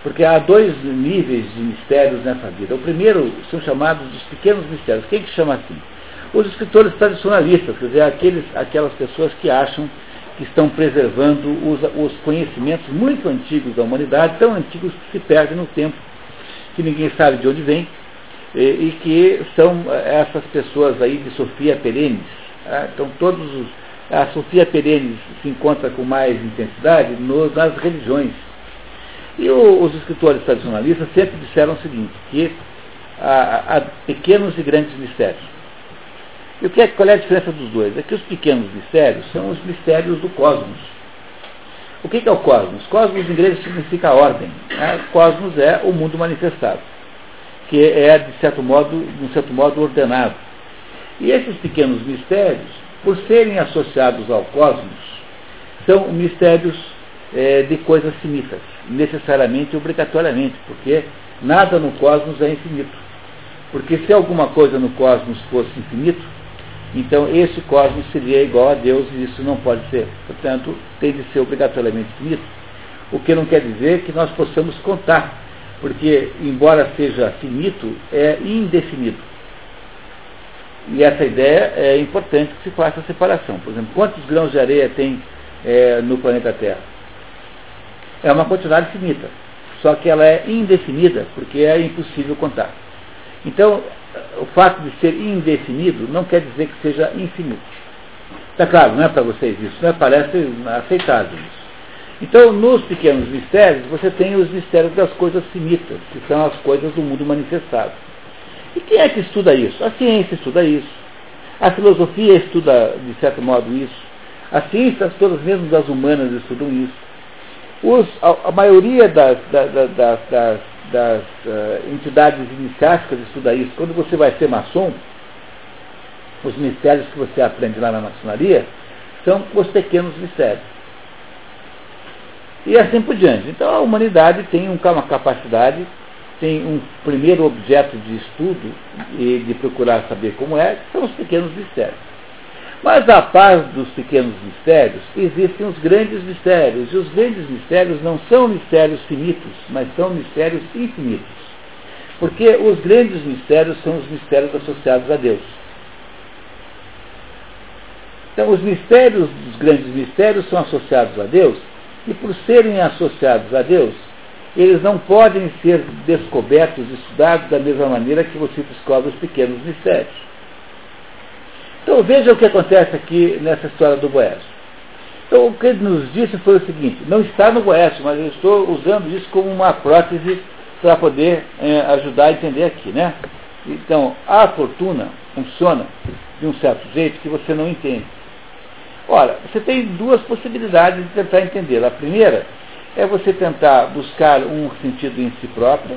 Porque há dois níveis de mistérios nessa vida. O primeiro são chamados dos pequenos mistérios. Quem que chama assim? Os escritores tradicionalistas, quer dizer, aqueles, aquelas pessoas que acham que estão preservando os, os conhecimentos muito antigos da humanidade, tão antigos que se perdem no tempo que ninguém sabe de onde vem, e, que são eh, essas pessoas aí de Sofia Perenes. Tá? Então todos os, a Sofia Perenes se encontra com mais intensidade no, nas religiões. E o, os escritores tradicionalistas sempre disseram o seguinte, que há, há pequenos e grandes mistérios. E o que é, qual é a diferença dos dois? É que os pequenos mistérios são os mistérios do cosmos. O que é o cosmos? Cosmos em grego significa ordem. Né? Cosmos é o mundo manifestado, que é, de certo modo, de um certo modo, ordenado. E esses pequenos mistérios, por serem associados ao cosmos, são mistérios é, de coisas finitas, necessariamente obrigatoriamente, porque nada no cosmos é infinito. Porque se alguma coisa no cosmos fosse infinito, então, esse cosmos seria igual a Deus e isso não pode ser. Portanto, tem de ser obrigatoriamente finito. O que não quer dizer que nós possamos contar, porque, embora seja finito, é indefinido. E essa ideia é importante que se faça a separação. Por exemplo, quantos grãos de areia tem é, no planeta Terra? É uma quantidade finita. só que ela é indefinida, porque é impossível contar. Então, o fato de ser indefinido não quer dizer que seja infinito. Está claro, não é para vocês isso, não é? Parece aceitável isso. Então, nos pequenos mistérios, você tem os mistérios das coisas finitas, que são as coisas do mundo manifestado. E quem é que estuda isso? A ciência estuda isso. A filosofia estuda, de certo modo, isso. As ciências todas, mesmo das humanas, estudam isso. Os, a, a, maioria das, das, das, das uh, entidades iniciáticas estuda isso. Quando você vai ser maçom, os mistérios que você aprende lá na maçonaria são os pequenos mistérios. E assim por diante. Então a humanidade tem uma capacidade, tem um primeiro objeto de estudo e de procurar saber como é, que são os pequenos mistérios. Mas a paz dos pequenos mistérios, existem os grandes mistérios. E os grandes mistérios não são mistérios finitos, mas são mistérios infinitos. Porque os grandes mistérios são os mistérios associados a Deus. Então, os mistérios dos grandes mistérios são associados a Deus, e por serem associados a Deus, eles não podem ser descobertos, estudados da mesma maneira que você descobre os pequenos mistérios. Então veja o que acontece aqui nessa história do Boésio. Então o que ele nos disse foi o seguinte, não está no Boésio, mas eu estou usando isso como uma prótese para poder é, ajudar a entender aqui, né? Então, a fortuna funciona de um certo jeito que você não entende. Ora, você tem duas possibilidades de tentar entender. A primeira é você tentar buscar um sentido em si próprio,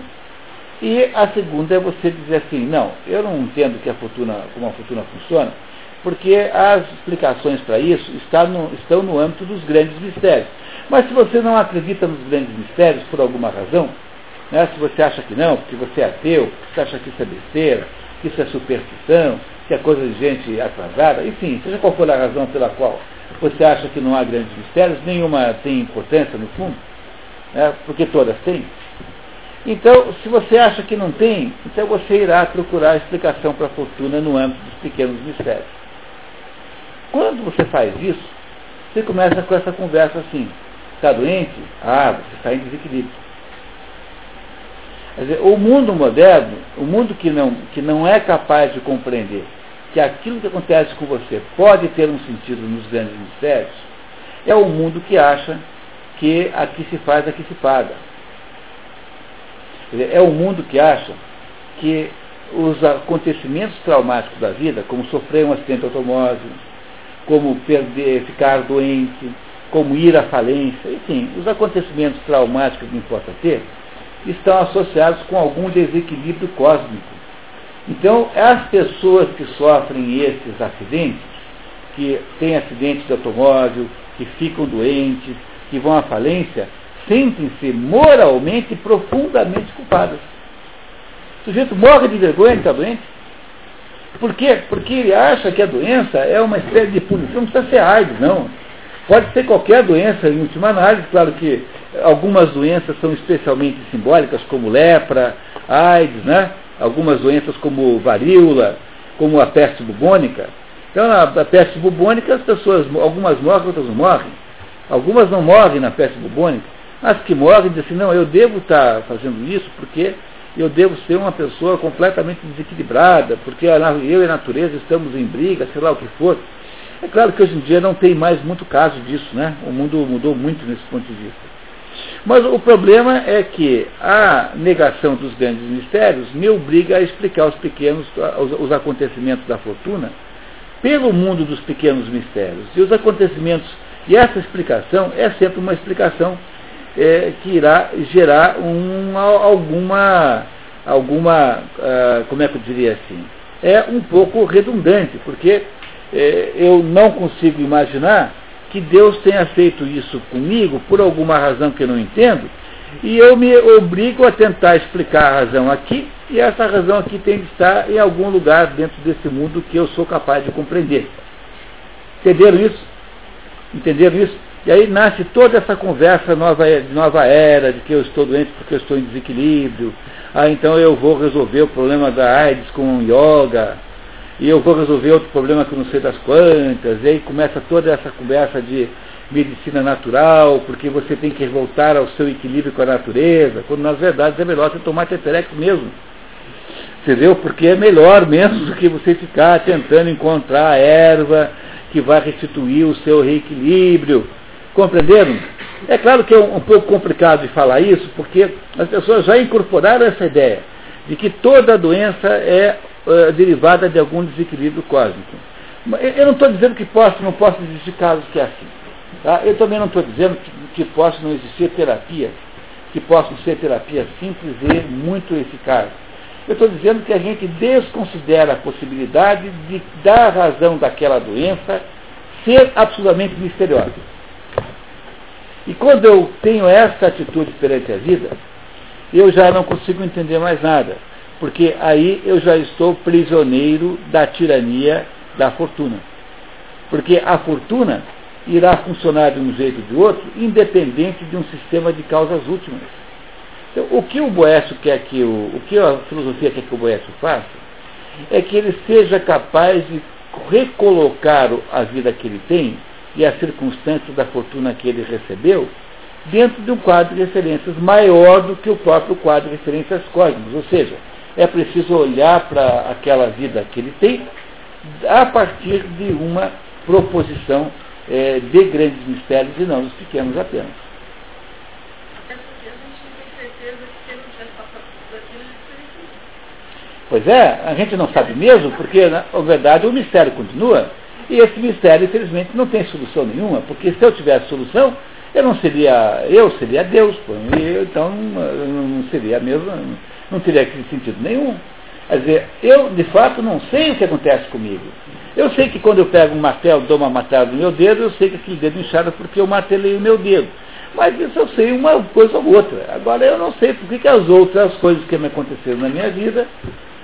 e a segunda é você dizer assim, não, eu não entendo que a fortuna, como a fortuna funciona, porque as explicações para isso estão no, estão no âmbito dos grandes mistérios. Mas se você não acredita nos grandes mistérios por alguma razão, né, se você acha que não, porque você é ateu, você acha que isso é besteira, que isso é superstição, que é coisa de gente atrasada, enfim, seja qual for a razão pela qual você acha que não há grandes mistérios, nenhuma tem importância no fundo, né, porque todas têm. Então, se você acha que não tem, então você irá procurar explicação para a fortuna no âmbito dos pequenos mistérios. Quando você faz isso, você começa com essa conversa assim, está doente? Ah, você está em desequilíbrio. Dizer, o mundo moderno, o mundo que não, que não é capaz de compreender que aquilo que acontece com você pode ter um sentido nos grandes mistérios, é o mundo que acha que aqui se faz, aqui se paga. Dizer, é o mundo que acha que os acontecimentos traumáticos da vida, como sofrer um acidente de automóvel, como perder, ficar doente, como ir à falência, enfim, os acontecimentos traumáticos que importa ter, estão associados com algum desequilíbrio cósmico. Então, as pessoas que sofrem esses acidentes, que têm acidentes de automóvel, que ficam doentes, que vão à falência, sentem-se moralmente profundamente culpadas. O sujeito morre de vergonha de estar doente. Por quê? Porque ele acha que a doença é uma espécie de punição, não precisa ser AIDS, não. Pode ser qualquer doença, em última análise, claro que algumas doenças são especialmente simbólicas, como lepra, AIDS, né? algumas doenças como varíola, como a peste bubônica. Então, na, na peste bubônica, as pessoas, algumas morrem, outras não morrem. Algumas não morrem na peste bubônica. As que morrem dizem assim, não, eu devo estar fazendo isso porque eu devo ser uma pessoa completamente desequilibrada, porque eu e a natureza estamos em briga, sei lá o que for. É claro que hoje em dia não tem mais muito caso disso, né? O mundo mudou muito nesse ponto de vista. Mas o problema é que a negação dos grandes mistérios me obriga a explicar os pequenos, os, os acontecimentos da fortuna pelo mundo dos pequenos mistérios. E os acontecimentos, e essa explicação é sempre uma explicação é, que irá gerar um, alguma, alguma uh, como é que eu diria assim, é um pouco redundante, porque é, eu não consigo imaginar que Deus tenha feito isso comigo por alguma razão que eu não entendo, e eu me obrigo a tentar explicar a razão aqui, e essa razão aqui tem que estar em algum lugar dentro desse mundo que eu sou capaz de compreender. Entenderam isso? Entenderam isso? E aí nasce toda essa conversa nova, de nova era, de que eu estou doente porque eu estou em desequilíbrio. Ah, então eu vou resolver o problema da AIDS com yoga. E eu vou resolver outro problema que eu não sei das quantas. E aí começa toda essa conversa de medicina natural, porque você tem que voltar ao seu equilíbrio com a natureza, quando nas verdades é melhor você tomar teterex mesmo. Entendeu? Porque é melhor mesmo do que você ficar tentando encontrar a erva que vai restituir o seu reequilíbrio. Compreenderam? É claro que é um, um pouco complicado de falar isso, porque as pessoas já incorporaram essa ideia de que toda doença é uh, derivada de algum desequilíbrio cósmico. Eu não estou dizendo que possa, não possa existir casos que é assim. Tá? Eu também não estou dizendo que, que possa não existir terapias, que possam ser terapias simples e muito eficazes. Eu estou dizendo que a gente desconsidera a possibilidade de, da razão daquela doença ser absolutamente misteriosa. E quando eu tenho essa atitude perante a vida, eu já não consigo entender mais nada, porque aí eu já estou prisioneiro da tirania da fortuna. Porque a fortuna irá funcionar de um jeito ou de outro, independente de um sistema de causas últimas. Então, o que o Boécio quer que o, o que a filosofia quer que o Boécio faça, é que ele seja capaz de recolocar a vida que ele tem e as circunstâncias da fortuna que ele recebeu dentro de um quadro de referências maior do que o próprio quadro de referências cósmicas. Ou seja, é preciso olhar para aquela vida que ele tem a partir de uma proposição é, de grandes mistérios e não dos pequenos apenas. Pois é, a gente não sabe mesmo, porque na verdade o mistério continua, e esse mistério, infelizmente, não tem solução nenhuma, porque se eu tivesse solução, eu não seria, eu seria Deus, pô, e, então não seria mesmo, não teria sentido nenhum. Quer dizer, eu de fato não sei o que acontece comigo. Eu sei que quando eu pego um martelo, dou uma matada no meu dedo, eu sei que aquele dedo inchado porque eu martelei o meu dedo. Mas isso eu sei uma coisa ou outra. Agora eu não sei por que as outras coisas que me aconteceram na minha vida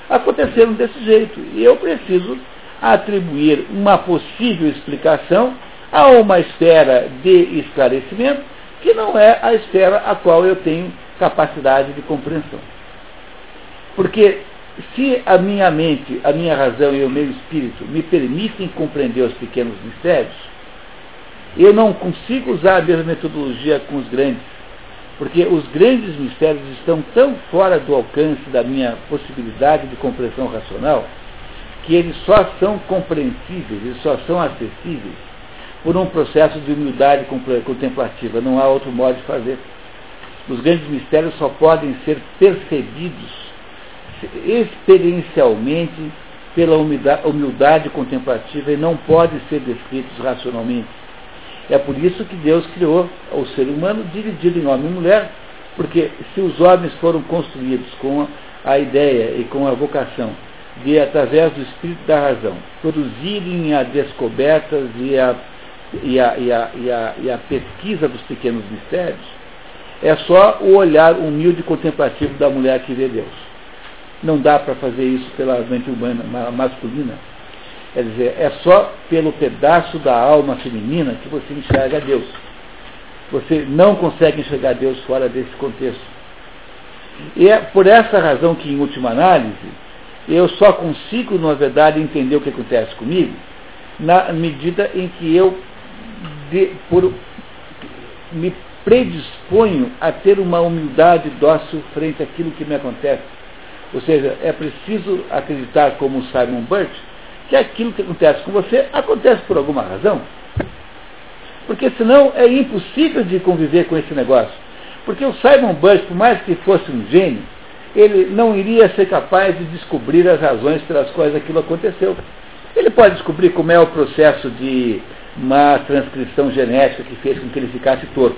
aconteceram desse jeito. E eu preciso atribuir uma possível explicação a uma esfera de esclarecimento que não é a esfera a qual eu tenho capacidade de compreensão. Porque se a minha mente, a minha razão e o meu espírito me permitem compreender os pequenos mistérios, eu não consigo usar a mesma metodologia com os grandes, porque os grandes mistérios estão tão fora do alcance da minha possibilidade de compreensão racional, que eles só são compreensíveis, eles só são acessíveis por um processo de humildade contemplativa. Não há outro modo de fazer. Os grandes mistérios só podem ser percebidos experiencialmente pela humildade contemplativa e não podem ser descritos racionalmente. É por isso que Deus criou o ser humano dividido em homem e mulher, porque se os homens foram construídos com a ideia e com a vocação de, através do espírito da razão, produzirem as descobertas e a, e a, e a, e a, e a pesquisa dos pequenos mistérios, é só o olhar humilde e contemplativo da mulher que vê Deus. Não dá para fazer isso pela mente humana masculina. Quer dizer, é só pelo pedaço da alma feminina que você enxerga Deus. Você não consegue enxergar Deus fora desse contexto. E é por essa razão que, em última análise, eu só consigo, na verdade, entender o que acontece comigo na medida em que eu de, por, me predisponho a ter uma humildade dócil frente àquilo que me acontece ou seja, é preciso acreditar, como Simon Burt, que aquilo que acontece com você acontece por alguma razão. Porque senão é impossível de conviver com esse negócio. Porque o Simon Burt, por mais que fosse um gênio, ele não iria ser capaz de descobrir as razões pelas quais aquilo aconteceu. Ele pode descobrir como é o processo de uma transcrição genética que fez com que ele ficasse torto.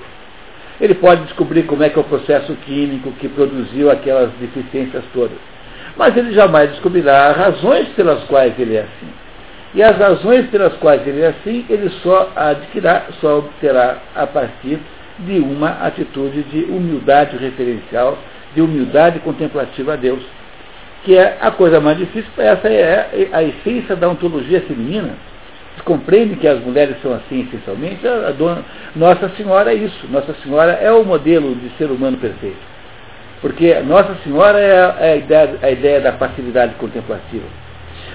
Ele pode descobrir como é que é o processo químico que produziu aquelas deficiências todas. Mas ele jamais descobrirá razões pelas quais ele é assim. E as razões pelas quais ele é assim, ele só adquirirá, só obterá a partir de uma atitude de humildade referencial, de humildade contemplativa a Deus. Que é a coisa mais difícil, essa é a essência da ontologia feminina compreende que as mulheres são assim essencialmente, a, dona, Nossa Senhora é isso. Nossa Senhora é o modelo de ser humano perfeito. Porque Nossa Senhora é a, é a, ideia, a ideia da passividade contemplativa.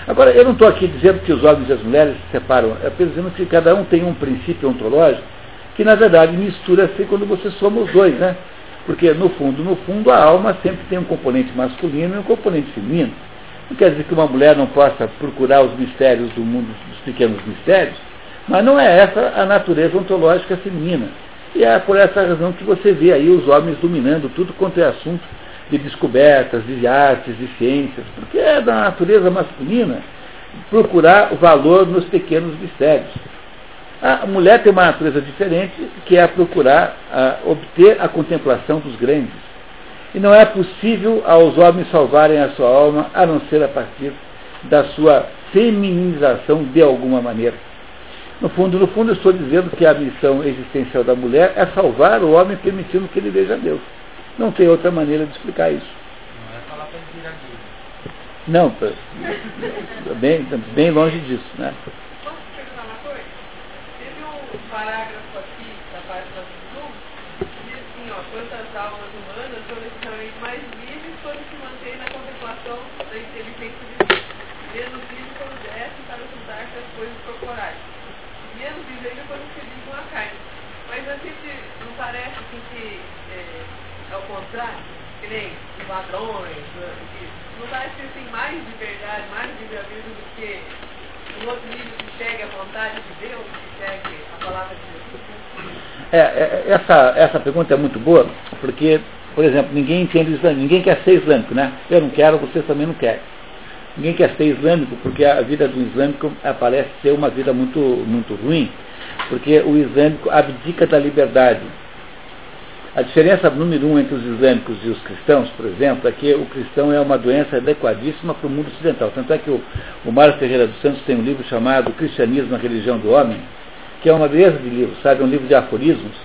Agora, eu não estou aqui dizendo que os homens e as mulheres se separam, é apenas dizendo que cada um tem um princípio ontológico que na verdade mistura-se quando você soma os dois, né? Porque no fundo, no fundo, a alma sempre tem um componente masculino e um componente feminino. Não quer dizer que uma mulher não possa procurar os mistérios do mundo, dos pequenos mistérios, mas não é essa a natureza ontológica feminina. E é por essa razão que você vê aí os homens dominando tudo quanto é assunto de descobertas, de artes, de ciências, porque é da natureza masculina procurar o valor nos pequenos mistérios. A mulher tem uma natureza diferente, que é procurar a, obter a contemplação dos grandes. E não é possível aos homens salvarem a sua alma, a não ser a partir da sua feminização de alguma maneira. No fundo, no fundo, eu estou dizendo que a missão existencial da mulher é salvar o homem permitindo que ele veja Deus. Não tem outra maneira de explicar isso. Não é falar para ele virar Não, bem, bem longe disso. Né? Posso perguntar uma coisa? Teve um parágrafo aqui, da página 21, que diz assim, ó, quantas almas humanas são necessariamente mais livres quando se mantêm na contemplação da inteligência de Deus. Menos livres quando descem para juntar-se às coisas corporais. E menos livres ainda quando se ligam à carne. Mas a gente não parece assim que é, ao contrário, que nem os ladrões, não parece que tem mais liberdade, mais livre-arbítrio do que um outro livro que segue a vontade de Deus, que segue a palavra de Jesus? É, é, essa, essa pergunta é muito boa, porque, por exemplo, ninguém entende islâmico, ninguém quer ser islâmico, né? Eu não quero, vocês também não querem. Ninguém quer ser islâmico porque a vida do islâmico parece ser uma vida muito, muito ruim, porque o islâmico abdica da liberdade. A diferença número um entre os islâmicos e os cristãos, por exemplo, é que o cristão é uma doença adequadíssima para o mundo ocidental. Tanto é que o, o Mário Ferreira dos Santos tem um livro chamado Cristianismo, a Religião do Homem, que é uma beleza de livro, sabe? Um livro de aforismos,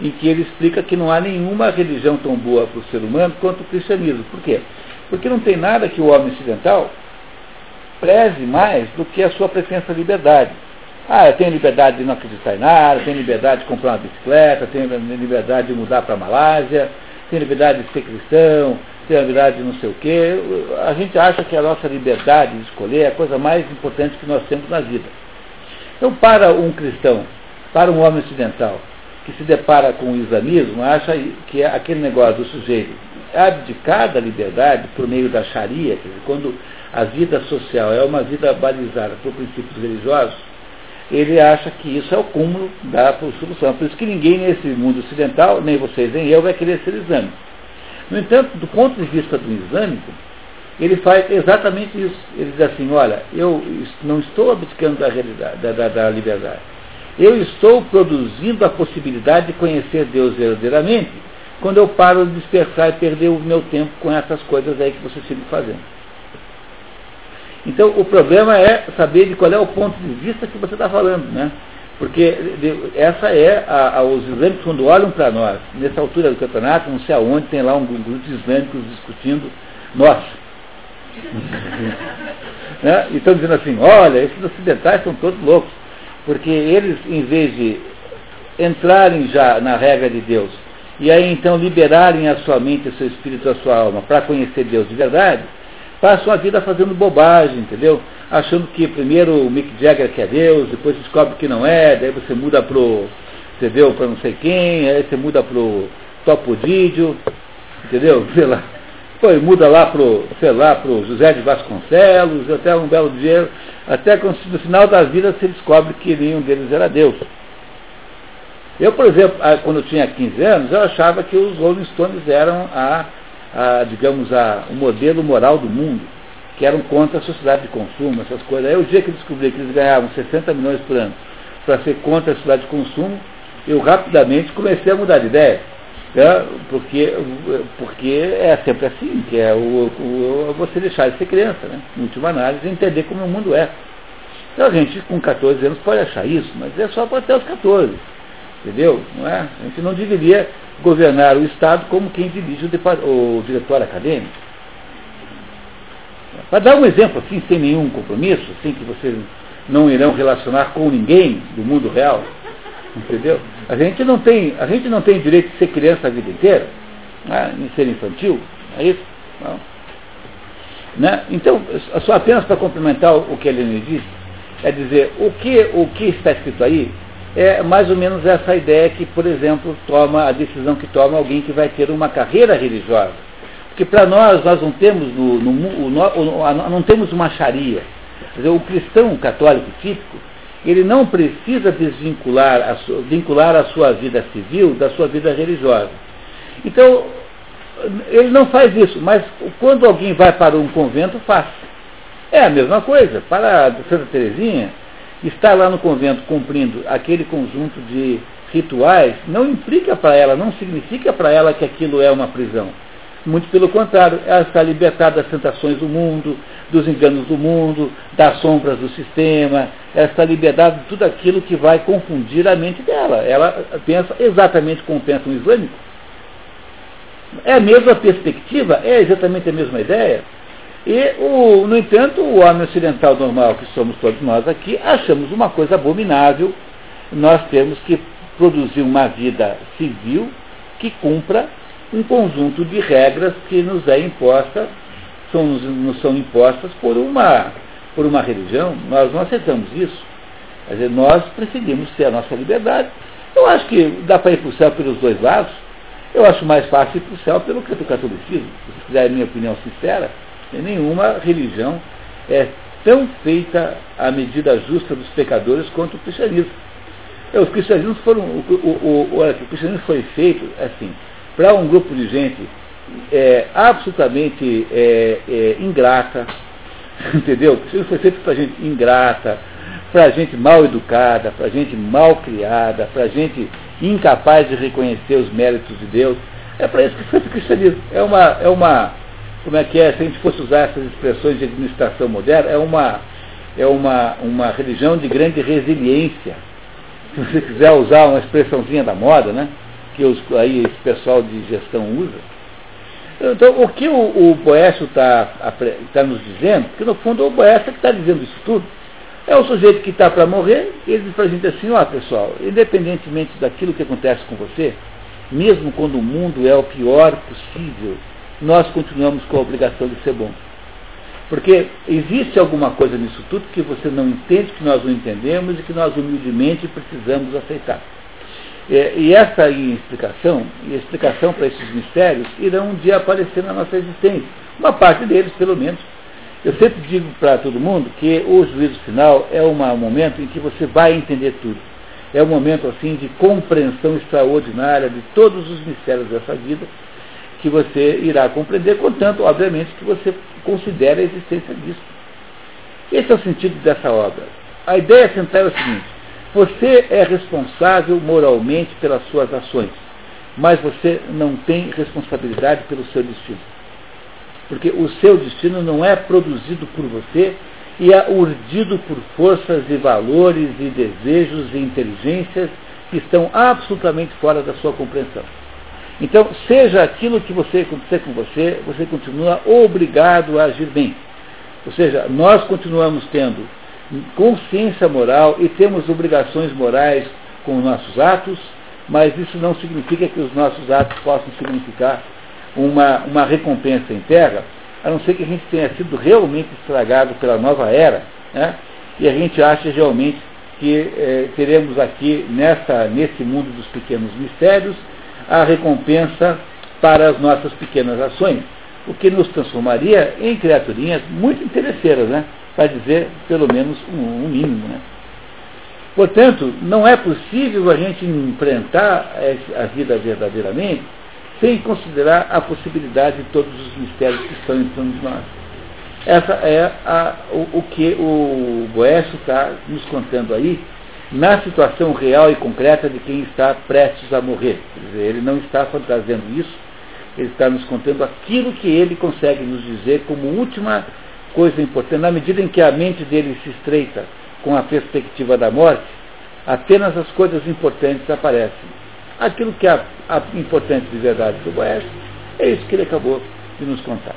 em que ele explica que não há nenhuma religião tão boa para o ser humano quanto o cristianismo. Por quê? Porque não tem nada que o homem ocidental preze mais do que a sua presença à liberdade. Ah, eu tenho liberdade de não acreditar em nada, tenho liberdade de comprar uma bicicleta, tenho liberdade de mudar para a Malásia, tenho liberdade de ser cristão, tenho liberdade de não sei o quê. A gente acha que a nossa liberdade de escolher é a coisa mais importante que nós temos na vida. Então, para um cristão, para um homem ocidental, que se depara com o islamismo, acha que é aquele negócio do sujeito abdicar da liberdade por meio da Sharia, quer dizer, quando a vida social é uma vida balizada por princípios religiosos, ele acha que isso é o cúmulo da solução. Por isso que ninguém nesse mundo ocidental, nem vocês nem eu, vai querer ser islâmico. No entanto, do ponto de vista do islâmico, ele faz exatamente isso. Ele diz assim, olha, eu não estou abdicando da, realidade, da, da, da liberdade. Eu estou produzindo a possibilidade de conhecer Deus verdadeiramente quando eu paro de dispersar e perder o meu tempo com essas coisas aí que vocês ficam fazendo. Então, o problema é saber de qual é o ponto de vista que você está falando, né? Porque essa é, a, a, os islâmicos, quando olham para nós, nessa altura do campeonato, não sei aonde, tem lá um grupo de islâmicos discutindo nós. né? E estão dizendo assim, olha, esses ocidentais são todos loucos. Porque eles, em vez de entrarem já na regra de Deus, e aí então liberarem a sua mente, o seu espírito, a sua alma, para conhecer Deus de verdade, passam a vida fazendo bobagem, entendeu? Achando que primeiro o Mick Jagger que é Deus, depois descobre que não é, daí você muda pro, entendeu, para não sei quem, aí você muda pro Topo Didio, entendeu? Sei lá. Foi, muda lá pro, sei lá, pro José de Vasconcelos, até um belo dia, até no final da vida você descobre que nenhum deles era Deus. Eu, por exemplo, quando eu tinha 15 anos, eu achava que os Rolling Stones eram a a, digamos, a, o modelo moral do mundo, que eram contra a sociedade de consumo, essas coisas. Aí o dia que eu descobri que eles ganhavam 60 milhões por ano para ser contra a sociedade de consumo, eu rapidamente comecei a mudar de ideia. Né? Porque, porque é sempre assim, que é o, o, você deixar de ser criança, né? em última análise, entender como o mundo é. Então a gente com 14 anos pode achar isso, mas é só para até os 14. Entendeu? Não é? A gente não deveria governar o Estado como quem dirige o, o diretório acadêmico. Para dar um exemplo assim, sem nenhum compromisso, assim que vocês não irão relacionar com ninguém do mundo real, entendeu? A gente não tem, a gente não tem direito de ser criança a vida inteira, né? em ser infantil, é isso? Não. Né? Então, só apenas para complementar o que a Helena disse, é dizer, o que, o que está escrito aí é mais ou menos essa ideia que, por exemplo, toma a decisão que toma alguém que vai ter uma carreira religiosa. Porque para nós, nós não temos, no, no, no, não temos uma charia. Dizer, o cristão católico típico, ele não precisa desvincular a, vincular a sua vida civil da sua vida religiosa. Então, ele não faz isso, mas quando alguém vai para um convento, faz. É a mesma coisa. Para Santa Teresinha, estar lá no convento cumprindo aquele conjunto de rituais não implica para ela, não significa para ela que aquilo é uma prisão. Muito pelo contrário, ela está libertada das tentações do mundo, dos enganos do mundo, das sombras do sistema, ela está libertada de tudo aquilo que vai confundir a mente dela. Ela pensa exatamente como pensa um islâmico. É a mesma perspectiva, é exatamente a mesma ideia. E, o, no entanto, o homem ocidental normal, que somos todos nós aqui, achamos uma coisa abominável nós temos que produzir uma vida civil que cumpra um conjunto de regras que nos é imposta, são, nos são impostas por uma, por uma religião, nós não aceitamos isso. Quer dizer, nós preferimos ter a nossa liberdade. Eu acho que dá para ir para o céu pelos dois lados. Eu acho mais fácil ir para o céu pelo catolicismo, se quiser a minha opinião sincera. Nenhuma religião é tão feita à medida justa dos pecadores quanto o cristianismo. É, os cristianismos foram. O, o, o, o cristianismo foi feito assim, para um grupo de gente é, absolutamente é, é, ingrata, entendeu? O cristianismo foi feito para gente ingrata, para gente mal educada, para gente mal criada, para gente incapaz de reconhecer os méritos de Deus. É para isso que foi o cristianismo. É uma, é uma, como é que é, se a gente fosse usar essas expressões de administração moderna, é uma, é uma, uma religião de grande resiliência. Se você quiser usar uma expressãozinha da moda, né? que os, aí esse pessoal de gestão usa. Então, o que o, o Boécio está tá nos dizendo, que no fundo o Boécio é que está dizendo isso tudo, é o sujeito que está para morrer, e ele diz para a gente assim, ó pessoal, independentemente daquilo que acontece com você, mesmo quando o mundo é o pior possível, nós continuamos com a obrigação de ser bom. Porque existe alguma coisa nisso tudo que você não entende, que nós não entendemos e que nós humildemente precisamos aceitar. É, e essa explicação, e a explicação para esses mistérios, irão um dia aparecer na nossa existência. Uma parte deles, pelo menos. Eu sempre digo para todo mundo que o juízo final é um momento em que você vai entender tudo. É um momento assim de compreensão extraordinária de todos os mistérios dessa vida que você irá compreender, contanto, obviamente, que você considere a existência disso. Esse é o sentido dessa obra. A ideia central é o seguinte: você é responsável moralmente pelas suas ações, mas você não tem responsabilidade pelo seu destino. Porque o seu destino não é produzido por você e é urdido por forças e valores e desejos e inteligências que estão absolutamente fora da sua compreensão. Então, seja aquilo que você acontecer com você, você continua obrigado a agir bem. Ou seja, nós continuamos tendo consciência moral e temos obrigações morais com os nossos atos, mas isso não significa que os nossos atos possam significar uma, uma recompensa em terra, a não ser que a gente tenha sido realmente estragado pela nova era, né? e a gente acha realmente que eh, teremos aqui nessa, nesse mundo dos pequenos mistérios a recompensa para as nossas pequenas ações, o que nos transformaria em criaturinhas muito interesseiras, né? para dizer pelo menos um, um mínimo. Né? Portanto, não é possível a gente enfrentar a vida verdadeiramente sem considerar a possibilidade de todos os mistérios que estão em torno de nós. Essa é a, o, o, que o Boécio está nos contando aí, na situação real e concreta de quem está prestes a morrer. Dizer, ele não está fantasiando isso, ele está nos contando aquilo que ele consegue nos dizer como última coisa importante, na medida em que a mente dele se estreita com a perspectiva da morte, apenas as coisas importantes aparecem. Aquilo que é importante de verdade para o Boés, é isso que ele acabou de nos contar.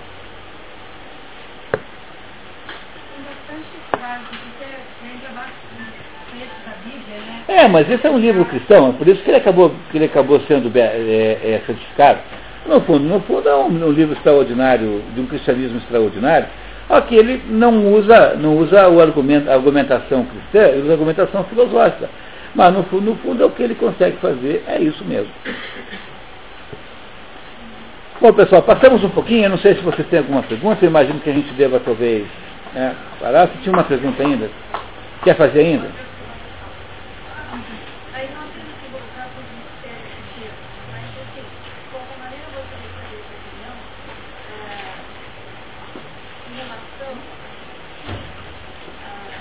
É, mas esse é um livro cristão, é por isso que ele acabou, que ele acabou sendo é, é, certificado. No fundo, no fundo é um, um, livro extraordinário, de um cristianismo extraordinário, só que ele não usa, não usa o argumento, a argumentação cristã, ele usa a argumentação filosófica. Mas no fundo, no fundo é o que ele consegue fazer, é isso mesmo. Bom, pessoal, passamos um pouquinho, eu não sei se vocês têm alguma pergunta, eu imagino que a gente deva talvez né, parar. Se tinha uma pergunta ainda, quer fazer ainda? Aí nós temos que voltar para os mistérios sentidos. Mas, assim, de qualquer maneira, eu gostaria de saber sua opinião eh, em relação à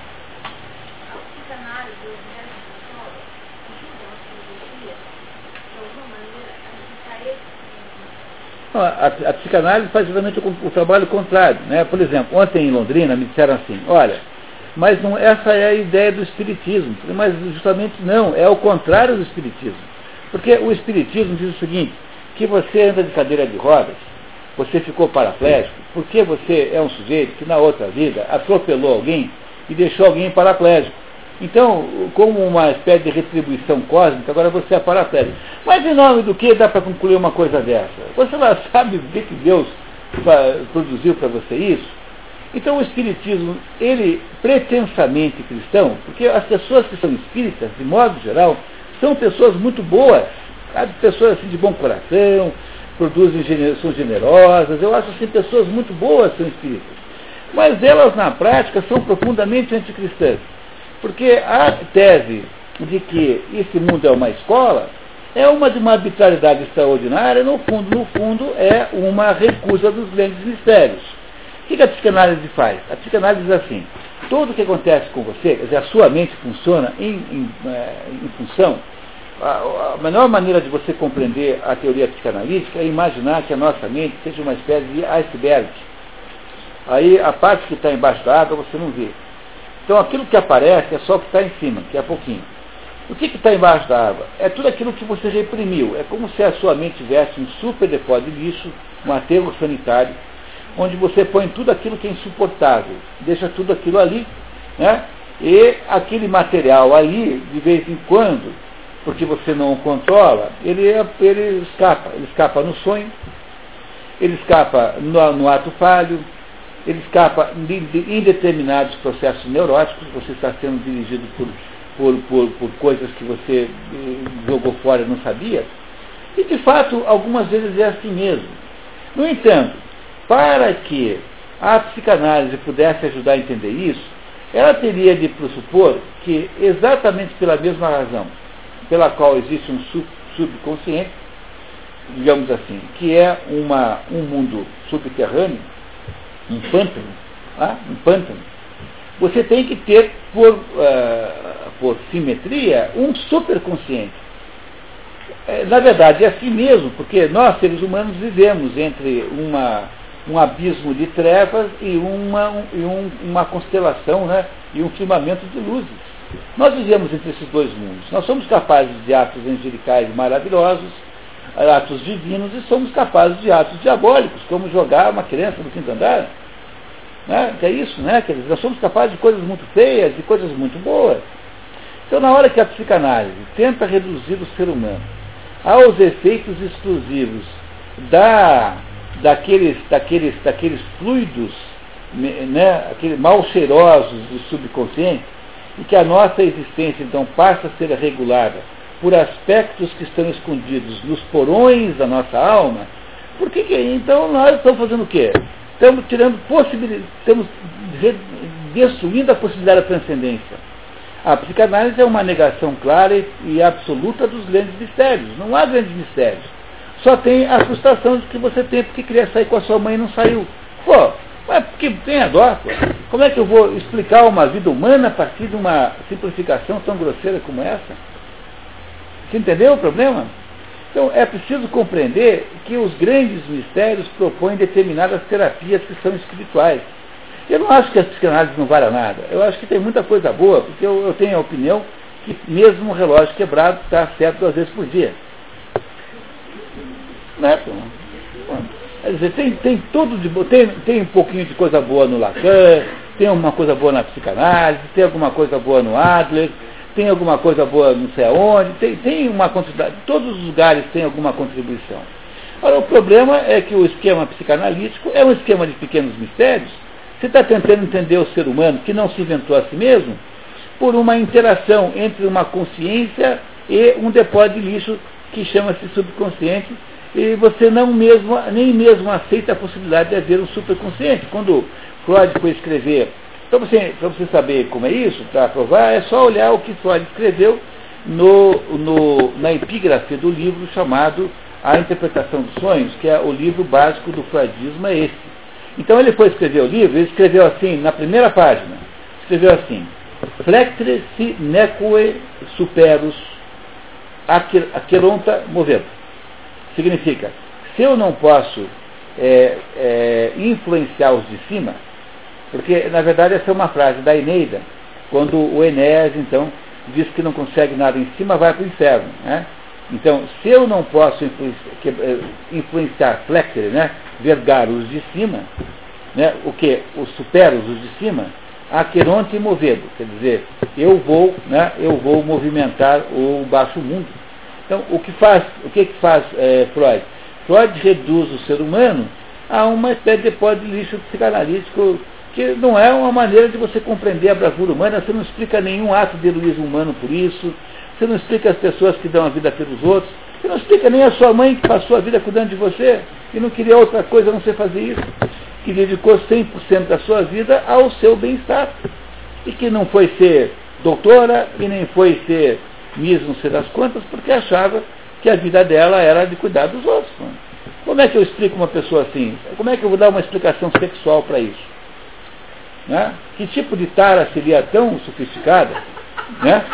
à psicanálise ou diversas escolas ajudam a filosofia, de alguma maneira, a evitar esse Não, A, a psicanálise faz exatamente o, o trabalho contrário. Né? Por exemplo, ontem em Londrina me disseram assim, olha, mas não, essa é a ideia do Espiritismo. Mas justamente não, é o contrário do Espiritismo. Porque o Espiritismo diz o seguinte, que você anda de cadeira de rodas, você ficou paraplégico, porque você é um sujeito que na outra vida atropelou alguém e deixou alguém paraplégico. Então, como uma espécie de retribuição cósmica, agora você é paraplégico. Mas em nome do que dá para concluir uma coisa dessa? Você lá sabe por que Deus produziu para você isso? Então o Espiritismo, ele pretensamente cristão, porque as pessoas que são espíritas, de modo geral, são pessoas muito boas, sabe? pessoas assim, de bom coração, produzem, são generosas, eu acho assim, pessoas muito boas são espíritas. Mas elas, na prática, são profundamente anticristãs. Porque a tese de que esse mundo é uma escola é uma de uma arbitrariedade extraordinária, no fundo, no fundo, é uma recusa dos grandes mistérios. O que a psicanálise faz? A psicanálise diz assim, tudo o que acontece com você, quer dizer, a sua mente funciona em, em, eh, em função, a, a melhor maneira de você compreender a teoria psicanalítica é imaginar que a nossa mente seja uma espécie de iceberg. Aí a parte que está embaixo da água você não vê. Então aquilo que aparece é só o que está em cima, que é pouquinho. O que está embaixo da água? É tudo aquilo que você reprimiu. É como se a sua mente tivesse um super depósito de lixo, um aterro sanitário, onde você põe tudo aquilo que é insuportável, deixa tudo aquilo ali, né? E aquele material ali, de vez em quando, porque você não o controla, ele, ele escapa. Ele escapa no sonho, ele escapa no, no ato falho, ele escapa de, de, em determinados processos neuróticos, você está sendo dirigido por, por, por, por coisas que você eh, jogou fora e não sabia. E de fato, algumas vezes é assim mesmo. No entanto, para que a psicanálise pudesse ajudar a entender isso, ela teria de pressupor que, exatamente pela mesma razão pela qual existe um sub, subconsciente, digamos assim, que é uma, um mundo subterrâneo, um pântano, ah, um pântano, você tem que ter, por, uh, por simetria, um superconsciente. É, na verdade, é assim mesmo, porque nós, seres humanos, vivemos entre uma, um abismo de trevas e uma, um, e um, uma constelação né, e um firmamento de luzes. Nós vivemos entre esses dois mundos. Nós somos capazes de atos angelicais maravilhosos, atos divinos, e somos capazes de atos diabólicos, como jogar uma criança no quinto andar. Né? É isso, né? Quer dizer, nós somos capazes de coisas muito feias, de coisas muito boas. Então, na hora que a psicanálise tenta reduzir o ser humano aos efeitos exclusivos da, daqueles, daqueles, daqueles fluidos né, aqueles mal cheirosos do subconsciente, e que a nossa existência então passa a ser regulada por aspectos que estão escondidos nos porões da nossa alma, por que, então nós estamos fazendo o quê? Estamos tirando possibilidade, estamos destruindo a possibilidade da transcendência. A psicanálise é uma negação clara e absoluta dos grandes mistérios. Não há grandes mistérios. Só tem a frustração de que você tem porque queria sair com a sua mãe e não saiu. Pô, mas porque tem a dó, pô. Como é que eu vou explicar uma vida humana a partir de uma simplificação tão grosseira como essa? Você entendeu o problema? Então é preciso compreender que os grandes mistérios propõem determinadas terapias que são espirituais. Eu não acho que a psicanálise não vale nada. Eu acho que tem muita coisa boa, porque eu, eu tenho a opinião que mesmo um relógio quebrado está certo duas vezes por dia. Não é, pô? Quer dizer, tem, tem tudo de tem, tem um pouquinho de coisa boa no Lacan, tem uma coisa boa na psicanálise, tem alguma coisa boa no Adler, tem alguma coisa boa não sei aonde, tem, tem uma quantidade, todos os lugares têm alguma contribuição. Agora, o problema é que o esquema psicanalítico é um esquema de pequenos mistérios. Você está tentando entender o ser humano que não se inventou a si mesmo, por uma interação entre uma consciência e um depósito de lixo que chama-se subconsciente, e você não mesmo, nem mesmo aceita a possibilidade de haver um superconsciente. Quando Freud foi escrever, para você, você saber como é isso, para provar, é só olhar o que Freud escreveu no, no, na epígrafe do livro chamado A Interpretação dos Sonhos, que é o livro básico do Freudismo, é esse. Então ele foi escrever o livro, ele escreveu assim, na primeira página, escreveu assim, Flectre si neque superus aqueronta movendo. Significa, se eu não posso é, é, influenciar os de cima, porque na verdade essa é uma frase da Eneida, quando o Enéas então diz que não consegue nada em cima, vai para o inferno. Né? Então, se eu não posso influenciar, eh, influenciar Flectere, né, vergar os de cima, né, o que? Os superos, os de cima, aqueronte movedo, quer dizer, eu vou, né, eu vou movimentar o baixo mundo. Então, o que faz, o que, que faz é, Freud? Freud reduz o ser humano a uma espécie de pó de lixo psicanalítico que não é uma maneira de você compreender a bravura humana, você não explica nenhum ato de heroísmo humano por isso, você não explica as pessoas que dão a vida pelos outros, você não explica nem a sua mãe que passou a vida cuidando de você e não queria outra coisa a não ser fazer isso, que dedicou 100% da sua vida ao seu bem-estar e que não foi ser doutora e nem foi ser Miss não sei das quantas, porque achava que a vida dela era de cuidar dos outros. Como é que eu explico uma pessoa assim? Como é que eu vou dar uma explicação sexual para isso? Né? Que tipo de tara seria tão sofisticada né?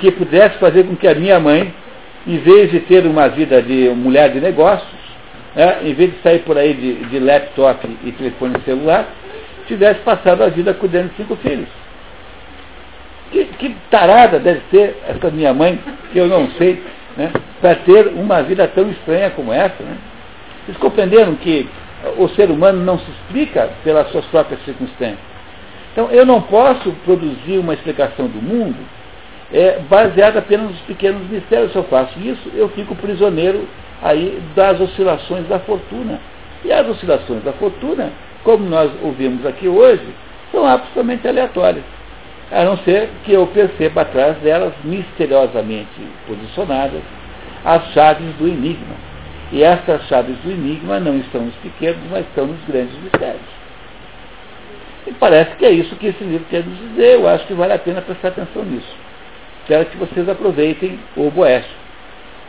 que pudesse fazer com que a minha mãe, em vez de ter uma vida de mulher de negócios, né? em vez de sair por aí de, de laptop e telefone celular, tivesse passado a vida cuidando de cinco filhos? Que, que, tarada deve ser essa minha mãe, que eu não sei, né, para ter uma vida tão estranha como essa. Né? Vocês compreenderam que o ser humano não se explica pelas suas próprias circunstâncias. Então, eu não posso produzir uma explicação do mundo é, baseada apenas nos pequenos mistérios. Se eu faço isso, eu fico prisioneiro aí das oscilações da fortuna. E as oscilações da fortuna, como nós ouvimos aqui hoje, são absolutamente aleatórias. A não ser que eu perceba atrás delas, misteriosamente posicionadas, as chaves do enigma. E estas chaves do enigma não estão nos pequenos, mas estão nos grandes mistérios. E parece que é isso que esse livro quer nos dizer. Eu acho que vale a pena prestar atenção nisso. Espero que vocês aproveitem o Boécio.